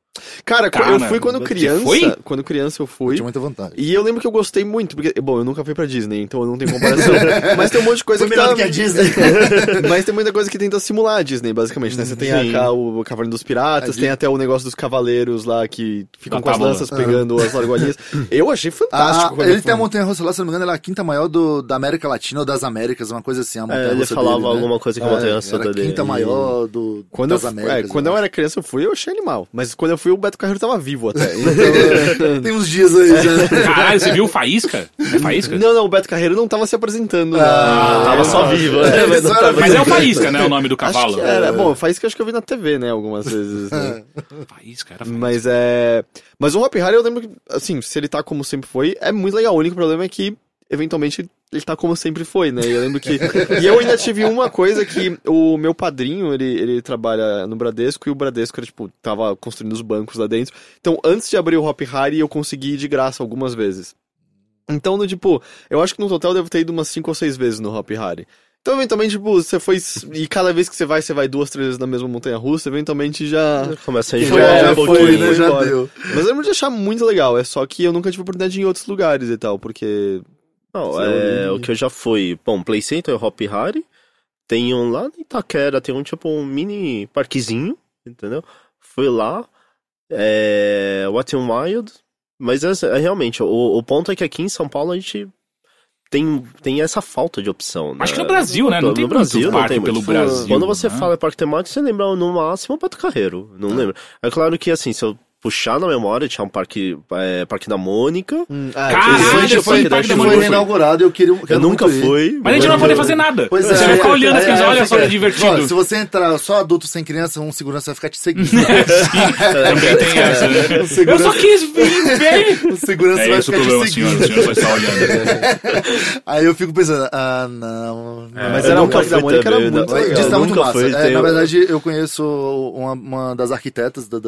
Cara, Cara, eu fui quando criança. foi? Quando criança eu Eu fui. tinha muita vontade. E eu lembro que eu gostei muito, porque, bom, eu nunca fui pra Disney, então eu não tenho comparação. Mas tem um monte de coisa Foi que melhor tá... que a Disney. Mas tem muita coisa que tenta simular a Disney, basicamente, né? Você tem Sim. a, o Cavaleiro dos Piratas, A tem até o negócio dos cavaleiros lá que ficam Da com as tábua. lanças pegando as largolinhas. Eu achei fantástico. Ah, ele eu tem a montanha russa lá, se não me engano, ela é a quinta maior do, da América Latina ou das Américas, uma coisa assim. A montanha É, ele russa falava dele, né? alguma coisa que a montanha russa era a dele. quinta maior do, Quando, das eu, fu- Américas. é, quando eu acho. era criança eu fui, eu achei animal. Mas quando eu fui, o Beto Carreiro tava vivo até. Então, Tem uns dias aí já. Caralho, você viu o Faísca? É Faísca? não, não, o Beto Carreiro não tava se apresentando. Ah, na- Tava só vivo, né? É, Mas só era tava- Mas é o Faísca, né? O nome do Acho cavalo. que era. Bom, eu acho que eu vi na TV, né, algumas vezes. É. Né? Faísca, era Faísca. Mas é. Mas o Hop Harry eu lembro que, assim, se ele tá como sempre foi, é muito legal. O único problema é que, eventualmente, ele tá como sempre foi, né? Eu lembro que. e eu ainda tive uma coisa que o meu padrinho, ele, ele trabalha no Bradesco e o Bradesco era, tipo, tava construindo os bancos lá dentro. Então, antes de abrir o Hop Harry, eu consegui ir de graça algumas vezes. Então, no, tipo, eu acho que no total eu devo ter ido umas 5 ou 6 vezes no Hop Harry. Então, eventualmente, tipo, você foi. E cada vez que você vai, você vai duas, três vezes na mesma montanha russa, eventualmente já. Começa a enjoar já um foi, pouquinho. né? já embora. deu. Mas eu lembro de achar muito legal, é só que eu nunca tive oportunidade de ir em outros lugares e tal, porque. Não, é, lá. o que eu já fui. Bom, Play Center, Hop Harry. Tem um lá em Itaquera, tem um tipo um mini parquezinho, entendeu? Fui lá. É, Wet n Wild. Mas é, é realmente, o, o ponto é que aqui em São Paulo a gente tem, tem essa falta de opção. Né? Acho que no Brasil, né? Não No tem Brasil muito não parque tem pelo muito. Brasil. Quando você né? fala parque temático, você lembra no máximo o Beto Carreiro. Não lembra? É claro que assim, se eu puxar na memória, tinha um parque, é, parque da Mônica. Hum, ah, Caralho, foi parque da Mônica. foi inaugurado e eu queria. Eu nunca fui. Mas a gente não vai poder fazer nada. Pois Você é, vai ficar olhando as é, crianças, é, olha só, fica- que divertido. Ó, se você entrar só adulto sem criança, um segurança vai ficar te seguindo. Também tem essa. né? Eu só quis vir ver. o segurança É vai ficar problema, te seguindo. senhor vai estar olhando. Aí eu fico pensando, ah, não. não. Mas Eu era um parque da Mônica, era muito né? legal. Tá Eu muito nunca massa. É, Na verdade, eu conheço uma, das arquitetas da-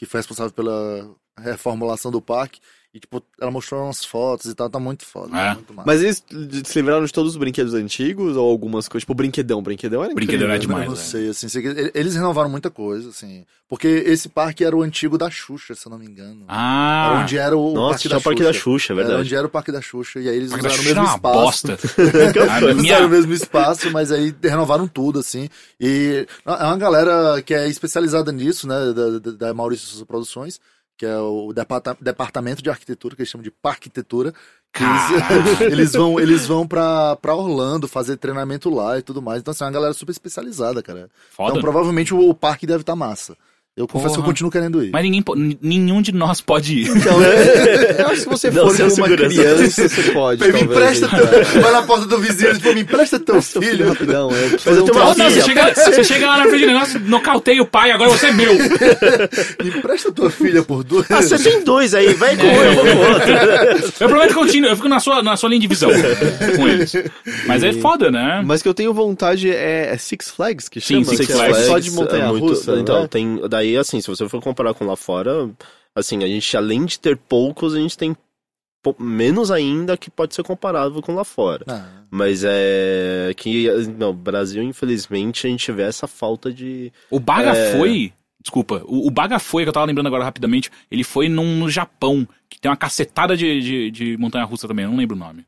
que foi responsável pela reformulação do parque. E, tipo, ela mostrou umas fotos e tal, tá muito foda. É. Muito massa. Mas eles se livraram de todos os brinquedos antigos ou algumas coisas? Tipo, brinquedão. Brinquedão era Brinquedão era incrível, né? demais. eu não né? sei, assim, sei ele- eles renovaram muita coisa, assim. Porque esse parque era o antigo da Xuxa, se eu não me engano. Era Ah, onde era o Nossa, parque, tinha da o parque da Xuxa, é Era verdade. onde era o parque da Xuxa. E aí eles Parque usaram o era mesmo uma espaço. bosta. Eles minha- usaram o mesmo espaço, mas aí renovaram tudo, assim. E é uma galera que é especializada nisso, né? Da, da, da Maurício Produções, que é o departa- departamento de arquitetura, que eles chamam de parquitetura. Eles, eles vão, eles vão pra, pra Orlando fazer treinamento lá e tudo mais. Então, assim, é uma galera super especializada, cara. Foda. Então, provavelmente o, o parque deve estar massa. Eu confesso que eu Porra. continuo querendo ir. Mas ninguém, po- n- nenhum de nós pode ir. Então, eu acho que se você Não, for sem com uma segurança. criança, você pode. me talvez. empresta teu... Vai na porta do vizinho e me empresta teu Seu filho filho. rapidão. É, Mas eu fazer um tenho uma não, você chega, você chega lá na frente do negócio, nocauteia o pai, agora você é meu. Me empresta tua filha por duas. Ah, você tem dois aí, vai com um, eu vou com outro. Eu prometo que eu continuo, eu fico na sua, na sua linha de visão com eles. Mas é foda, né? Mas que eu tenho vontade é, é Six Flags, que Sim, chama? Six que é Flags só de é montanha muito- russa. Então, né? tem. Daí, assim, se você for comparar com lá fora, assim, a gente, além de ter poucos, a gente tem menos ainda que pode ser comparável com lá fora. Ah, Mas é que no Brasil, infelizmente, a gente vê essa falta de. O Baga É. foi. Desculpa, o, o Baga foi, que eu tava lembrando agora rapidamente, ele foi num, no Japão, que tem uma cacetada de, de, de montanha russa também, eu não lembro o nome.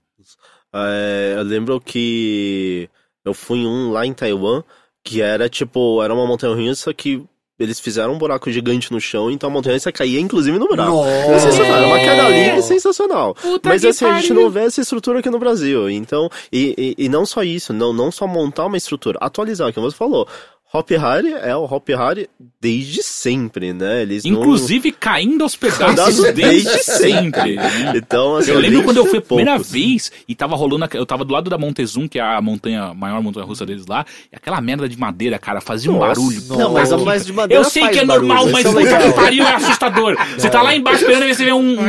é, eu lembro que eu fui em um lá em Taiwan, que era tipo, era uma montanha russa que eles fizeram um buraco gigante no chão, então a montanha caía inclusive no buraco. Nossa. Sensacional, é uma queda livre sensacional. Puta Mas que assim, a gente pariu. não vê essa estrutura aqui no Brasil. Então, e, e, e não só isso, não, não só montar uma estrutura, atualizar, como você falou. Hop Harry é o Hop Harry desde sempre, né? Eles não- Inclusive caindo aos pedaços desde desde sempre. né? Então, assim, Eu lembro quando eu fui a primeira poucos. vez e tava rolando, eu tava do lado da Montezum, que é a montanha, a maior montanha russa deles lá, e aquela merda de madeira, cara, fazia um Nossa, barulho. Não, mas a mais de madeira Eu sei faz que é barulho, normal, mas é puta legal. que pariu é assustador. Você tá lá embaixo esperando e você vê um, um,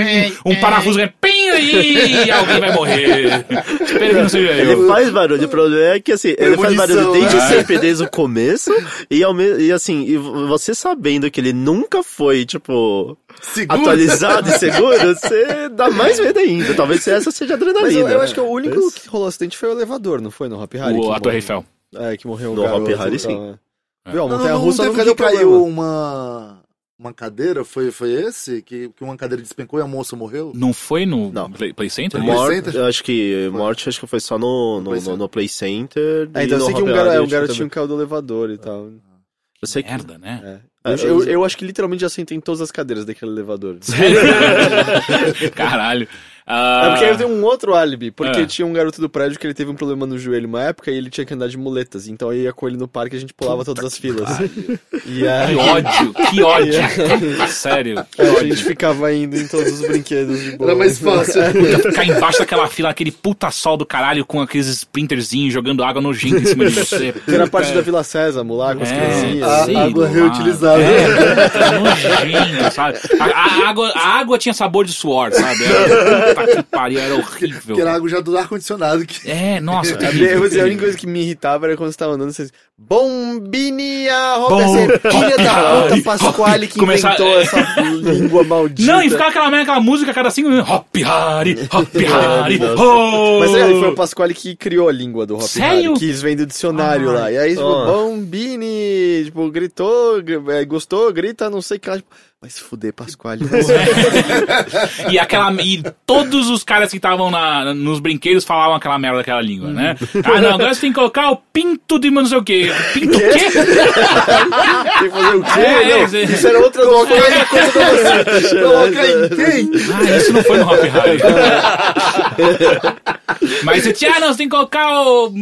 um parafuso que pim, e alguém vai morrer. Espero que não seja Ele eu. faz barulho, o problema é que assim, ele faz barulho desde né? sempre, desde o começo, e, ao me... e assim, e você sabendo que ele nunca foi, tipo, Seguro. atualizado e seguro, você dá mais medo ainda. Talvez essa seja adrenalina. eu, eu acho que o único Mas- que rolou acidente foi o elevador, não foi no Hop Harry? O, a Torre Eiffel. É, que morreu o No Hop Harry, tá. sim. Viu, a Não, montanha não, russa não deu que caiu problema. uma, uma cadeira? Foi, foi esse? Que, que uma cadeira despencou e a moça morreu? Não foi no Não. Play, Play Center? Play Morte, Center? eu acho que morte acho que foi só no, no, Play no, Center. no Play Center. É, então eu sei que um, gar é, um acho que garotinho também. caiu do elevador e tal. Eu sei que Merda, né? É. É, Eu, eu, eu- eu acho que literalmente já sentei em todas as cadeiras daquele elevador. Caralho. É Ah, porque aí eu tenho um outro álibi, porque Ah. tinha um garoto do prédio que ele teve um problema no joelho uma época e ele tinha que andar de muletas. Então eu ia com ele no parque e a gente pulava todas as filas. E Que aí ódio, que ódio. Sério. que a ódio. gente ficava indo em todos os brinquedos de boa. Era mais fácil. Ficar embaixo daquela fila, aquele puta sol do caralho com aqueles sprinterzinhos jogando água nojenta em cima de você. Que era parte da Vila Sésamo lá, com as É, criancinhas. A sei água lá. reutilizável. É, puta, nojento, sabe? A, a água, a água tinha sabor de suor, sabe? Era, puta que pariu, era horrível. Que era água já do ar-condicionado. Que... É, nossa, vou dizer, a única coisa que me irritava era quando você tava andando, você dizia, Bombinia, Robert, filha da puta, Pasquale que Começar- inventou essa língua maldita. Não, e ficava aquela, aquela música a cada cinco minutos. Hop Hari, Hop Hari, oh! Mas é, foi o Pasquale que criou a língua do Hop Sério? Harry, que eles vêm do dicionário Ai. lá. E aí, tipo, Oh. Bombini, tipo, gritou, gr- é, gostou, grita, não sei o que lá. Tipo, vai se fuder, Pasquale. E aquela e todos os caras que estavam na- nos brinquedos falavam aquela merda daquela língua, né? Ah, não, agora você tem que colocar o pinto de não sei o quê. Pinto o quê? Tem que fazer o quê? É, não, é, é. isso era outra Coloca outra coisa da você. Coloca em quem? Ah, isso não foi no Hop Harry. Mas você tinha, ah, não, você tem que colocar o.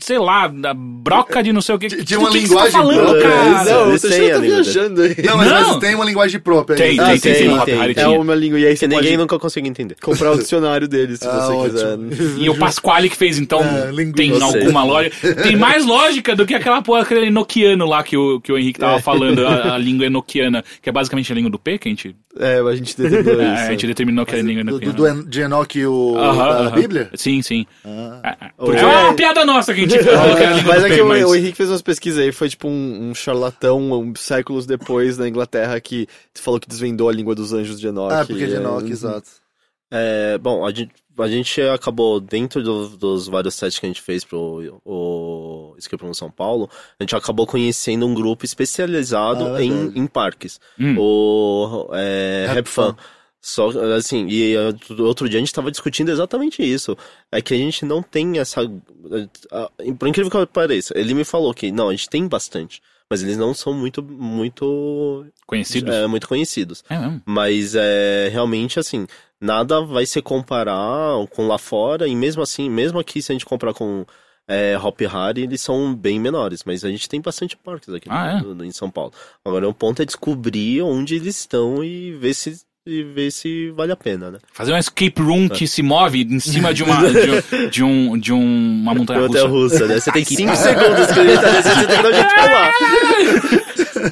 sei lá, a broca de não sei o que. Tinha Do uma que que linguagem você tá falando, cara? Não, você a tá viajando aí. Não, mas, Não. mas tem uma linguagem própria. Tem, aí. tem, Ah, tem, tem, tem, tem. É uma língua, e aí você ninguém nunca consegue entender. comprar o dicionário deles, se Ah, você ótimo. quiser. E o Pasquale que fez, então, É, tem alguma lógica. Tem mais lógica do que aquela porra, aquele noquiano lá que o, que o Henrique tava falando, a, a língua enoquiana, que é basicamente a língua do P, que a gente, É, a gente determinou é, isso. a gente determinou que era a língua Do, do, enoquiana. do de Enoch e o da. Bíblia? Sim, sim. Ah. É, é. Porque É. é uma piada nossa que a gente Mas é que o, Henrique fez umas pesquisas aí, foi tipo um, um charlatão um, séculos depois na Inglaterra que falou que desvendou a língua dos anjos de Enoch. Ah, porque é de É, Enoch, exato. É, bom, a gente, a gente acabou, dentro do- dos vários sets que a gente fez pro o Escape Room São Paulo, a gente acabou conhecendo um grupo especializado Ah, em, verdade. em parques. Hum. O é, Rap Fan. Só, assim, e uh, outro dia a gente tava discutindo exatamente isso. É que a gente não tem essa. Por incrível que pareça, ele me falou que, não, a gente tem bastante. Mas eles não são muito, muito, Conhecidos? é, muito conhecidos. É mesmo. Mas é realmente assim, nada vai se comparar com lá fora, e mesmo assim, mesmo aqui, se a gente comparar com é, Hop Hari, eles são bem menores, mas a gente tem bastante parques aqui Ah, é? no- no- em São Paulo. Agora o ponto é descobrir onde eles estão e ver se, e ver se vale a pena, né? Fazer um escape room que se move em cima de uma, de, de um, de um, uma montanha Montanha russa. russa, né? Você tem 5 segundos que ele tá um jeito de pular.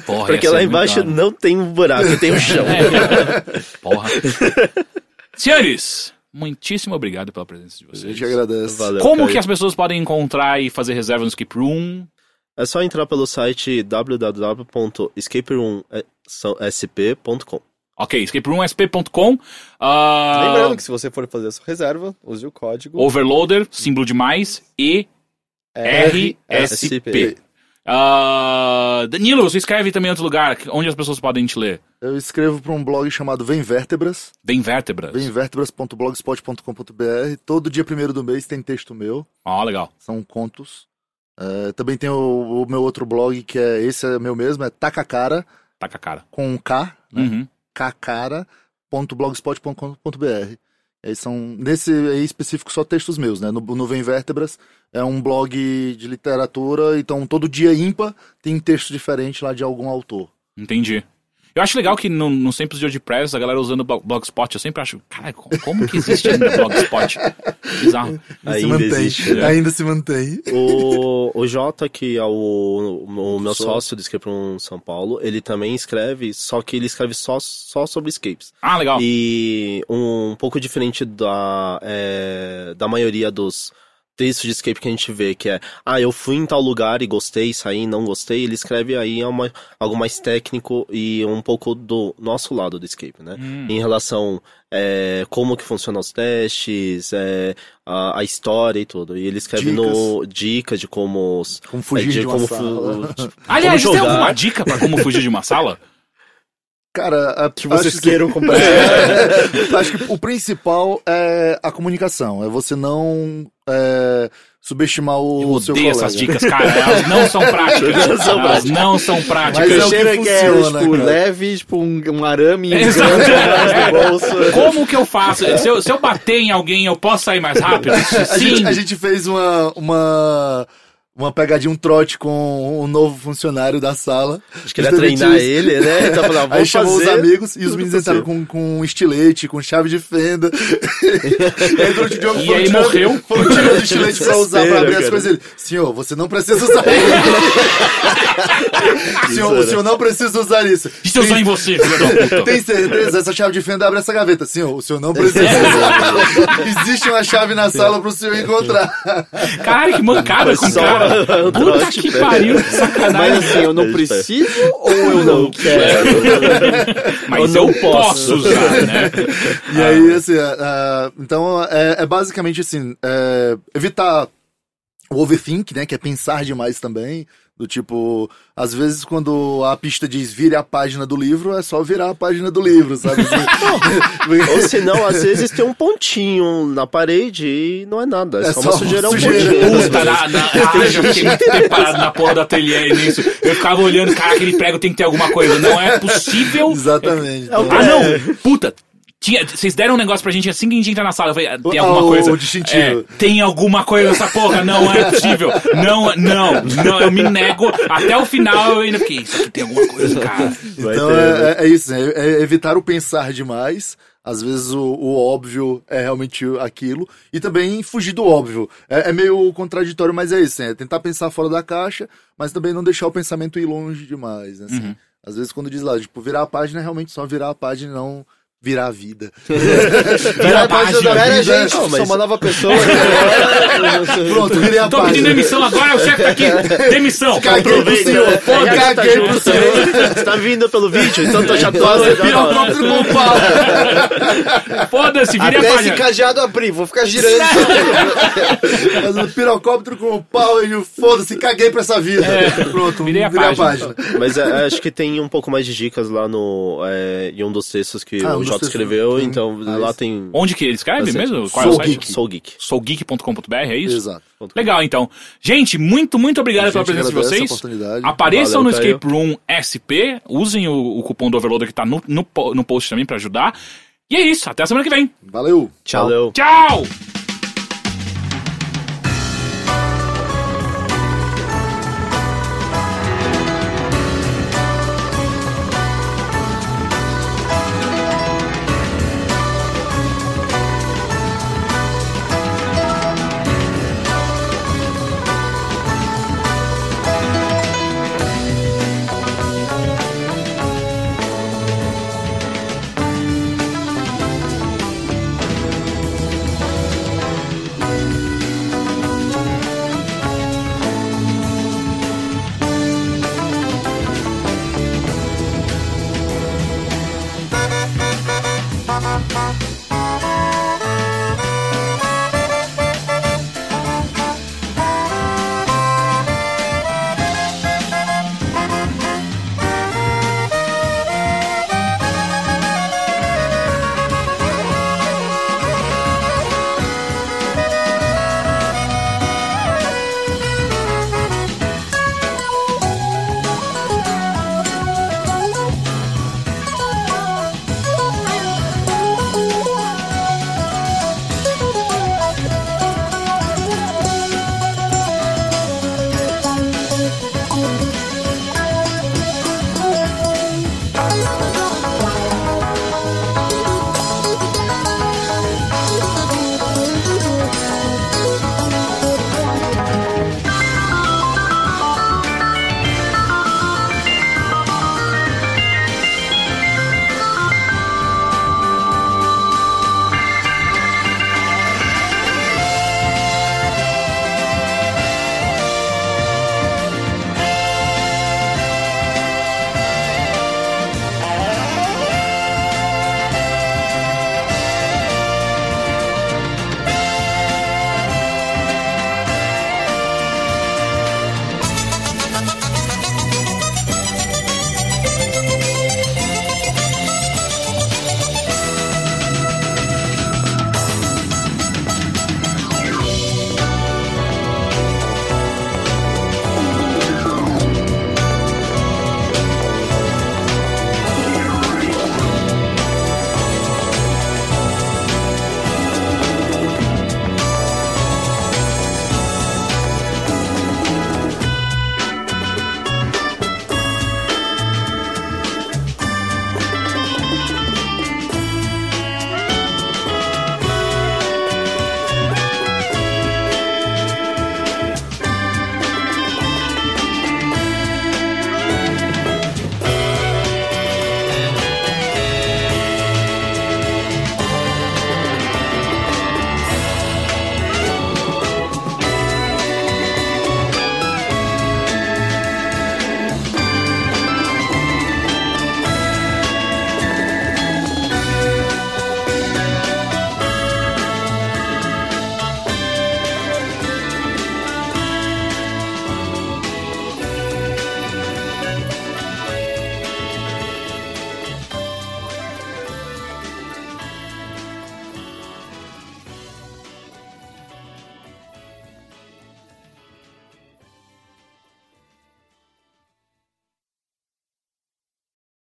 Porra, Porque lá embaixo não tem um buraco, tem um chão. É. Porra. Senhores, muitíssimo obrigado pela presença de A vocês. gente agradece. Valeu, Como cara. que as pessoas podem encontrar e fazer reserva no escape room? É só entrar pelo site www.escaperoomsp.com. Ok, escaperoomsp.com. ah, Lembrando que se você for fazer a sua reserva, use o código Overloader, símbolo de mais, E RSP. Ah, Danilo, você escreve também em outro lugar, onde as pessoas podem te ler? Eu escrevo para um blog chamado Vem Vértebras, Bem vértebras. vemvértebras.blogspot.com.br. Todo dia primeiro do mês tem texto meu, Ó, legal. são contos. É, também tem o, o meu outro blog, que é esse é meu mesmo, é Tacacara, Tá com a cara. com um K, né? Uhum. cacara.blogspot.com.br. Aí são, nesse aí específico, só textos meus, né? No, no Vem Vértebras é um blog de literatura, então todo dia ímpar tem texto diferente lá de algum autor. Entendi. Eu acho legal que no, nos tempos de WordPress a galera usando Blogspot, eu sempre acho, cara, como, que existe ainda Blogspot? Bizarro. se Ainda mantém, existe, né? ainda se mantém. O, o Jota, que é o, o meu Sou. sócio do Escape Room São Paulo, ele também escreve, só que ele escreve só, só sobre escapes. Ah, legal. E um pouco diferente da, é, da maioria dos textos de escape que a gente vê, que é, ah, eu fui em tal lugar e gostei, saí, não gostei, ele escreve aí uma, algo mais técnico e um pouco do nosso lado do escape, né? Hum. Em relação é, como que funcionam os testes, é, a, a história e tudo. E ele escreve no dicas de como Como fugir é, de uma como sala. fu- tipo, Aliás, como tem alguma dica pra como fugir de uma sala? Cara, a, que vocês queiram comprar. É, acho que o principal é a comunicação, é você não é, subestimar o, Eu seu odeio colega. essas dicas, cara. Elas não são práticas. Não são Elas práticas. não são práticas. Mas é o que Cheira que é, funciona, tipo, cara. leve, tipo, um, um arame bolso. Como que eu faço? Se eu, se eu bater em alguém, eu posso sair mais rápido? A Sim. gente, a gente fez uma, uma, uma pegadinha, um trote com um novo funcionário da sala. Acho que ele ia treinar isso. ele, né? Então, ah, Aí chamou os amigos e os meninos entraram com, com estilete, com chave de fenda. e aí durante o jogo E foram aí tirando- morreu. Foram tirando o estilete pra usar, pra abrir as cara. coisas. Ele, senhor, você não precisa usar isso. senhor, o senhor não precisa usar isso. Isso eu sou em você, filho da puta. Tem certeza? Essa chave de fenda abre essa gaveta. Senhor, o senhor não precisa usar. Existe uma chave na sala pro senhor encontrar. Caralho, que mancada com cara. Puta que pariu, Mas sacanagem. assim, eu não preciso ou eu não quero? Mas eu eu, não posso posso. usar, né? E aí, assim, é, então é, é basicamente assim, é, evitar o overthink, né, que é pensar demais também, do tipo, às vezes quando a pista diz vire a página do livro, é só virar a página do livro, sabe? Ou senão, às vezes tem um pontinho na parede e não é nada. É, É só, só uma sujeira, um pontinho. Puta, na, na, ah, já fiquei muito tempo parado na porra do ateliê nisso. Eu ficava olhando, cara, aquele prego tem que ter alguma coisa. Não é possível. Exatamente. Ah, não! Puta! Tinha, vocês deram um negócio pra gente assim que a gente entra na sala. Eu falei, tem Ah, alguma o coisa. É, tem alguma coisa nessa porra, não é possível. Não, não, não, eu me nego. Até o final eu ainda fiquei, isso aqui tem alguma coisa, cara. Então ter, é, né? é- é isso, né? É evitar o pensar demais. Às vezes o, o óbvio é realmente aquilo. E também fugir do óbvio. É, é meio contraditório, mas é isso, né? Tentar pensar fora da caixa, mas também não deixar o pensamento ir longe demais, né? Assim, Uhum. Às vezes quando diz lá, tipo, virar a página é realmente só virar a página e não virar a vida. Virar a página. Pera, vida, gente, não, sou mas- uma nova pessoa. Pronto, virei a Tô página. pedindo demissão agora, o chefe tá aqui. Demissão. Caguei pro senhor, Já caguei tá pro senhor. Você tá vindo pelo vídeo, então tô chatosa. já Vira na o hora. próprio com o pau. Foda-se, vire a Até esse página. cadeado abrir, vou ficar girando. Fazendo pirocóptero com o pau e eu, foda-se, caguei pra essa vida. Pronto, virei a virei a página. página. Mas é, acho que tem um pouco mais de dicas lá no. É, em um dos textos que Ah, o textos. escreveu, Hum. então Ah, lá tem. Onde que ele escreve bastante. mesmo? Qual é o Soul site? Geek. Soul Geek. soulgeek.com.br, é isso? Exato. Legal, então. Gente, muito, muito obrigado pela presença de vocês. oportunidade. Apareçam Valeu, no Caio. Escape Room SP. Usem o, o cupom do Overloader que tá no, no, no post também pra ajudar. E é isso. Até a semana que vem. Valeu. Tchau. Valeu. Tchau!